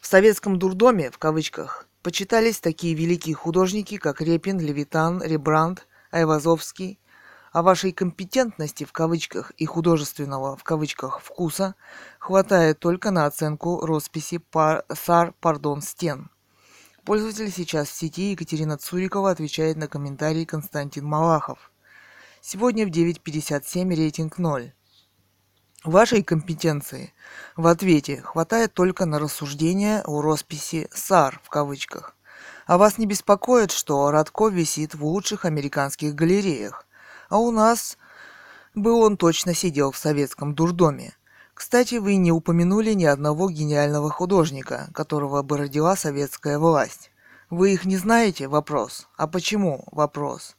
В советском дурдоме, в кавычках, почитались такие великие художники, как Репин, Левитан, Ребрандт, Айвазовский, о вашей компетентности в кавычках и художественного в кавычках вкуса хватает только на оценку росписи пар, сар пардон стен. Пользователь сейчас в сети Екатерина Цурикова отвечает на комментарий Константин Малахов. Сегодня в 9.57 рейтинг 0. Вашей компетенции в ответе хватает только на рассуждение о росписи «САР» в кавычках. А вас не беспокоит, что Радко висит в лучших американских галереях, а у нас бы он точно сидел в советском дурдоме. Кстати, вы не упомянули ни одного гениального художника, которого бы родила советская власть. Вы их не знаете? Вопрос. А почему? Вопрос.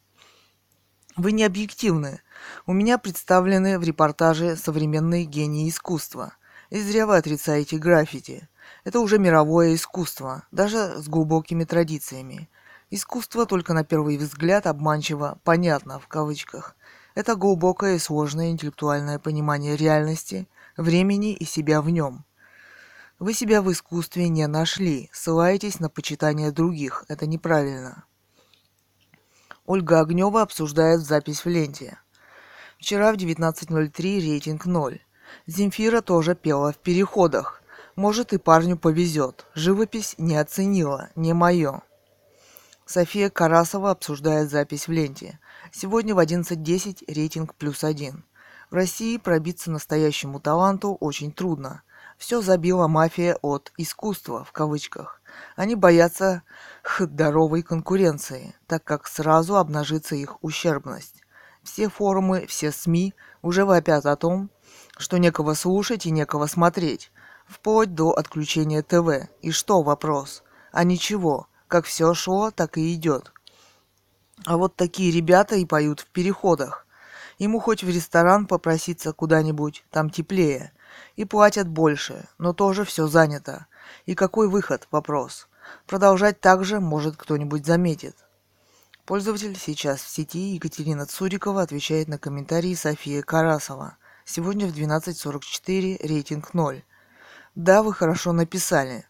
Вы не объективны. У меня представлены в репортаже современные гении искусства. И зря вы отрицаете граффити. Это уже мировое искусство, даже с глубокими традициями. Искусство только на первый взгляд обманчиво «понятно» в кавычках. Это глубокое и сложное интеллектуальное понимание реальности, времени и себя в нем. Вы себя в искусстве не нашли, ссылаетесь на почитание других. Это неправильно. Ольга Огнева обсуждает запись в ленте. Вчера в 19.03 рейтинг 0. Земфира тоже пела в переходах. Может и парню повезет. Живопись не оценила, не мое. София Карасова обсуждает запись в ленте. Сегодня в 11.10 рейтинг плюс один. В России пробиться настоящему таланту очень трудно. Все забила мафия от «искусства» в кавычках. Они боятся здоровой конкуренции, так как сразу обнажится их ущербность. Все форумы, все СМИ уже вопят о том, что некого слушать и некого смотреть, вплоть до отключения ТВ. И что вопрос? А ничего, как все шло, так и идет. А вот такие ребята и поют в переходах. Ему хоть в ресторан попроситься куда-нибудь, там теплее. И платят больше, но тоже все занято. И какой выход? Вопрос. Продолжать так же, может, кто-нибудь заметит. Пользователь сейчас в сети Екатерина Цурикова отвечает на комментарии Софии Карасова. Сегодня в 12.44 рейтинг 0. Да, вы хорошо написали.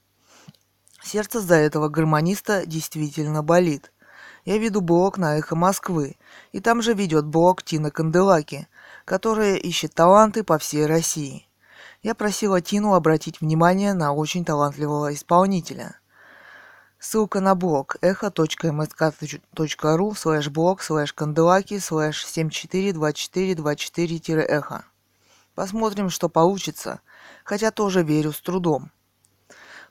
Сердце за этого гармониста действительно болит. Я веду блог на Эхо Москвы, и там же ведет блог Тина Канделаки, которая ищет таланты по всей России. Я просила Тину обратить внимание на очень талантливого исполнителя. Ссылка на блог echo.msk.ru слэш блог слэш канделаки слэш 742424-эхо. Посмотрим, что получится, хотя тоже верю с трудом.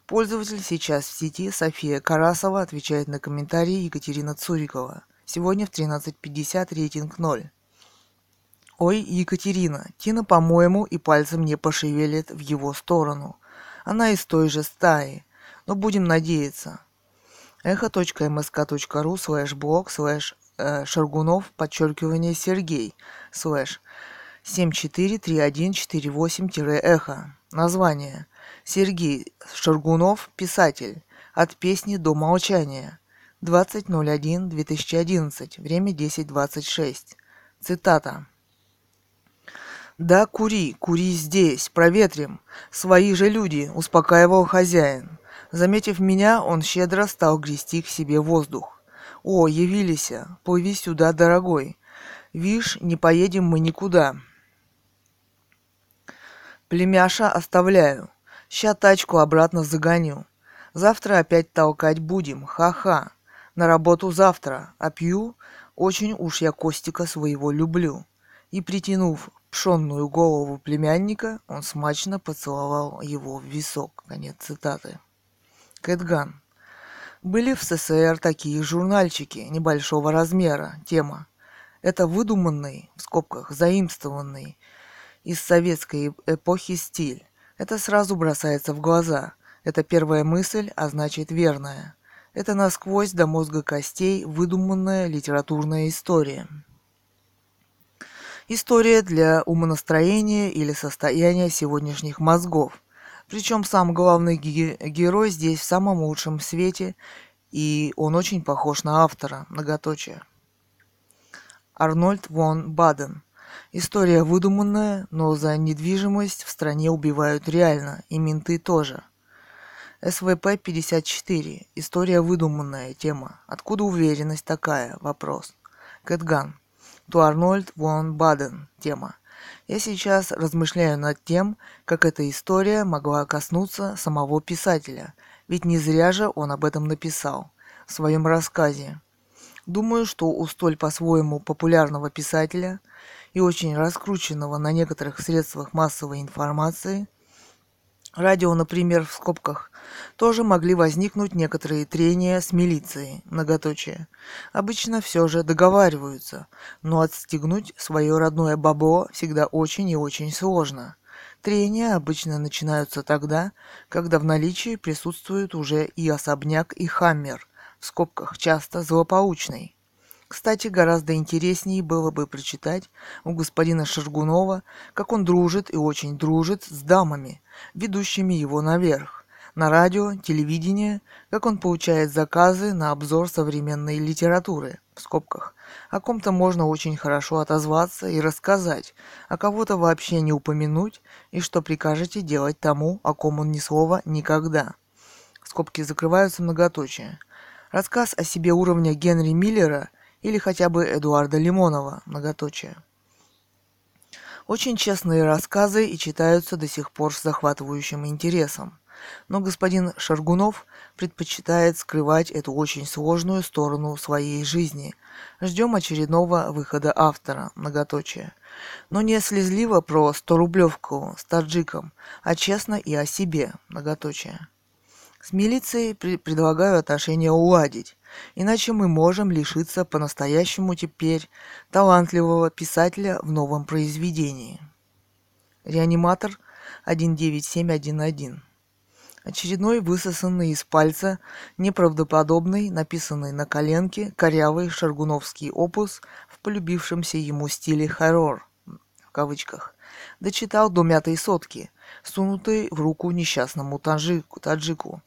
Пользователь сейчас в сети София Карасова отвечает на комментарии Екатерина Цурикова. Сегодня в 13.50 рейтинг 0. Ой, Екатерина, Тина, по-моему, и пальцем не пошевелит в его сторону. Она из той же стаи. Но будем надеяться. эхо.мск.ру слэш блог слэш э, Шаргунов подчеркивание Сергей слэш 743148-эхо. Название. Сергей Шаргунов, писатель. От песни до молчания. 20.01.2011. Время 10.26. Цитата. «Да, кури, кури здесь, проветрим. Свои же люди», — успокаивал хозяин. Заметив меня, он щедро стал грести к себе воздух. «О, явились, плыви сюда, дорогой. Вишь, не поедем мы никуда». Племяша оставляю. Ща тачку обратно загоню. Завтра опять толкать будем, ха-ха. На работу завтра, а пью, очень уж я Костика своего люблю. И притянув пшенную голову племянника, он смачно поцеловал его в висок. Конец цитаты. Кэтган. Были в СССР такие журнальчики небольшого размера. Тема. Это выдуманный, в скобках, заимствованный из советской эпохи стиль. Это сразу бросается в глаза. Это первая мысль, а значит верная. Это насквозь до мозга костей выдуманная литературная история. История для умонастроения или состояния сегодняшних мозгов. Причем сам главный ге- герой здесь в самом лучшем свете, и он очень похож на автора, многоточие. Арнольд вон Баден – История выдуманная, но за недвижимость в стране убивают реально, и менты тоже. СВП-54. История выдуманная. Тема. Откуда уверенность такая? Вопрос. Кэтган. То Арнольд Вон Баден. Тема. Я сейчас размышляю над тем, как эта история могла коснуться самого писателя, ведь не зря же он об этом написал в своем рассказе. Думаю, что у столь по-своему популярного писателя – и очень раскрученного на некоторых средствах массовой информации, радио, например, в скобках, тоже могли возникнуть некоторые трения с милицией, многоточие. Обычно все же договариваются, но отстегнуть свое родное бабло всегда очень и очень сложно. Трения обычно начинаются тогда, когда в наличии присутствуют уже и особняк, и хаммер, в скобках часто злополучный. Кстати, гораздо интереснее было бы прочитать у господина Шаргунова, как он дружит и очень дружит с дамами, ведущими его наверх, на радио, телевидение, как он получает заказы на обзор современной литературы, в скобках. О ком-то можно очень хорошо отозваться и рассказать, а кого-то вообще не упомянуть, и что прикажете делать тому, о ком он ни слова никогда. Скобки закрываются многоточие. Рассказ о себе уровня Генри Миллера – или хотя бы Эдуарда Лимонова, многоточие. Очень честные рассказы и читаются до сих пор с захватывающим интересом. Но господин Шаргунов предпочитает скрывать эту очень сложную сторону своей жизни. Ждем очередного выхода автора, многоточие. Но не слезливо про 100-рублевку с таджиком, а честно и о себе, многоточие. С милицией при- предлагаю отношения уладить, иначе мы можем лишиться по-настоящему теперь талантливого писателя в новом произведении. Реаниматор 19711 Очередной высосанный из пальца, неправдоподобный, написанный на коленке, корявый шаргуновский опус в полюбившемся ему стиле хоррор, в кавычках, дочитал до мятой сотки, сунутой в руку несчастному таджику, таджику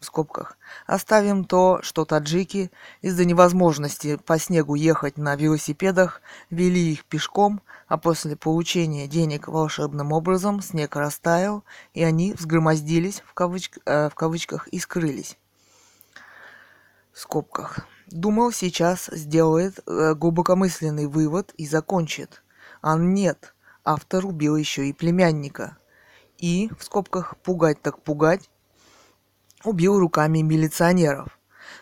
в скобках. Оставим то, что таджики из-за невозможности по снегу ехать на велосипедах вели их пешком, а после получения денег волшебным образом снег растаял, и они взгромоздились в, кавычк, э, в кавычках и скрылись. В скобках. Думал, сейчас сделает э, глубокомысленный вывод и закончит. А нет, автор убил еще и племянника. И, в скобках, пугать так пугать, убил руками милиционеров.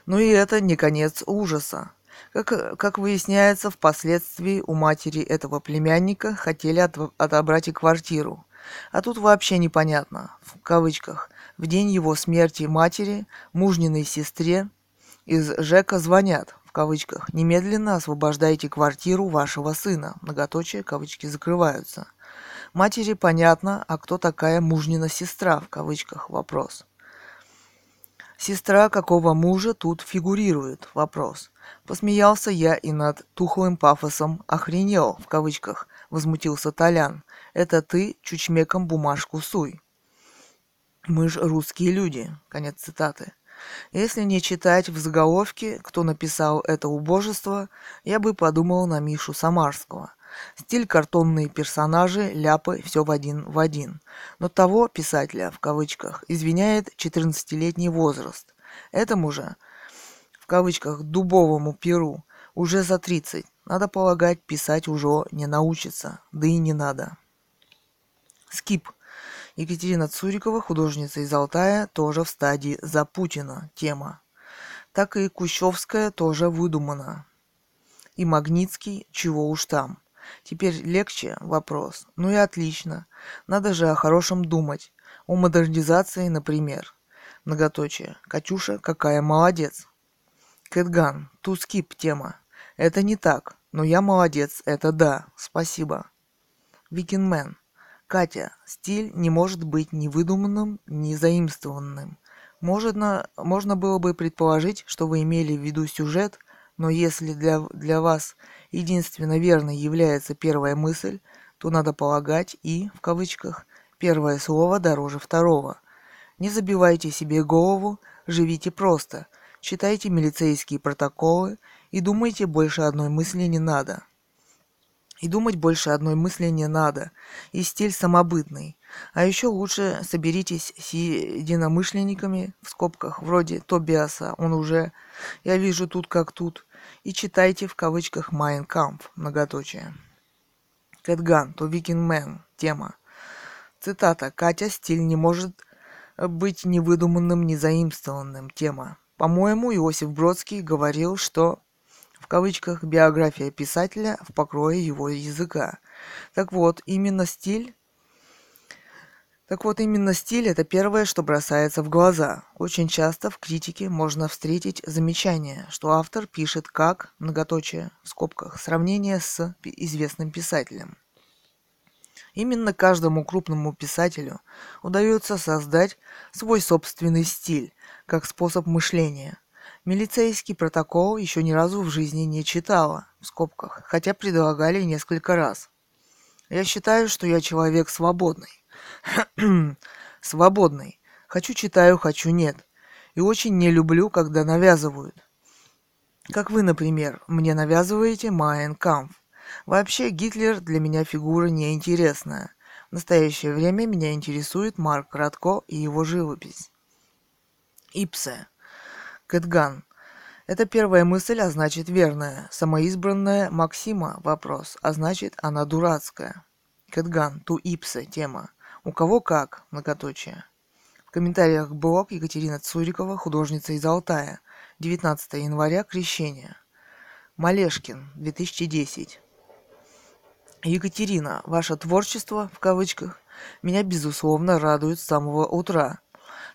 Но и это не конец ужаса. Как, как выясняется, впоследствии у матери этого племянника хотели от, отобрать и квартиру. А тут вообще непонятно, в кавычках, в день его смерти матери, мужниной сестре из ЖЭКа звонят, в кавычках, немедленно освобождайте квартиру вашего сына, многоточие, кавычки закрываются. Матери понятно, а кто такая мужнина сестра, в кавычках, вопрос. Сестра какого мужа тут фигурирует? Вопрос. Посмеялся я и над тухлым пафосом «охренел» в кавычках, возмутился Толян. Это ты чучмеком бумажку суй. Мы ж русские люди. Конец цитаты. Если не читать в заголовке, кто написал это убожество, я бы подумал на Мишу Самарского. Стиль картонные персонажи, ляпы, все в один в один. Но того писателя, в кавычках, извиняет 14-летний возраст. Этому же, в кавычках, дубовому перу, уже за 30. Надо полагать, писать уже не научится, да и не надо. Скип. Екатерина Цурикова, художница из Алтая, тоже в стадии «За Путина» тема. Так и Кущевская тоже выдумана. И Магнитский, чего уж там. Теперь легче вопрос. Ну и отлично. Надо же о хорошем думать. О модернизации, например. Многоточие. Катюша, какая молодец. Кэтган, тускип тема. Это не так, но я молодец, это да, спасибо. Викинмен. Катя, стиль не может быть ни выдуманным, ни заимствованным. Можно, можно было бы предположить, что вы имели в виду сюжет, но если для, для вас единственно верной является первая мысль, то надо полагать и, в кавычках, первое слово дороже второго. Не забивайте себе голову, живите просто, читайте милицейские протоколы и думайте больше одной мысли не надо. И думать больше одной мысли не надо. И стиль самобытный. А еще лучше соберитесь с единомышленниками, в скобках, вроде Тобиаса, он уже, я вижу тут как тут, и читайте в кавычках «Mein Kampf», многоточие. Кэтган, то Викинмен, тема. Цитата. Катя, стиль не может быть ни выдуманным, заимствованным, тема. По-моему, Иосиф Бродский говорил, что в кавычках биография писателя в покрое его языка. Так вот, именно стиль так вот, именно стиль – это первое, что бросается в глаза. Очень часто в критике можно встретить замечание, что автор пишет как, многоточие, в скобках, сравнение с известным писателем. Именно каждому крупному писателю удается создать свой собственный стиль, как способ мышления. Милицейский протокол еще ни разу в жизни не читала, в скобках, хотя предлагали несколько раз. Я считаю, что я человек свободный Свободный. Хочу читаю, хочу нет. И очень не люблю, когда навязывают. Как вы, например, мне навязываете Майен Камф. Вообще Гитлер для меня фигура неинтересная. В настоящее время меня интересует Марк Радко и его живопись. Ипсе. Кэтган. Это первая мысль, а значит верная. Самоизбранная Максима – вопрос, а значит она дурацкая. Кэтган, ту ипсе, тема. У кого как, многоточие. В комментариях блог Екатерина Цурикова, художница из Алтая. 19 января, Крещение. Малешкин, 2010. Екатерина, ваше творчество, в кавычках, меня безусловно радует с самого утра.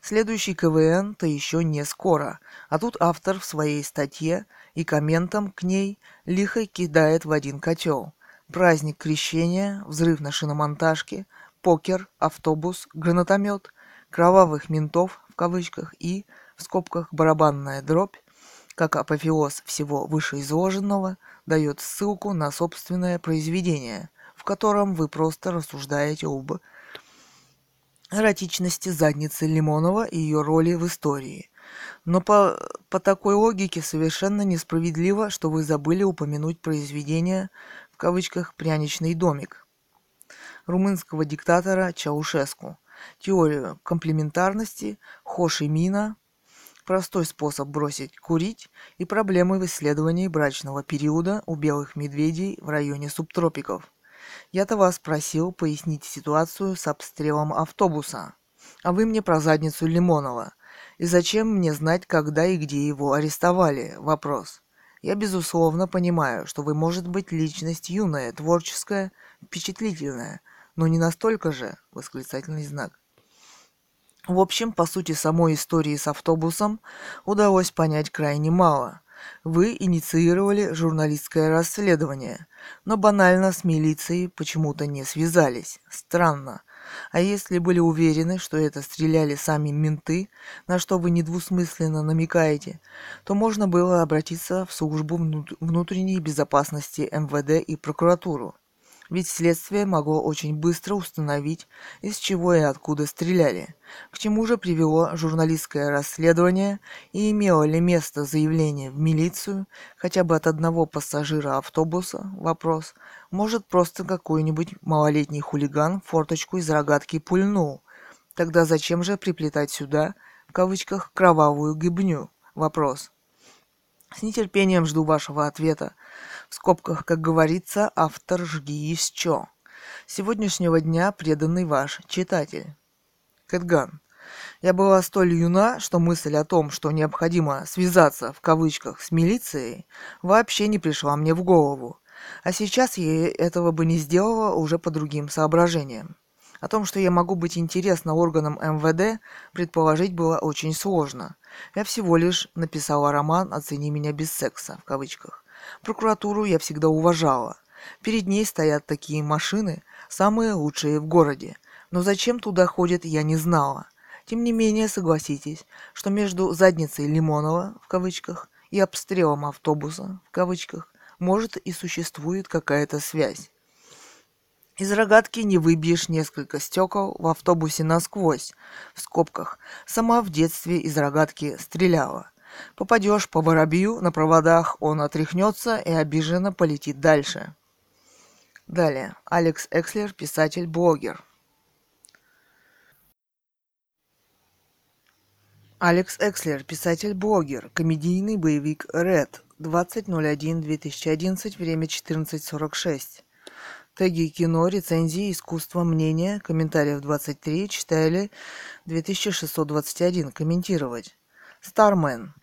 Следующий КВН-то еще не скоро, а тут автор в своей статье и комментом к ней лихо кидает в один котел. Праздник крещения, взрыв на шиномонтажке, покер, автобус, гранатомет, кровавых ментов в кавычках и, в скобках, барабанная дробь, как апофеоз всего вышеизложенного, дает ссылку на собственное произведение, в котором вы просто рассуждаете об эротичности задницы Лимонова и ее роли в истории. Но по, по такой логике совершенно несправедливо, что вы забыли упомянуть произведение в кавычках «пряничный домик» румынского диктатора Чаушеску, теорию комплементарности Хоши Мина, простой способ бросить курить и проблемы в исследовании брачного периода у белых медведей в районе субтропиков. Я-то вас просил пояснить ситуацию с обстрелом автобуса, а вы мне про задницу Лимонова. И зачем мне знать, когда и где его арестовали? Вопрос. Я, безусловно, понимаю, что вы, может быть, личность юная, творческая, впечатлительная, но не настолько же, восклицательный знак. В общем, по сути самой истории с автобусом удалось понять крайне мало. Вы инициировали журналистское расследование, но банально с милицией почему-то не связались. Странно. А если были уверены, что это стреляли сами менты, на что вы недвусмысленно намекаете, то можно было обратиться в службу внутренней безопасности МВД и прокуратуру ведь следствие могло очень быстро установить, из чего и откуда стреляли. К чему же привело журналистское расследование и имело ли место заявление в милицию хотя бы от одного пассажира автобуса? Вопрос. Может, просто какой-нибудь малолетний хулиган форточку из рогатки пульнул? Тогда зачем же приплетать сюда, в кавычках, кровавую гибню? Вопрос. С нетерпением жду вашего ответа в скобках, как говорится, автор жги еще. Сегодняшнего дня преданный ваш читатель. Кэтган. Я была столь юна, что мысль о том, что необходимо связаться в кавычках с милицией, вообще не пришла мне в голову. А сейчас я этого бы не сделала уже по другим соображениям. О том, что я могу быть интересна органам МВД, предположить было очень сложно. Я всего лишь написала роман «Оцени меня без секса» в кавычках. Прокуратуру я всегда уважала. Перед ней стоят такие машины, самые лучшие в городе. Но зачем туда ходят, я не знала. Тем не менее, согласитесь, что между задницей Лимонова, в кавычках, и обстрелом автобуса, в кавычках, может и существует какая-то связь. Из рогатки не выбьешь несколько стекол в автобусе насквозь, в скобках. Сама в детстве из рогатки стреляла. Попадешь по воробью на проводах, он отряхнется и обиженно полетит дальше. Далее. Алекс Экслер, писатель-блогер. Алекс Экслер, писатель-блогер, комедийный боевик Red, 20.01.2011, время 14.46. Теги кино, рецензии, искусство, мнение, комментариев 23, читали 2621, комментировать. Стармен.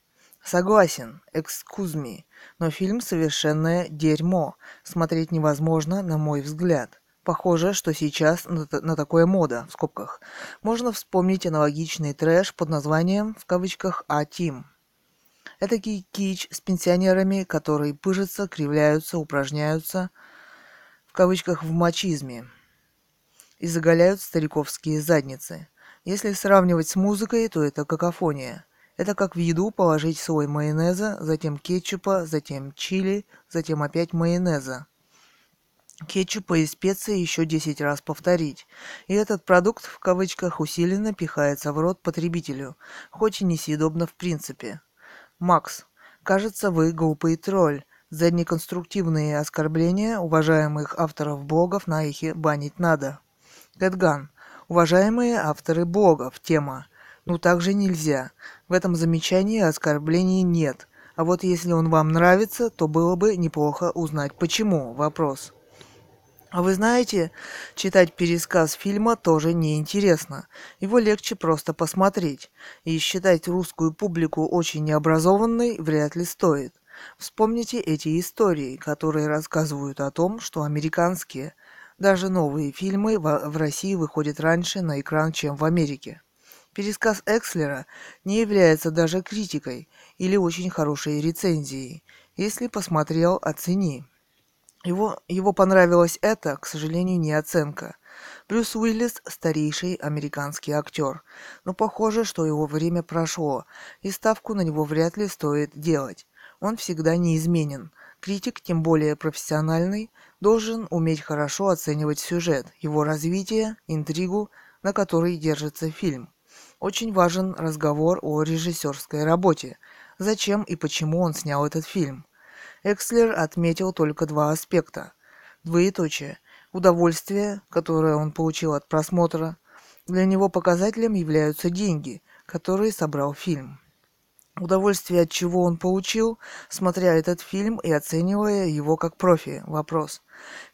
Согласен, me, но фильм совершенное дерьмо. Смотреть невозможно, на мой взгляд. Похоже, что сейчас на, на такое мода, в скобках. Можно вспомнить аналогичный трэш под названием, в кавычках, «А-Тим». Это кич с пенсионерами, которые пыжатся, кривляются, упражняются, кавычках, в мачизме и заголяют стариковские задницы. Если сравнивать с музыкой, то это какофония. Это как в еду положить слой майонеза, затем кетчупа, затем чили, затем опять майонеза. Кетчупа и специи еще 10 раз повторить. И этот продукт в кавычках усиленно пихается в рот потребителю, хоть и несъедобно в принципе. Макс, кажется, вы глупый тролль. За неконструктивные оскорбления уважаемых авторов блогов на ихе банить надо. Кэтган. Уважаемые авторы блогов. Тема. Ну так же нельзя. В этом замечании оскорблений нет. А вот если он вам нравится, то было бы неплохо узнать почему. Вопрос. А вы знаете, читать пересказ фильма тоже неинтересно. Его легче просто посмотреть. И считать русскую публику очень необразованной вряд ли стоит. Вспомните эти истории, которые рассказывают о том, что американские, даже новые фильмы в России выходят раньше на экран, чем в Америке. Пересказ Экслера не является даже критикой или очень хорошей рецензией. Если посмотрел, оцени. Его, его понравилось это, к сожалению, не оценка. Брюс Уиллис – старейший американский актер, но похоже, что его время прошло, и ставку на него вряд ли стоит делать. Он всегда неизменен. Критик, тем более профессиональный, должен уметь хорошо оценивать сюжет, его развитие, интригу, на которой держится фильм. Очень важен разговор о режиссерской работе. Зачем и почему он снял этот фильм? Экслер отметил только два аспекта. Двоеточие. Удовольствие, которое он получил от просмотра. Для него показателем являются деньги, которые собрал фильм. Удовольствие от чего он получил, смотря этот фильм и оценивая его как профи. Вопрос.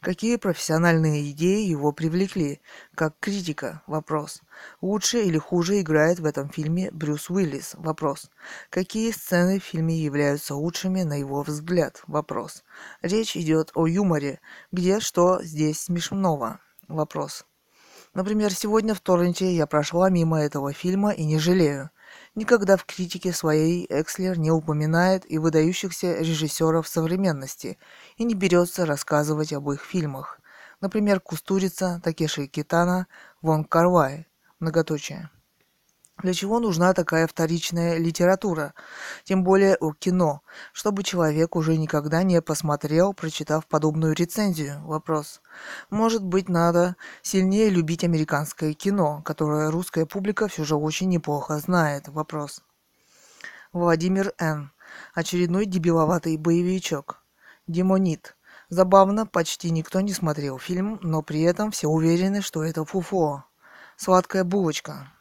Какие профессиональные идеи его привлекли? Как критика? Вопрос. Лучше или хуже играет в этом фильме Брюс Уиллис? Вопрос. Какие сцены в фильме являются лучшими на его взгляд? Вопрос. Речь идет о юморе. Где что здесь смешного? Вопрос. Например, сегодня в торренте я прошла мимо этого фильма и не жалею. Никогда в критике своей Экслер не упоминает и выдающихся режиссеров современности и не берется рассказывать об их фильмах. Например, Кустурица, Такеши Китана, Вон Карвай. Многоточие. Для чего нужна такая вторичная литература, тем более о кино, чтобы человек уже никогда не посмотрел, прочитав подобную рецензию? Вопрос. Может быть, надо сильнее любить американское кино, которое русская публика все же очень неплохо знает? Вопрос. Владимир Н. Очередной дебиловатый боевичок. Демонит. Забавно, почти никто не смотрел фильм, но при этом все уверены, что это фуфо. Сладкая булочка.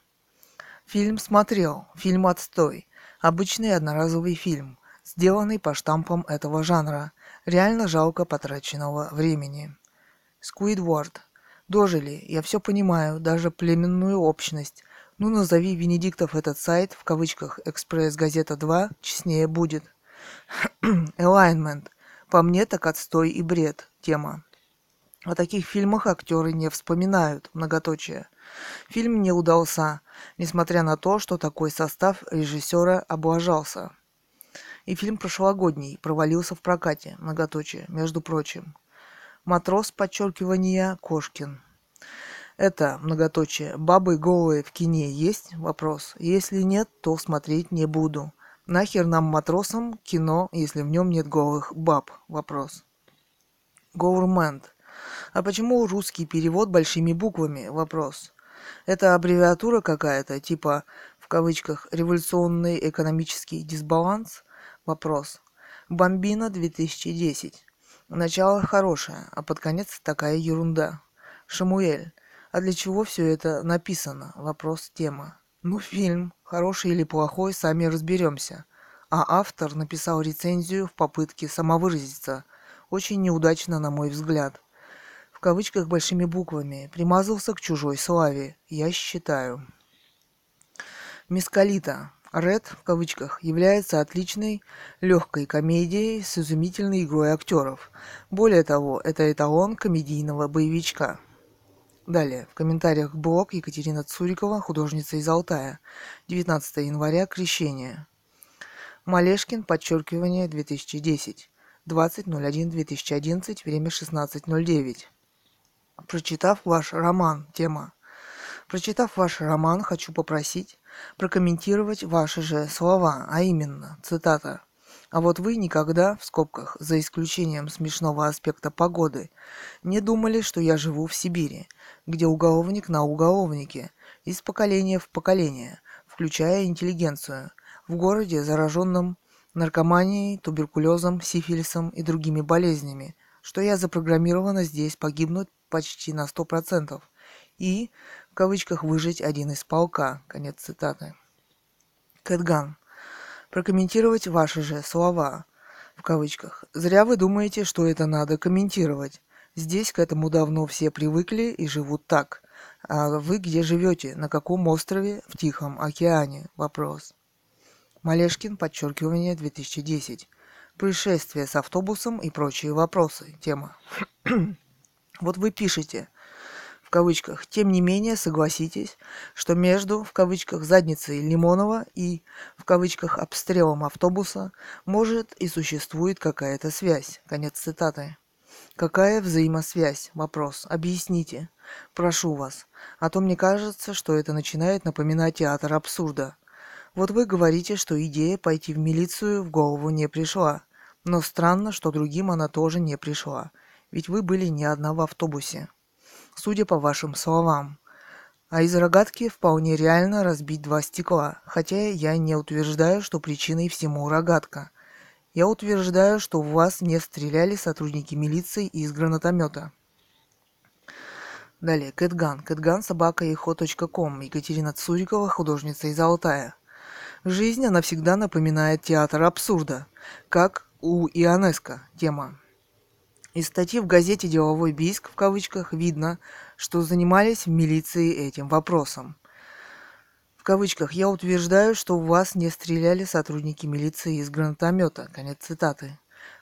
Фильм смотрел. Фильм отстой. Обычный одноразовый фильм, сделанный по штампам этого жанра. Реально жалко потраченного времени. Сквидвард. Дожили, я все понимаю, даже племенную общность. Ну назови Венедиктов этот сайт, в кавычках, «Экспресс-газета 2», честнее будет. Alignment. По мне так отстой и бред. Тема. О таких фильмах актеры не вспоминают, многоточие. Фильм не удался, несмотря на то, что такой состав режиссера облажался. И фильм прошлогодний провалился в прокате, многоточие, между прочим. Матрос, подчеркивания, Кошкин. Это, многоточие, бабы голые в кине есть? Вопрос. Если нет, то смотреть не буду. Нахер нам матросам кино, если в нем нет голых баб? Вопрос. Government. А почему русский перевод большими буквами? Вопрос. Это аббревиатура какая-то, типа, в кавычках, революционный экономический дисбаланс? Вопрос. Бомбина 2010. Начало хорошее, а под конец такая ерунда. Шамуэль. А для чего все это написано? Вопрос тема. Ну, фильм, хороший или плохой, сами разберемся. А автор написал рецензию в попытке самовыразиться. Очень неудачно, на мой взгляд кавычках большими буквами, примазался к чужой славе, я считаю. Мискалита, Ред, в кавычках, является отличной, легкой комедией с изумительной игрой актеров. Более того, это эталон комедийного боевичка. Далее, в комментариях блог Екатерина Цурикова, художница из Алтая. 19 января, Крещение. Малешкин, подчеркивание, 2010. 20.01.2011, время 16.09. Прочитав ваш роман, тема. Прочитав ваш роман, хочу попросить прокомментировать ваши же слова, а именно, цитата. А вот вы никогда, в скобках, за исключением смешного аспекта погоды, не думали, что я живу в Сибири, где уголовник на уголовнике, из поколения в поколение, включая интеллигенцию, в городе, зараженном наркоманией, туберкулезом, сифилисом и другими болезнями, что я запрограммирована здесь погибнуть почти на сто процентов и, в кавычках, выжить один из полка. Конец цитаты. Кэтган. Прокомментировать ваши же слова. В кавычках. Зря вы думаете, что это надо комментировать. Здесь к этому давно все привыкли и живут так. А вы где живете? На каком острове? В Тихом океане? Вопрос. Малешкин, подчеркивание, 2010. Происшествие с автобусом и прочие вопросы. Тема. Вот вы пишете, в кавычках, тем не менее согласитесь, что между, в кавычках, задницей Лимонова и, в кавычках, обстрелом автобуса может и существует какая-то связь. Конец цитаты. Какая взаимосвязь? Вопрос. Объясните. Прошу вас. А то мне кажется, что это начинает напоминать театр абсурда. Вот вы говорите, что идея пойти в милицию в голову не пришла. Но странно, что другим она тоже не пришла. Ведь вы были не одна в автобусе. Судя по вашим словам. А из рогатки вполне реально разбить два стекла, хотя я не утверждаю, что причиной всему рогатка. Я утверждаю, что в вас не стреляли сотрудники милиции из гранатомета. Далее, Кэтган. Кэтган, собака, ком. Екатерина Цурикова, художница из Алтая. Жизнь, она всегда напоминает театр абсурда, как у Ионеско тема. Из статьи в газете «Деловой биск» в кавычках видно, что занимались в милиции этим вопросом в кавычках, я утверждаю, что в вас не стреляли сотрудники милиции из гранатомета. Конец цитаты.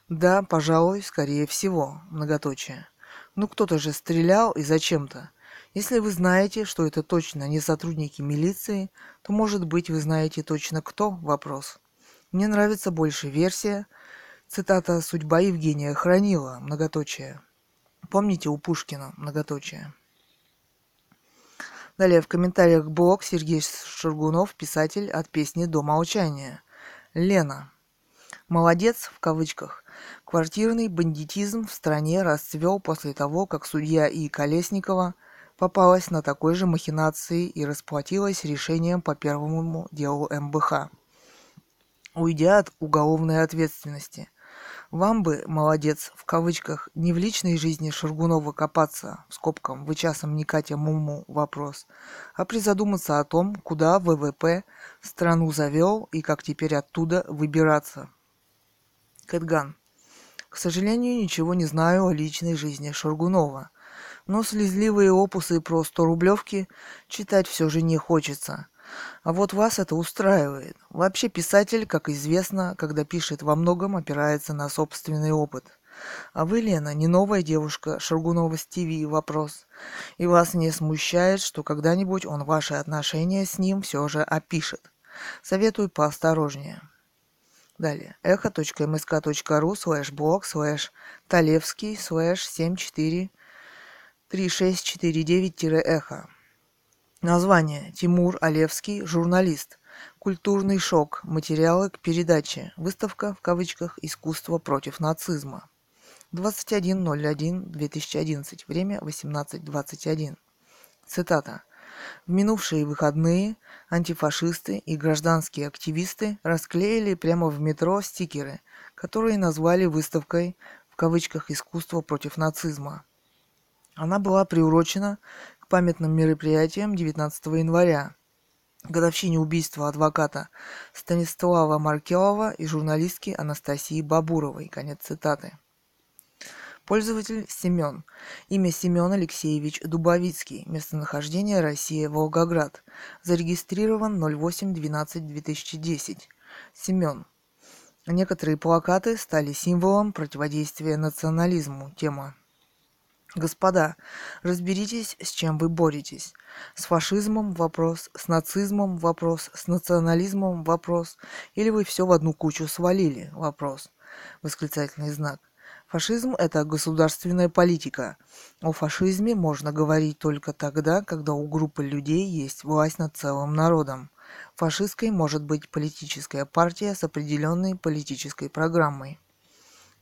Да, пожалуй, скорее всего, многоточие. Ну кто-то же стрелял и зачем-то. Если вы знаете, что это точно не сотрудники милиции, то, может быть, вы знаете точно кто? Вопрос. Мне нравится больше версия. Цитата «Судьба Евгения хранила», многоточие. Помните у Пушкина, многоточие. Далее в комментариях блог Сергей Шургунов, писатель от песни «До молчания». Лена. Молодец, в кавычках. Квартирный бандитизм в стране расцвел после того, как судья И. Колесникова попалась на такой же махинации и расплатилась решением по первому делу МБХ, уйдя от уголовной ответственности. Вам бы, молодец, в кавычках, не в личной жизни Шаргунова копаться, в скобкам, вы часом не Катя Муму вопрос, а призадуматься о том, куда ВВП страну завел и как теперь оттуда выбираться. Кэтган. К сожалению, ничего не знаю о личной жизни Шаргунова, но слезливые опусы про 100 рублевки читать все же не хочется – а вот вас это устраивает. Вообще писатель, как известно, когда пишет во многом, опирается на собственный опыт. А вы, Лена, не новая девушка Шаргунова с ТВ вопрос. И вас не смущает, что когда-нибудь он ваши отношения с ним все же опишет. Советую поосторожнее. Далее. echo.msk.ru слэш блог слэш талевский слэш 743649-эхо. Название. Тимур Олевский, журналист. Культурный шок. Материалы к передаче. Выставка в кавычках «Искусство против нацизма». 21.01.2011. Время 18.21. Цитата. В минувшие выходные антифашисты и гражданские активисты расклеили прямо в метро стикеры, которые назвали выставкой в кавычках «Искусство против нацизма». Она была приурочена памятным мероприятием 19 января, годовщине убийства адвоката Станислава Маркелова и журналистки Анастасии Бабуровой. Конец цитаты. Пользователь Семен. Имя Семен Алексеевич Дубовицкий. Местонахождение Россия, Волгоград. Зарегистрирован 08-12-2010. Семен. Некоторые плакаты стали символом противодействия национализму. Тема Господа, разберитесь, с чем вы боретесь. С фашизмом вопрос, с нацизмом вопрос, с национализмом вопрос, или вы все в одну кучу свалили вопрос. Восклицательный знак. Фашизм – это государственная политика. О фашизме можно говорить только тогда, когда у группы людей есть власть над целым народом. Фашистской может быть политическая партия с определенной политической программой.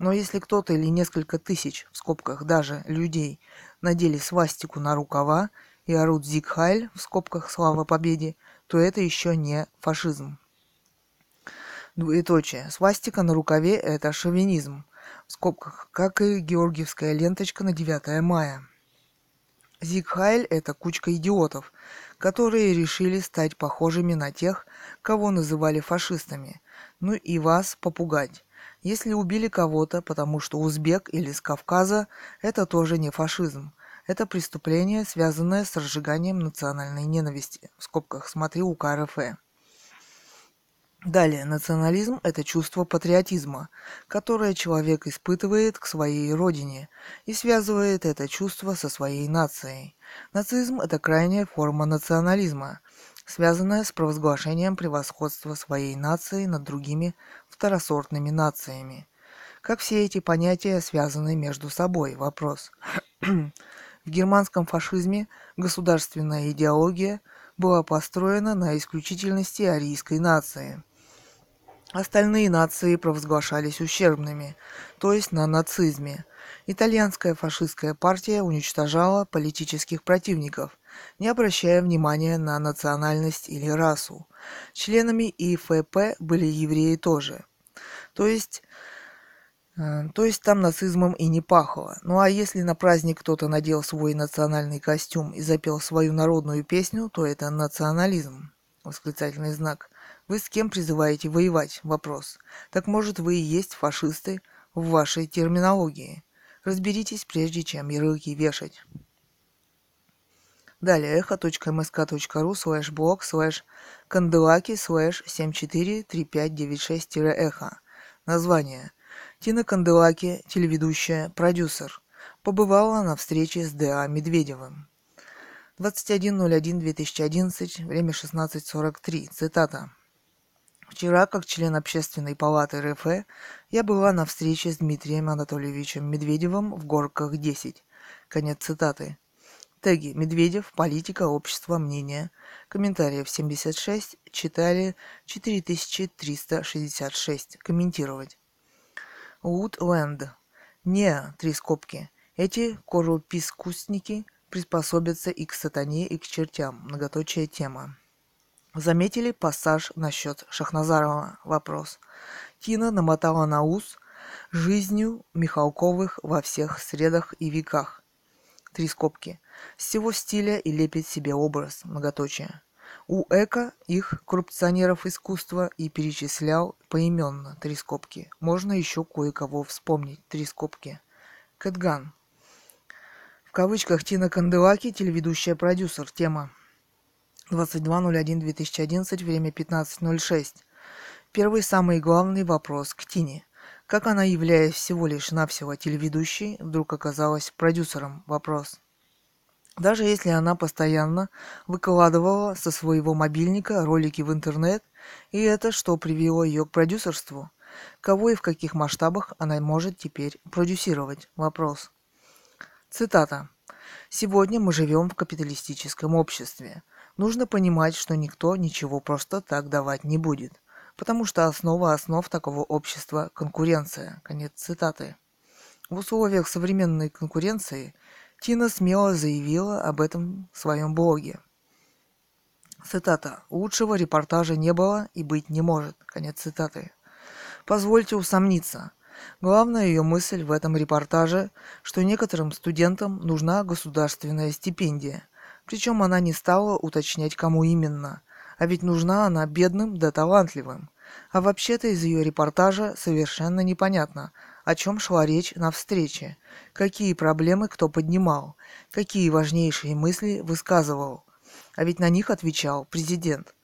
Но если кто-то или несколько тысяч, в скобках даже, людей надели свастику на рукава и орут «Зигхайль» в скобках «Слава Победе», то это еще не фашизм. Двоеточие. Свастика на рукаве – это шовинизм, в скобках, как и георгиевская ленточка на 9 мая. Зигхайль – это кучка идиотов, которые решили стать похожими на тех, кого называли фашистами, ну и вас попугать. Если убили кого-то, потому что узбек или с Кавказа, это тоже не фашизм. Это преступление, связанное с разжиганием национальной ненависти. В скобках смотри УК РФ. Далее, национализм – это чувство патриотизма, которое человек испытывает к своей родине и связывает это чувство со своей нацией. Нацизм – это крайняя форма национализма, связанная с провозглашением превосходства своей нации над другими второсортными нациями. Как все эти понятия связаны между собой? Вопрос. В германском фашизме государственная идеология была построена на исключительности арийской нации – Остальные нации провозглашались ущербными, то есть на нацизме. Итальянская фашистская партия уничтожала политических противников, не обращая внимания на национальность или расу. Членами ИФП были евреи тоже. То есть, э, то есть там нацизмом и не пахло. Ну а если на праздник кто-то надел свой национальный костюм и запел свою народную песню, то это национализм. Восклицательный знак. Вы с кем призываете воевать? Вопрос. Так может вы и есть фашисты в вашей терминологии? Разберитесь, прежде чем ярлыки вешать. Далее эхо.msk.ру слэш блог слэш канделаки слэш 743596-эхо. Название. Тина Канделаки, телеведущая, продюсер. Побывала на встрече с Д.А. Медведевым. 21.01.2011, время 16.43. Цитата. Вчера, как член Общественной палаты РФ, я была на встрече с Дмитрием Анатольевичем Медведевым в Горках 10. Конец цитаты. Теги «Медведев», «Политика», «Общество», «Мнение». Комментариев 76, читали 4366. Комментировать. Woodland. Не, три скобки. Эти корупискусники приспособятся и к сатане, и к чертям. Многоточие тема. Заметили пассаж насчет Шахназарова? Вопрос. Тина намотала на ус жизнью Михалковых во всех средах и веках. Три скобки. Всего стиля и лепит себе образ, многоточие. У Эка их, коррупционеров искусства, и перечислял поименно, три скобки. Можно еще кое-кого вспомнить, три скобки. Кэтган. В кавычках Тина Канделаки, телеведущая продюсер. Тема 22.01.2011, время 15.06. Первый самый главный вопрос к Тине. Как она, являясь всего лишь навсего телеведущей, вдруг оказалась продюсером? Вопрос. Даже если она постоянно выкладывала со своего мобильника ролики в интернет, и это что привело ее к продюсерству? Кого и в каких масштабах она может теперь продюсировать? Вопрос. Цитата. «Сегодня мы живем в капиталистическом обществе. Нужно понимать, что никто ничего просто так давать не будет, потому что основа основ такого общества – конкуренция. Конец цитаты. В условиях современной конкуренции Тина смело заявила об этом в своем блоге. Цитата. «Лучшего репортажа не было и быть не может». Конец цитаты. Позвольте усомниться. Главная ее мысль в этом репортаже, что некоторым студентам нужна государственная стипендия, причем она не стала уточнять, кому именно. А ведь нужна она бедным да талантливым. А вообще-то из ее репортажа совершенно непонятно, о чем шла речь на встрече, какие проблемы кто поднимал, какие важнейшие мысли высказывал. А ведь на них отвечал президент.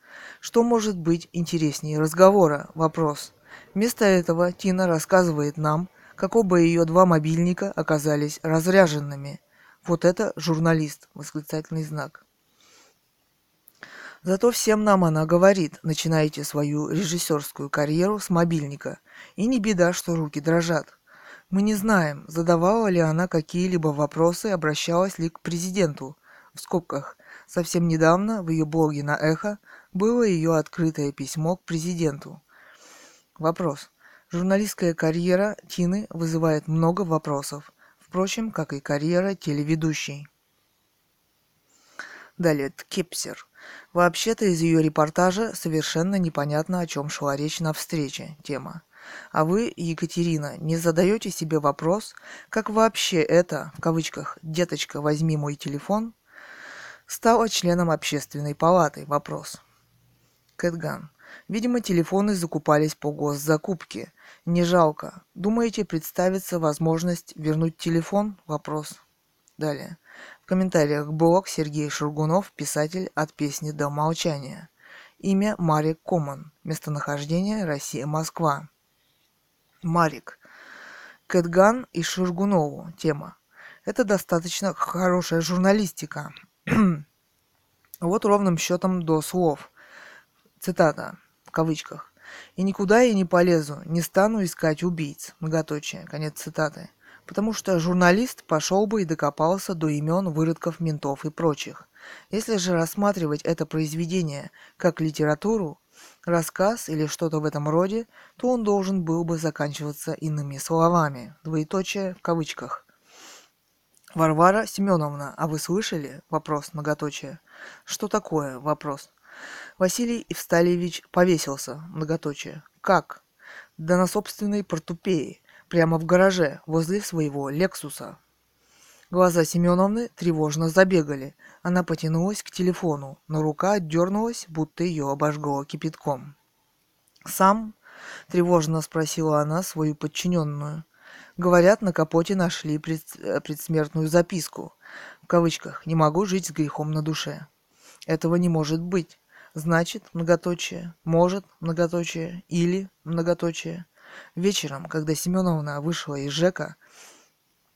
Что может быть интереснее разговора? Вопрос. Вместо этого Тина рассказывает нам, как оба ее два мобильника оказались разряженными – вот это журналист, восклицательный знак. Зато всем нам она говорит, начинайте свою режиссерскую карьеру с мобильника. И не беда, что руки дрожат. Мы не знаем, задавала ли она какие-либо вопросы, обращалась ли к президенту. В скобках, совсем недавно в ее блоге на Эхо было ее открытое письмо к президенту. Вопрос. Журналистская карьера Тины вызывает много вопросов впрочем, как и карьера телеведущей. Далее, Ткипсер. Вообще-то из ее репортажа совершенно непонятно, о чем шла речь на встрече. Тема. А вы, Екатерина, не задаете себе вопрос, как вообще это, в кавычках, «деточка, возьми мой телефон», стала членом общественной палаты? Вопрос. Кэтган. Видимо, телефоны закупались по госзакупке. Не жалко. Думаете, представится возможность вернуть телефон? Вопрос. Далее. В комментариях блог Сергей Шургунов, писатель от песни до молчания. Имя Марик Коман. Местонахождение Россия, Москва. Марик. Кэтган и Шургунову. Тема. Это достаточно хорошая журналистика. вот ровным счетом до слов. Цитата. В кавычках. «И никуда я не полезу, не стану искать убийц». Многоточие. Конец цитаты потому что журналист пошел бы и докопался до имен выродков ментов и прочих. Если же рассматривать это произведение как литературу, рассказ или что-то в этом роде, то он должен был бы заканчиваться иными словами, двоеточие в кавычках. Варвара Семеновна, а вы слышали? Вопрос, многоточие. Что такое? Вопрос. Василий Евсталевич повесился, многоточие. Как? Да на собственной портупее прямо в гараже, возле своего «Лексуса». Глаза Семеновны тревожно забегали. Она потянулась к телефону, но рука отдернулась, будто ее обожгло кипятком. «Сам?» – тревожно спросила она свою подчиненную. Говорят, на капоте нашли пред... предсмертную записку. В кавычках «не могу жить с грехом на душе». Этого не может быть. Значит, многоточие, может, многоточие, или многоточие – Вечером, когда Семеновна вышла из ЖЭКа,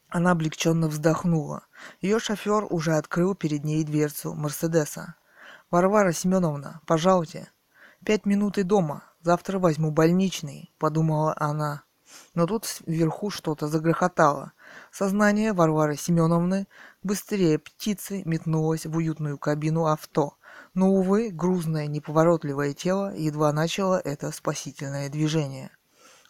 она облегченно вздохнула. Ее шофер уже открыл перед ней дверцу Мерседеса. «Варвара Семеновна, пожалуйте. Пять минут и дома. Завтра возьму больничный», — подумала она. Но тут вверху что-то загрохотало. Сознание Варвары Семеновны быстрее птицы метнулось в уютную кабину авто. Но, увы, грузное неповоротливое тело едва начало это спасительное движение.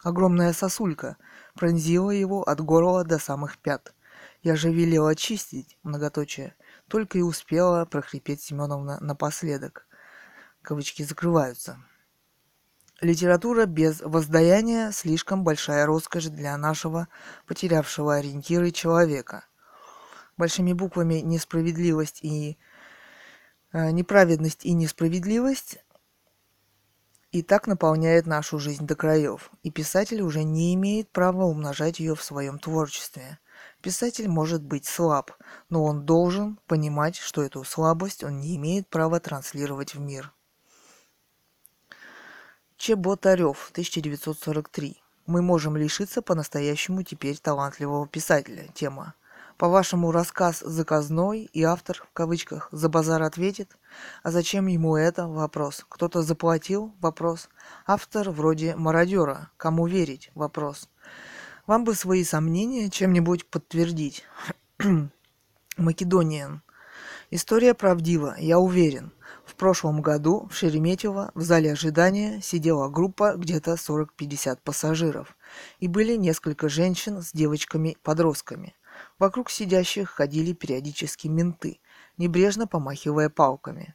Огромная сосулька пронзила его от горла до самых пят. Я же велела очистить, многоточие, только и успела прохрипеть Семеновна напоследок. Кавычки закрываются. Литература без воздаяния слишком большая роскошь для нашего потерявшего ориентиры человека. Большими буквами несправедливость и э, неправедность и несправедливость и так наполняет нашу жизнь до краев, и писатель уже не имеет права умножать ее в своем творчестве. Писатель может быть слаб, но он должен понимать, что эту слабость он не имеет права транслировать в мир. Чеботарев, 1943. Мы можем лишиться по-настоящему теперь талантливого писателя. Тема. По-вашему, рассказ заказной, и автор, в кавычках, за базар ответит? А зачем ему это? Вопрос. Кто-то заплатил? Вопрос. Автор вроде мародера. Кому верить? Вопрос. Вам бы свои сомнения чем-нибудь подтвердить. Македониан. История правдива, я уверен. В прошлом году в Шереметьево в зале ожидания сидела группа где-то 40-50 пассажиров. И были несколько женщин с девочками-подростками. Вокруг сидящих ходили периодически менты, небрежно помахивая палками.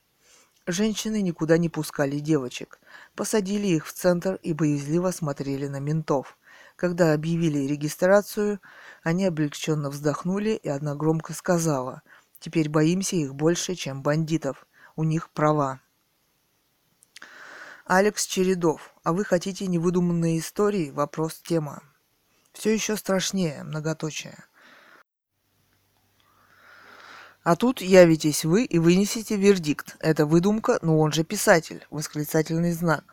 Женщины никуда не пускали девочек, посадили их в центр и боязливо смотрели на ментов. Когда объявили регистрацию, они облегченно вздохнули, и одна громко сказала, «Теперь боимся их больше, чем бандитов. У них права». Алекс Чередов. А вы хотите невыдуманные истории? Вопрос тема. Все еще страшнее, многоточие. А тут явитесь вы и вынесете вердикт. Это выдумка, но он же писатель. Восклицательный знак.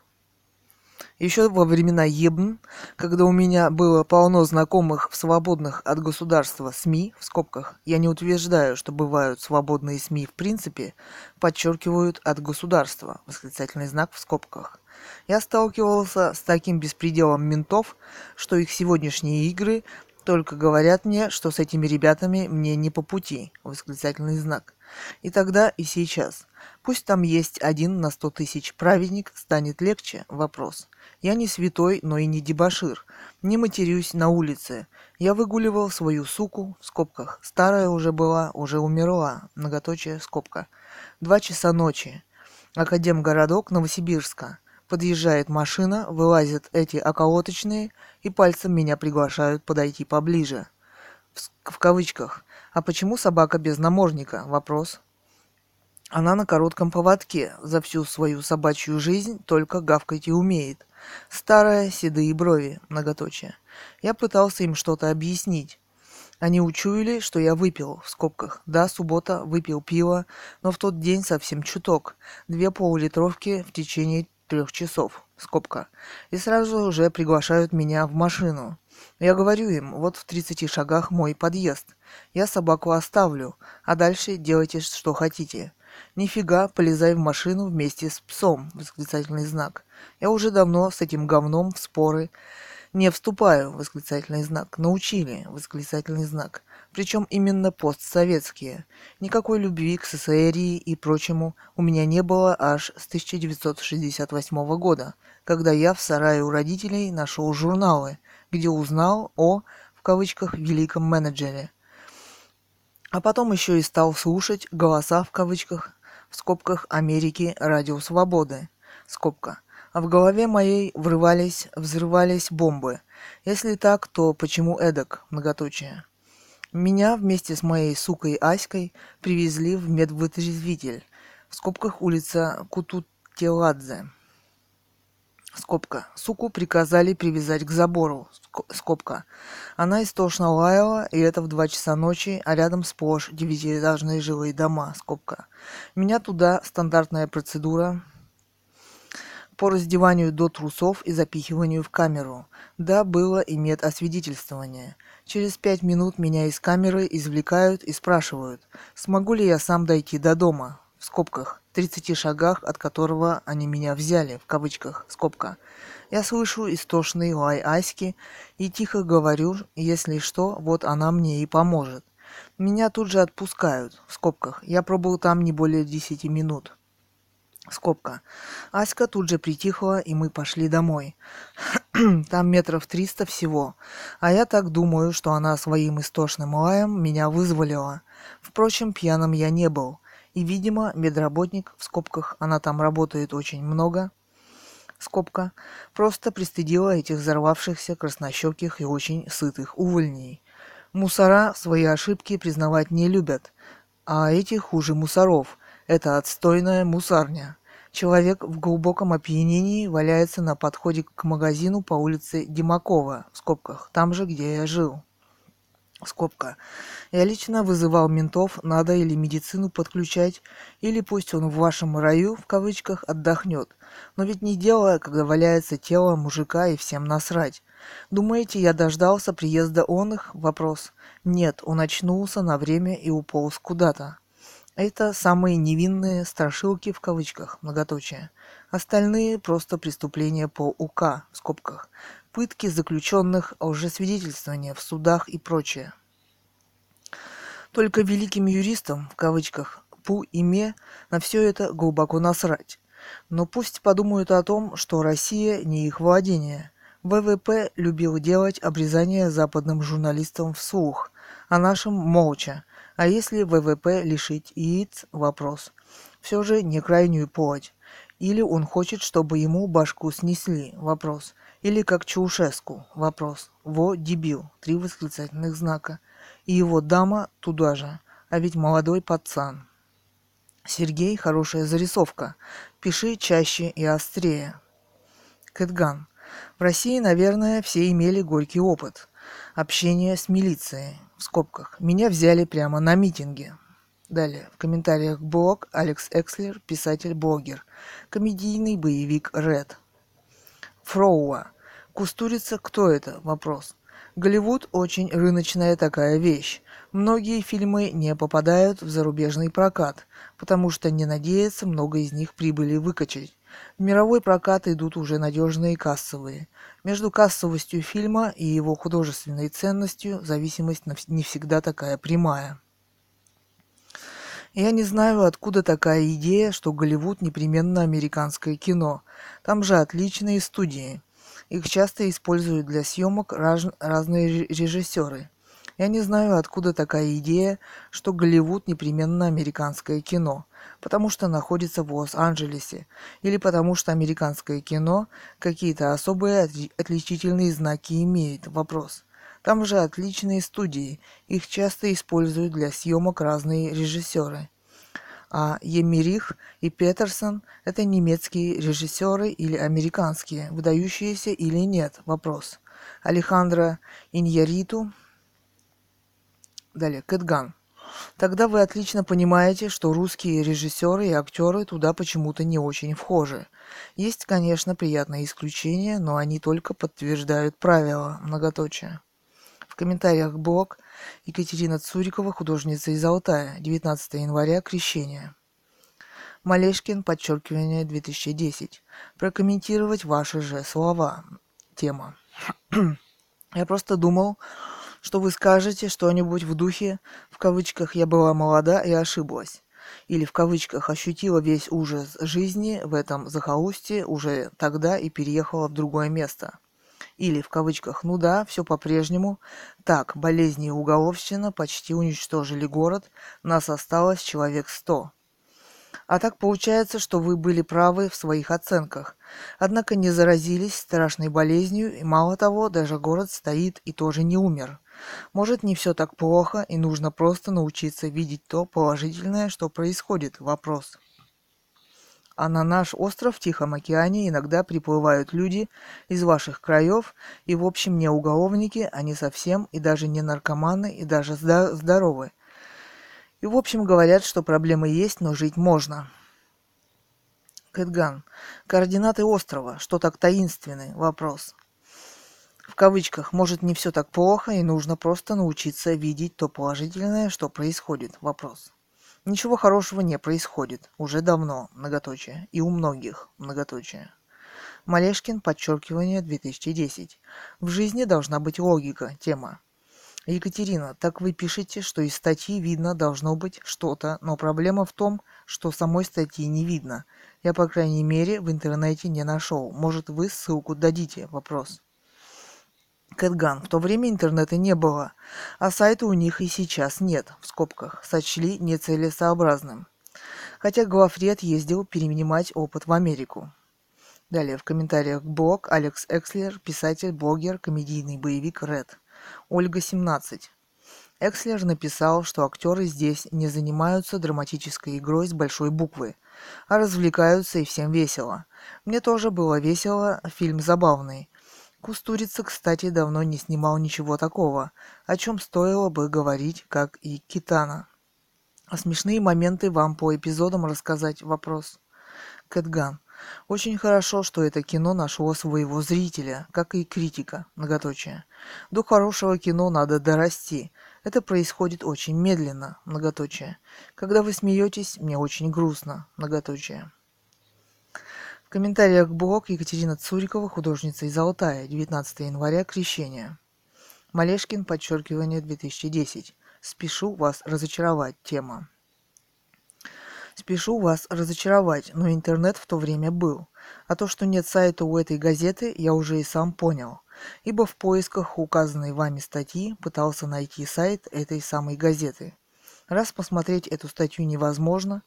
Еще во времена Ебн, когда у меня было полно знакомых в свободных от государства СМИ, в скобках, я не утверждаю, что бывают свободные СМИ в принципе, подчеркивают от государства, восклицательный знак в скобках. Я сталкивался с таким беспределом ментов, что их сегодняшние игры только говорят мне, что с этими ребятами мне не по пути. Восклицательный знак. И тогда, и сейчас. Пусть там есть один на сто тысяч праведник, станет легче? Вопрос. Я не святой, но и не дебашир. Не матерюсь на улице. Я выгуливал свою суку, в скобках. Старая уже была, уже умерла. Многоточие, скобка. Два часа ночи. Академгородок Новосибирска. Подъезжает машина, вылазят эти околоточные и пальцем меня приглашают подойти поближе. В, в кавычках. А почему собака без намордника? Вопрос. Она на коротком поводке, за всю свою собачью жизнь только гавкать и умеет. Старая, седые брови, многоточие. Я пытался им что-то объяснить. Они учуяли, что я выпил, в скобках. Да, суббота, выпил пиво, но в тот день совсем чуток. Две полулитровки в течение трех часов, скобка. И сразу уже приглашают меня в машину. Я говорю им, вот в 30 шагах мой подъезд. Я собаку оставлю, а дальше делайте, что хотите. Нифига, полезай в машину вместе с псом, восклицательный знак. Я уже давно с этим говном в споры не вступаю, восклицательный знак. Научили, восклицательный знак. Причем именно постсоветские. Никакой любви к СССР и прочему у меня не было аж с 1968 года, когда я в сарае у родителей нашел журналы, где узнал о, в кавычках, великом менеджере. А потом еще и стал слушать голоса в кавычках, в скобках Америки Радио Свободы, скобка – а в голове моей врывались, взрывались бомбы. Если так, то почему эдак, многоточие? Меня вместе с моей сукой Аськой привезли в медвытрезвитель, в скобках улица Кутутеладзе. Скобка. Суку приказали привязать к забору. Скобка. Она истошно лаяла, и это в два часа ночи, а рядом сплошь девятиэтажные жилые дома. Скобка. Меня туда стандартная процедура по раздеванию до трусов и запихиванию в камеру. Да, было и медосвидетельствование. Через пять минут меня из камеры извлекают и спрашивают, смогу ли я сам дойти до дома, в скобках, 30 шагах, от которого они меня взяли, в кавычках, скобка. Я слышу истошный лай Аськи и тихо говорю, если что, вот она мне и поможет. Меня тут же отпускают, в скобках. Я пробыл там не более 10 минут. Скобка. Аська тут же притихла, и мы пошли домой. Там метров триста всего. А я так думаю, что она своим истошным лаем меня вызволила. Впрочем, пьяным я не был. И, видимо, медработник, в скобках, она там работает очень много, скобка, просто пристыдила этих взорвавшихся краснощеких и очень сытых увольней. Мусора свои ошибки признавать не любят, а эти хуже мусоров – это отстойная мусарня. Человек в глубоком опьянении валяется на подходе к магазину по улице Димакова, в скобках, там же, где я жил. Скобка. Я лично вызывал ментов, надо или медицину подключать, или пусть он в вашем раю, в кавычках, отдохнет. Но ведь не дело, когда валяется тело мужика и всем насрать. Думаете, я дождался приезда он их? Вопрос. Нет, он очнулся на время и уполз куда-то. Это самые невинные страшилки в кавычках, многоточие. Остальные просто преступления по УК, в скобках. Пытки заключенных, лжесвидетельствования в судах и прочее. Только великим юристам, в кавычках, ПУ и МЕ на все это глубоко насрать. Но пусть подумают о том, что Россия не их владение. ВВП любил делать обрезание западным журналистам вслух, а нашим молча – а если ВВП лишить яиц – вопрос. Все же не крайнюю плоть. Или он хочет, чтобы ему башку снесли – вопрос. Или как Чаушеску – вопрос. Во дебил – три восклицательных знака. И его дама туда же, а ведь молодой пацан. Сергей – хорошая зарисовка. Пиши чаще и острее. Кэтган. В России, наверное, все имели горький опыт. Общение с милицией скобках. Меня взяли прямо на митинге. Далее. В комментариях блог Алекс Экслер, писатель-блогер. Комедийный боевик Ред. Фроуа. Кустурица кто это? Вопрос. Голливуд очень рыночная такая вещь. Многие фильмы не попадают в зарубежный прокат, потому что не надеются много из них прибыли выкачать. В мировой прокат идут уже надежные кассовые. Между кассовостью фильма и его художественной ценностью зависимость не всегда такая прямая. Я не знаю, откуда такая идея, что Голливуд непременно американское кино. Там же отличные студии. Их часто используют для съемок раз, разные режиссеры. Я не знаю, откуда такая идея, что Голливуд непременно американское кино потому что находится в Лос-Анджелесе, или потому что американское кино какие-то особые отличительные знаки имеет. Вопрос. Там же отличные студии, их часто используют для съемок разные режиссеры. А Емерих и Петерсон – это немецкие режиссеры или американские, выдающиеся или нет? Вопрос. Алехандро Иньяриту. Далее, Кэтган. Тогда вы отлично понимаете, что русские режиссеры и актеры туда почему-то не очень вхожи. Есть, конечно, приятные исключения, но они только подтверждают правила, многоточие. В комментариях блог Екатерина Цурикова, художница из Алтая, 19 января, Крещение. Малешкин, подчеркивание 2010. Прокомментировать ваши же слова. Тема. Я просто думал, что вы скажете что-нибудь в духе, в кавычках «я была молода и ошиблась», или в кавычках «ощутила весь ужас жизни в этом захолустье уже тогда и переехала в другое место», или в кавычках «ну да, все по-прежнему, так, болезни и уголовщина почти уничтожили город, нас осталось человек сто». А так получается, что вы были правы в своих оценках. Однако не заразились страшной болезнью, и мало того, даже город стоит и тоже не умер. Может, не все так плохо, и нужно просто научиться видеть то положительное, что происходит. Вопрос. А на наш остров в Тихом океане иногда приплывают люди из ваших краев, и в общем не уголовники, они совсем, и даже не наркоманы, и даже здоровы. И в общем говорят, что проблемы есть, но жить можно. Кэтган. Координаты острова. Что так таинственный? Вопрос в кавычках, может не все так плохо и нужно просто научиться видеть то положительное, что происходит. Вопрос. Ничего хорошего не происходит. Уже давно, многоточие. И у многих, многоточие. Малешкин, подчеркивание, 2010. В жизни должна быть логика. Тема. Екатерина, так вы пишете, что из статьи видно должно быть что-то, но проблема в том, что самой статьи не видно. Я, по крайней мере, в интернете не нашел. Может, вы ссылку дадите? Вопрос. Кэтган. В то время интернета не было, а сайта у них и сейчас нет, в скобках, сочли нецелесообразным. Хотя главред ездил перенимать опыт в Америку. Далее в комментариях блог Алекс Экслер, писатель, блогер, комедийный боевик Ред. Ольга 17. Экслер написал, что актеры здесь не занимаются драматической игрой с большой буквы, а развлекаются и всем весело. Мне тоже было весело, фильм забавный. Кустурица, кстати, давно не снимал ничего такого, о чем стоило бы говорить, как и Китана. А смешные моменты вам по эпизодам рассказать вопрос. Кэтган. Очень хорошо, что это кино нашло своего зрителя, как и критика, многоточие. До хорошего кино надо дорасти. Это происходит очень медленно, многоточие. Когда вы смеетесь, мне очень грустно, многоточие комментариях блог Екатерина Цурикова, художница из Алтая, 19 января, Крещение. Малешкин, подчеркивание 2010. Спешу вас разочаровать. Тема. Спешу вас разочаровать, но интернет в то время был. А то, что нет сайта у этой газеты, я уже и сам понял. Ибо в поисках указанной вами статьи пытался найти сайт этой самой газеты. Раз посмотреть эту статью невозможно,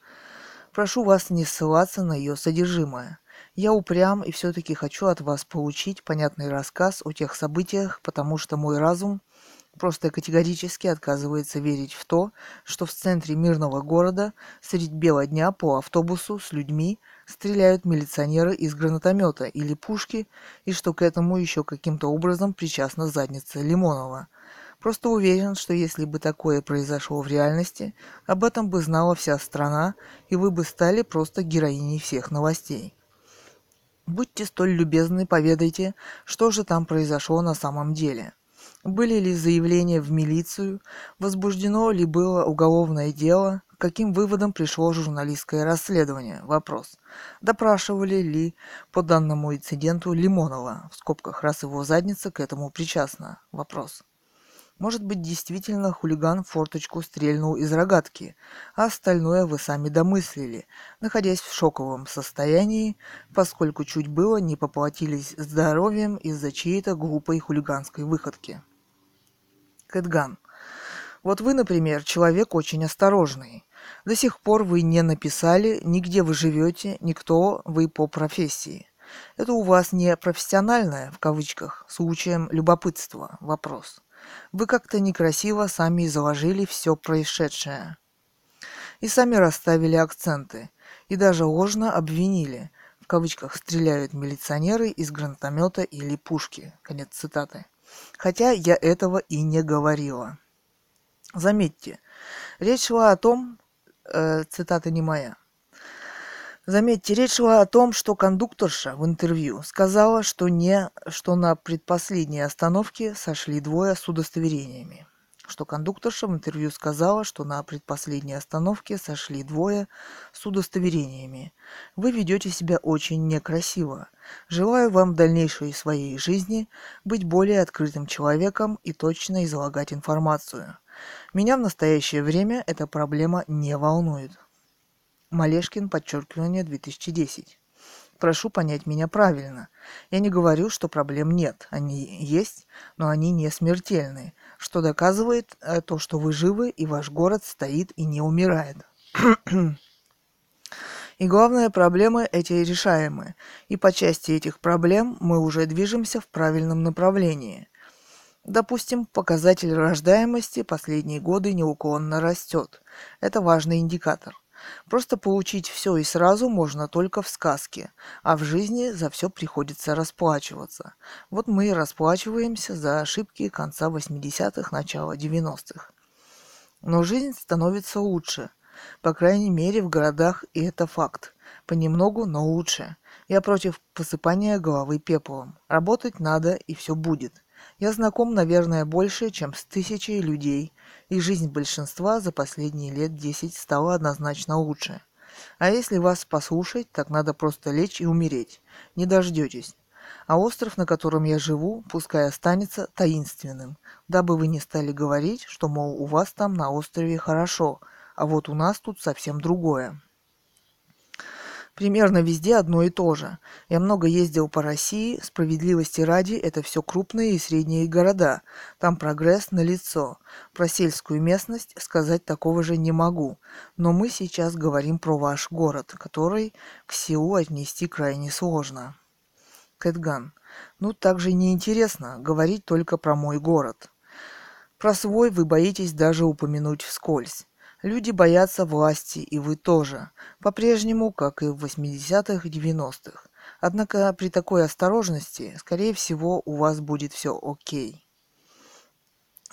прошу вас не ссылаться на ее содержимое. Я упрям и все-таки хочу от вас получить понятный рассказ о тех событиях, потому что мой разум просто категорически отказывается верить в то, что в центре мирного города средь бела дня по автобусу с людьми стреляют милиционеры из гранатомета или пушки, и что к этому еще каким-то образом причастна задница Лимонова. Просто уверен, что если бы такое произошло в реальности, об этом бы знала вся страна, и вы бы стали просто героиней всех новостей. Будьте столь любезны, поведайте, что же там произошло на самом деле. Были ли заявления в милицию, возбуждено ли было уголовное дело, каким выводам пришло журналистское расследование? Вопрос. Допрашивали ли по данному инциденту Лимонова, в скобках, раз его задница к этому причастна? Вопрос. Может быть, действительно хулиган форточку стрельнул из рогатки, а остальное вы сами домыслили, находясь в шоковом состоянии, поскольку чуть было не поплатились здоровьем из-за чьей-то глупой хулиганской выходки. Кэтган. Вот вы, например, человек очень осторожный. До сих пор вы не написали, нигде вы живете, никто вы по профессии. Это у вас не профессиональное, в кавычках, случаем любопытства, вопрос. Вы как-то некрасиво сами заложили все происшедшее. И сами расставили акценты. И даже ложно обвинили. В кавычках стреляют милиционеры из гранатомета или пушки. Конец цитаты. Хотя я этого и не говорила. Заметьте, речь шла о том, э, цитата не моя, Заметьте, речь шла о том, что кондукторша в интервью сказала, что, не, что на предпоследней остановке сошли двое с удостоверениями. Что кондукторша в интервью сказала, что на предпоследней остановке сошли двое с удостоверениями. Вы ведете себя очень некрасиво. Желаю вам в дальнейшей своей жизни быть более открытым человеком и точно излагать информацию. Меня в настоящее время эта проблема не волнует. Малешкин, подчеркивание, 2010. Прошу понять меня правильно. Я не говорю, что проблем нет. Они есть, но они не смертельные, что доказывает э, то, что вы живы и ваш город стоит и не умирает. И главные проблемы эти решаемы. И по части этих проблем мы уже движемся в правильном направлении. Допустим, показатель рождаемости последние годы неуклонно растет. Это важный индикатор. Просто получить все и сразу можно только в сказке, а в жизни за все приходится расплачиваться. Вот мы и расплачиваемся за ошибки конца 80-х, начала 90-х. Но жизнь становится лучше. По крайней мере, в городах, и это факт. Понемногу, но лучше. Я против посыпания головы пеплом. Работать надо, и все будет. Я знаком, наверное, больше, чем с тысячей людей, и жизнь большинства за последние лет десять стала однозначно лучше. А если вас послушать, так надо просто лечь и умереть. Не дождетесь. А остров, на котором я живу, пускай останется таинственным, дабы вы не стали говорить, что, мол, у вас там на острове хорошо, а вот у нас тут совсем другое. Примерно везде одно и то же. Я много ездил по России, справедливости ради, это все крупные и средние города. Там прогресс налицо. Про сельскую местность сказать такого же не могу. Но мы сейчас говорим про ваш город, который к селу отнести крайне сложно. Кэтган. Ну, так же неинтересно говорить только про мой город. Про свой вы боитесь даже упомянуть вскользь. Люди боятся власти, и вы тоже. По-прежнему, как и в 80-х, 90-х. Однако при такой осторожности, скорее всего, у вас будет все окей.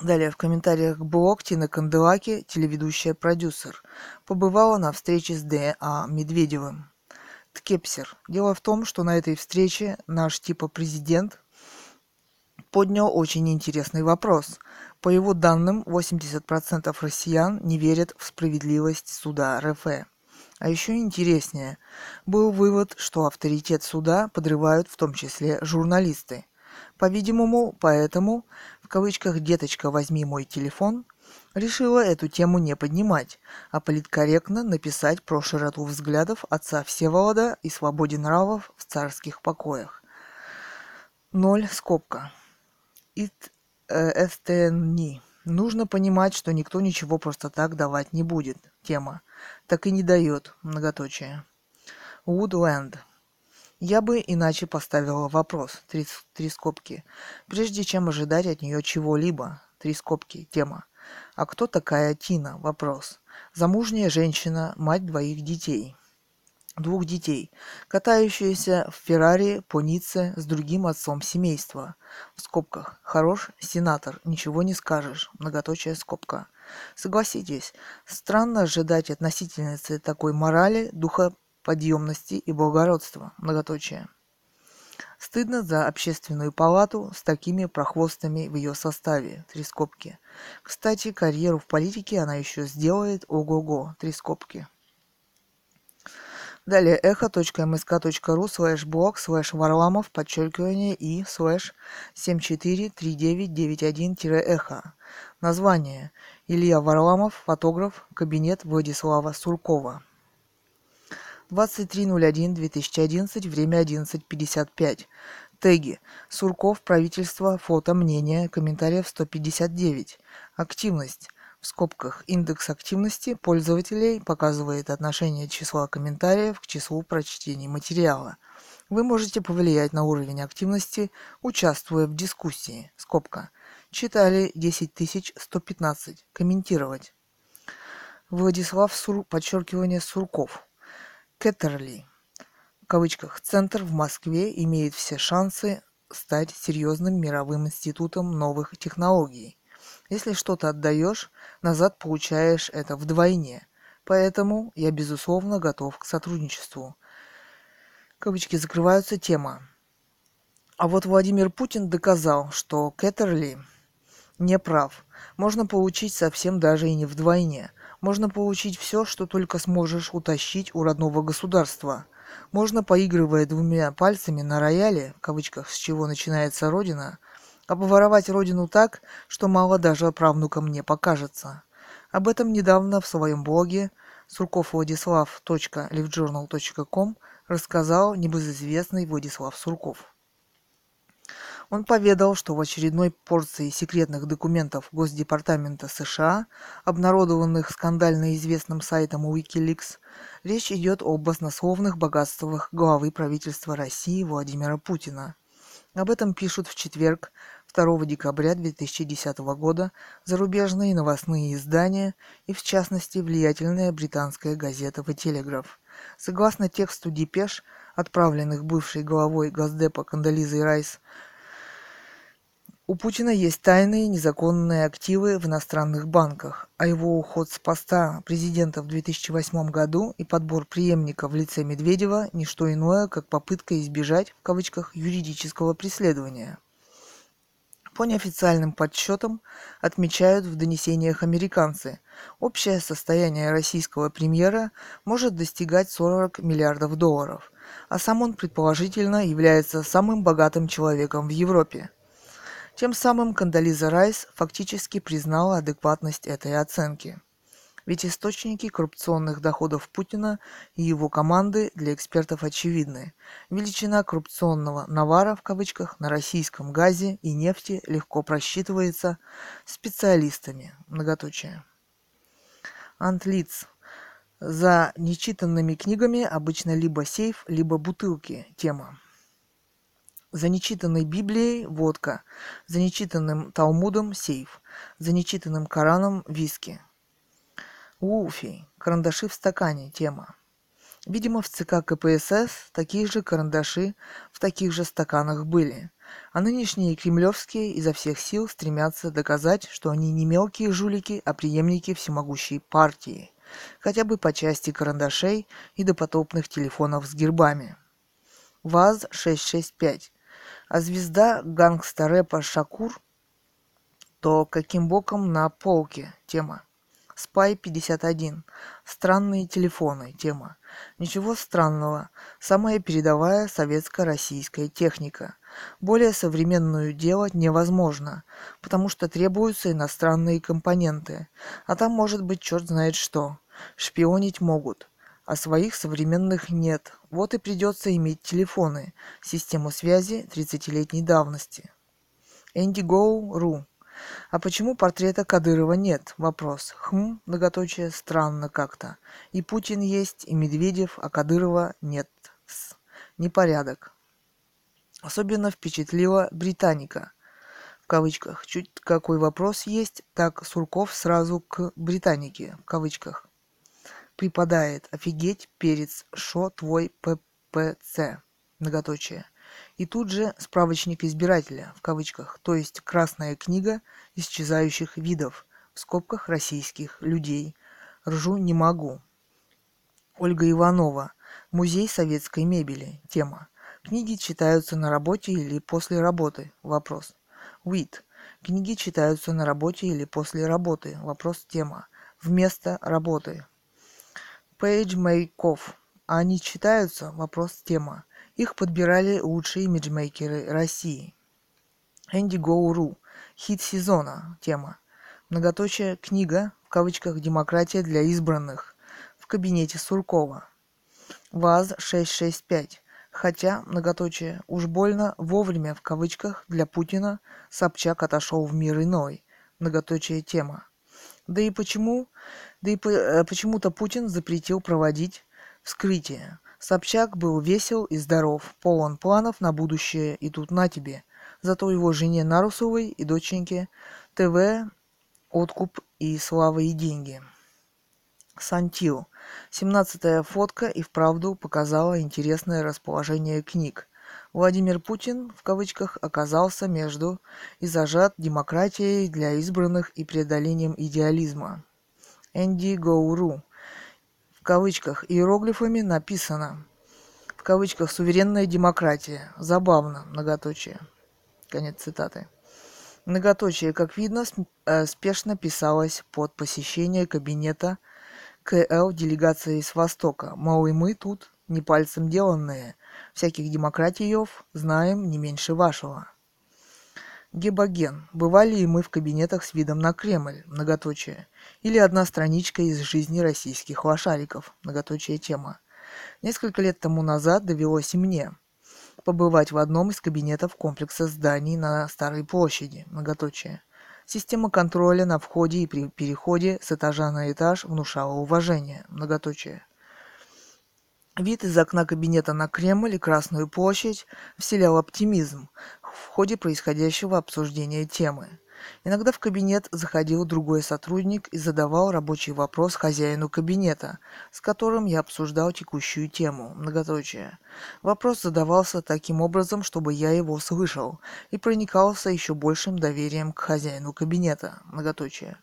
Далее в комментариях блог Тина Канделаки, телеведущая продюсер, побывала на встрече с Д.А. Медведевым. Ткепсер. Дело в том, что на этой встрече наш типа президент поднял очень интересный вопрос. По его данным, 80% россиян не верят в справедливость суда РФ. А еще интереснее, был вывод, что авторитет суда подрывают в том числе журналисты. По-видимому, поэтому, в кавычках «деточка, возьми мой телефон», решила эту тему не поднимать, а политкорректно написать про широту взглядов отца Всеволода и свободе нравов в царских покоях. Ноль скобка. It Эстенни. Нужно понимать, что никто ничего просто так давать не будет. Тема. Так и не дает. Многоточие. Woodland. Я бы иначе поставила вопрос. Три, три скобки. Прежде чем ожидать от нее чего-либо. Три скобки. Тема. А кто такая Тина? Вопрос. Замужняя женщина, мать двоих детей двух детей, катающаяся в Феррари по Ницце с другим отцом семейства. В скобках. Хорош сенатор, ничего не скажешь. Многоточая скобка. Согласитесь, странно ожидать от такой морали, духоподъемности и благородства. Многоточие. Стыдно за общественную палату с такими прохвостами в ее составе. Три скобки. Кстати, карьеру в политике она еще сделает ого-го. Три скобки. Далее echo.msk.ru слэш блог слэш варламов подчеркивание и слэш 743991-эхо. Название. Илья Варламов, фотограф, кабинет Владислава Суркова. 23.01.2011, время 11.55. Теги. Сурков, правительство, фото, мнение, комментариев 159. Активность в скобках индекс активности пользователей показывает отношение числа комментариев к числу прочтений материала. Вы можете повлиять на уровень активности, участвуя в дискуссии. Скобка. Читали 10115. Комментировать. Владислав Сур... подчеркивание Сурков. Кеттерли. В кавычках. Центр в Москве имеет все шансы стать серьезным мировым институтом новых технологий. Если что-то отдаешь, назад получаешь это вдвойне. Поэтому я, безусловно, готов к сотрудничеству. Кавычки закрываются. Тема. А вот Владимир Путин доказал, что Кеттерли не прав. Можно получить совсем даже и не вдвойне. Можно получить все, что только сможешь утащить у родного государства. Можно, поигрывая двумя пальцами на рояле, в кавычках, с чего начинается родина, обворовать родину так, что мало даже правнукам не покажется. Об этом недавно в своем блоге surkovvladислав.livejournal.com рассказал небезызвестный Владислав Сурков. Он поведал, что в очередной порции секретных документов Госдепартамента США, обнародованных скандально известным сайтом Wikileaks, речь идет об баснословных богатствах главы правительства России Владимира Путина. Об этом пишут в четверг, 2 декабря 2010 года, зарубежные новостные издания и, в частности, влиятельная британская газета «The Telegraph». Согласно тексту депеш, отправленных бывшей главой Госдепа Кандализой Райс, у Путина есть тайные незаконные активы в иностранных банках, а его уход с поста президента в 2008 году и подбор преемника в лице Медведева – не что иное, как попытка избежать, в кавычках, юридического преследования. По неофициальным подсчетам отмечают в донесениях американцы, общее состояние российского премьера может достигать 40 миллиардов долларов, а сам он предположительно является самым богатым человеком в Европе – тем самым Кандализа Райс фактически признала адекватность этой оценки. Ведь источники коррупционных доходов Путина и его команды для экспертов очевидны. Величина коррупционного «навара» в кавычках на российском газе и нефти легко просчитывается специалистами. Многоточие. Антлиц. За нечитанными книгами обычно либо сейф, либо бутылки. Тема. За нечитанной Библией – водка, за нечитанным Талмудом – сейф, за нечитанным Кораном – виски. Уфи. Карандаши в стакане. Тема. Видимо, в ЦК КПСС такие же карандаши в таких же стаканах были. А нынешние кремлевские изо всех сил стремятся доказать, что они не мелкие жулики, а преемники всемогущей партии. Хотя бы по части карандашей и допотопных телефонов с гербами. ВАЗ-665 а звезда гангста-рэпа Шакур, то каким боком на полке тема. Спай 51. Странные телефоны. Тема. Ничего странного. Самая передовая советско-российская техника. Более современную делать невозможно, потому что требуются иностранные компоненты. А там может быть черт знает что. Шпионить могут а своих современных нет. Вот и придется иметь телефоны, систему связи 30-летней давности. Indigo.ru а почему портрета Кадырова нет? Вопрос. Хм, многоточие, странно как-то. И Путин есть, и Медведев, а Кадырова нет. С. Непорядок. Особенно впечатлила Британика. В кавычках. Чуть какой вопрос есть, так Сурков сразу к Британике. В кавычках припадает. Офигеть перец шо твой ппц многоточие. И тут же справочник избирателя в кавычках то есть красная книга исчезающих видов в скобках российских людей. Ржу не могу. Ольга иванова. Музей советской мебели. Тема. Книги читаются на работе или после работы? Вопрос. Уит. Книги читаются на работе или после работы. Вопрос. Тема. Вместо работы. А они читаются? Вопрос тема. Их подбирали лучшие имиджмейкеры России. Indigo.ru. Хит сезона. Тема. Многоточие книга, в кавычках «Демократия для избранных» в кабинете Суркова. ВАЗ-665. Хотя, многоточие, уж больно вовремя в кавычках для Путина Собчак отошел в мир иной. Многоточие тема. Да и почему, да и э, почему-то Путин запретил проводить вскрытие. Собчак был весел и здоров, полон планов на будущее, и тут на тебе. Зато его жене Нарусовой и доченьке ТВ, откуп и слава и деньги. Сантил. Семнадцатая фотка и вправду показала интересное расположение книг. Владимир Путин, в кавычках, оказался между и зажат демократией для избранных и преодолением идеализма. Энди Гоуру. В кавычках иероглифами написано. В кавычках суверенная демократия. Забавно, многоточие. Конец цитаты. Многоточие, как видно, э, спешно писалось под посещение кабинета КЛ делегации с Востока. Мол, и мы тут не пальцем деланные. Всяких демократиев знаем не меньше вашего. Гебоген. Бывали и мы в кабинетах с видом на Кремль, многоточие. Или одна страничка из жизни российских лошариков, многоточие тема. Несколько лет тому назад довелось и мне побывать в одном из кабинетов комплекса зданий на Старой площади, многоточие. Система контроля на входе и при переходе с этажа на этаж внушала уважение, многоточие. Вид из окна кабинета на Кремль и Красную площадь вселял оптимизм в ходе происходящего обсуждения темы. Иногда в кабинет заходил другой сотрудник и задавал рабочий вопрос хозяину кабинета, с которым я обсуждал текущую тему, многоточие. Вопрос задавался таким образом, чтобы я его слышал, и проникался еще большим доверием к хозяину кабинета, многоточие.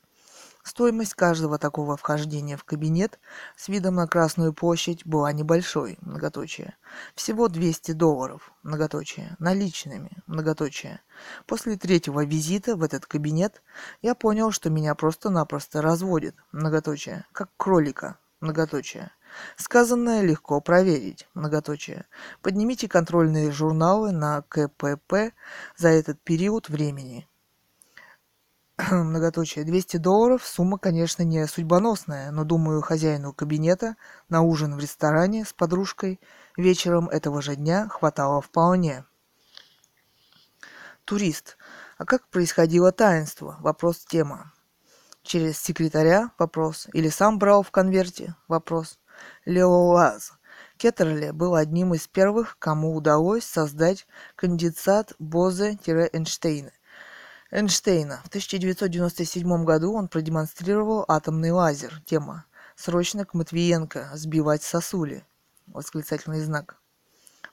Стоимость каждого такого вхождения в кабинет с видом на Красную площадь была небольшой, многоточие. Всего 200 долларов, многоточие, наличными, многоточие. После третьего визита в этот кабинет я понял, что меня просто-напросто разводит, многоточие, как кролика, многоточие. Сказанное легко проверить, многоточие. Поднимите контрольные журналы на КПП за этот период времени, многоточие, 200 долларов, сумма, конечно, не судьбоносная, но, думаю, хозяину кабинета на ужин в ресторане с подружкой вечером этого же дня хватало вполне. Турист. А как происходило таинство? Вопрос тема. Через секретаря? Вопрос. Или сам брал в конверте? Вопрос. Леолаз. Кеттерли был одним из первых, кому удалось создать конденсат Бозе-Эйнштейна Эйнштейна. В 1997 году он продемонстрировал атомный лазер. Тема. Срочно к Матвиенко. Сбивать сосули. Восклицательный знак.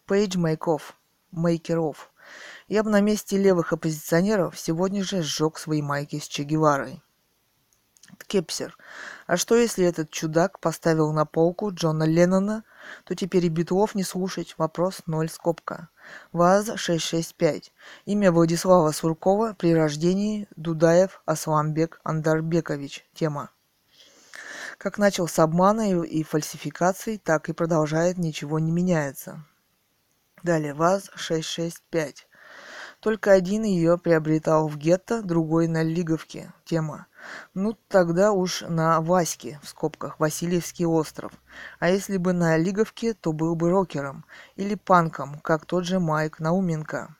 Пейдж Мейков. Мейкеров. Я бы на месте левых оппозиционеров сегодня же сжег свои майки с Че Геварой. Кепсер. А что если этот чудак поставил на полку Джона Леннона, то теперь и Битлов не слушать. Вопрос 0 скобка. ВАЗ-665. Имя Владислава Суркова при рождении Дудаев Асламбек Андарбекович. Тема. Как начал с обмана и фальсификаций, так и продолжает, ничего не меняется. Далее, ВАЗ-665. Только один ее приобретал в гетто, другой на Лиговке. Тема. Ну, тогда уж на Ваське, в скобках, Васильевский остров. А если бы на Лиговке, то был бы рокером. Или панком, как тот же Майк Науменко.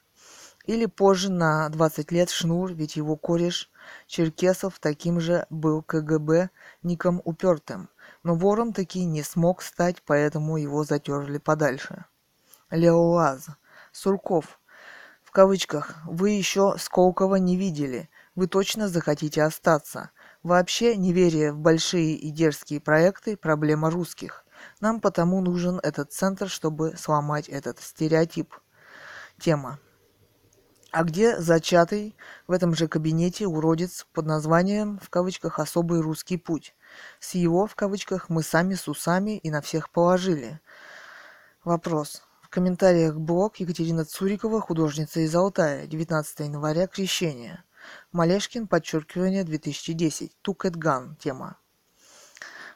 Или позже на 20 лет Шнур, ведь его кореш Черкесов таким же был КГБ ником упертым. Но вором таки не смог стать, поэтому его затерли подальше. Леоаз. Сурков. В кавычках. Вы еще Сколково не видели вы точно захотите остаться. Вообще, неверие в большие и дерзкие проекты – проблема русских. Нам потому нужен этот центр, чтобы сломать этот стереотип. Тема. А где зачатый в этом же кабинете уродец под названием, в кавычках, «особый русский путь»? С его, в кавычках, мы сами с усами и на всех положили. Вопрос. В комментариях блог Екатерина Цурикова, художница из Алтая, 19 января, Крещение. Малешкин, подчеркивание, 2010. Тукетган. Тема.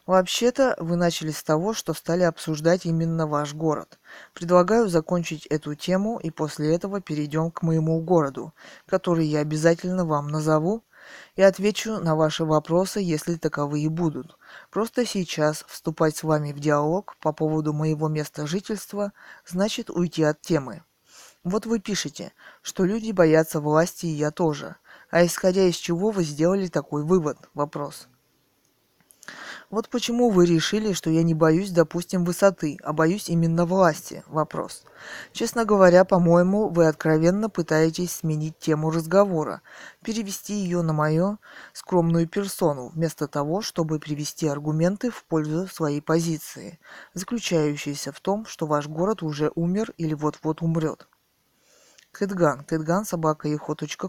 Вообще-то, вы начали с того, что стали обсуждать именно ваш город. Предлагаю закончить эту тему и после этого перейдем к моему городу, который я обязательно вам назову и отвечу на ваши вопросы, если таковые будут. Просто сейчас вступать с вами в диалог по поводу моего места жительства значит уйти от темы. Вот вы пишете, что люди боятся власти, и я тоже. А исходя из чего вы сделали такой вывод? Вопрос. Вот почему вы решили, что я не боюсь, допустим, высоты, а боюсь именно власти? Вопрос. Честно говоря, по-моему, вы откровенно пытаетесь сменить тему разговора, перевести ее на мою скромную персону, вместо того, чтобы привести аргументы в пользу своей позиции, заключающиеся в том, что ваш город уже умер или вот-вот умрет. Кэтган, Кэтган, собака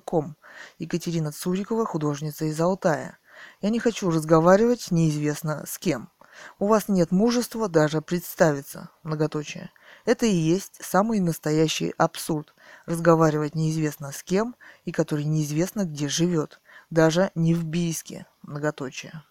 ком. Екатерина Цурикова, художница из Алтая. Я не хочу разговаривать неизвестно с кем. У вас нет мужества даже представиться, многоточие. Это и есть самый настоящий абсурд. Разговаривать неизвестно с кем и который неизвестно где живет. Даже не в Бийске, многоточие.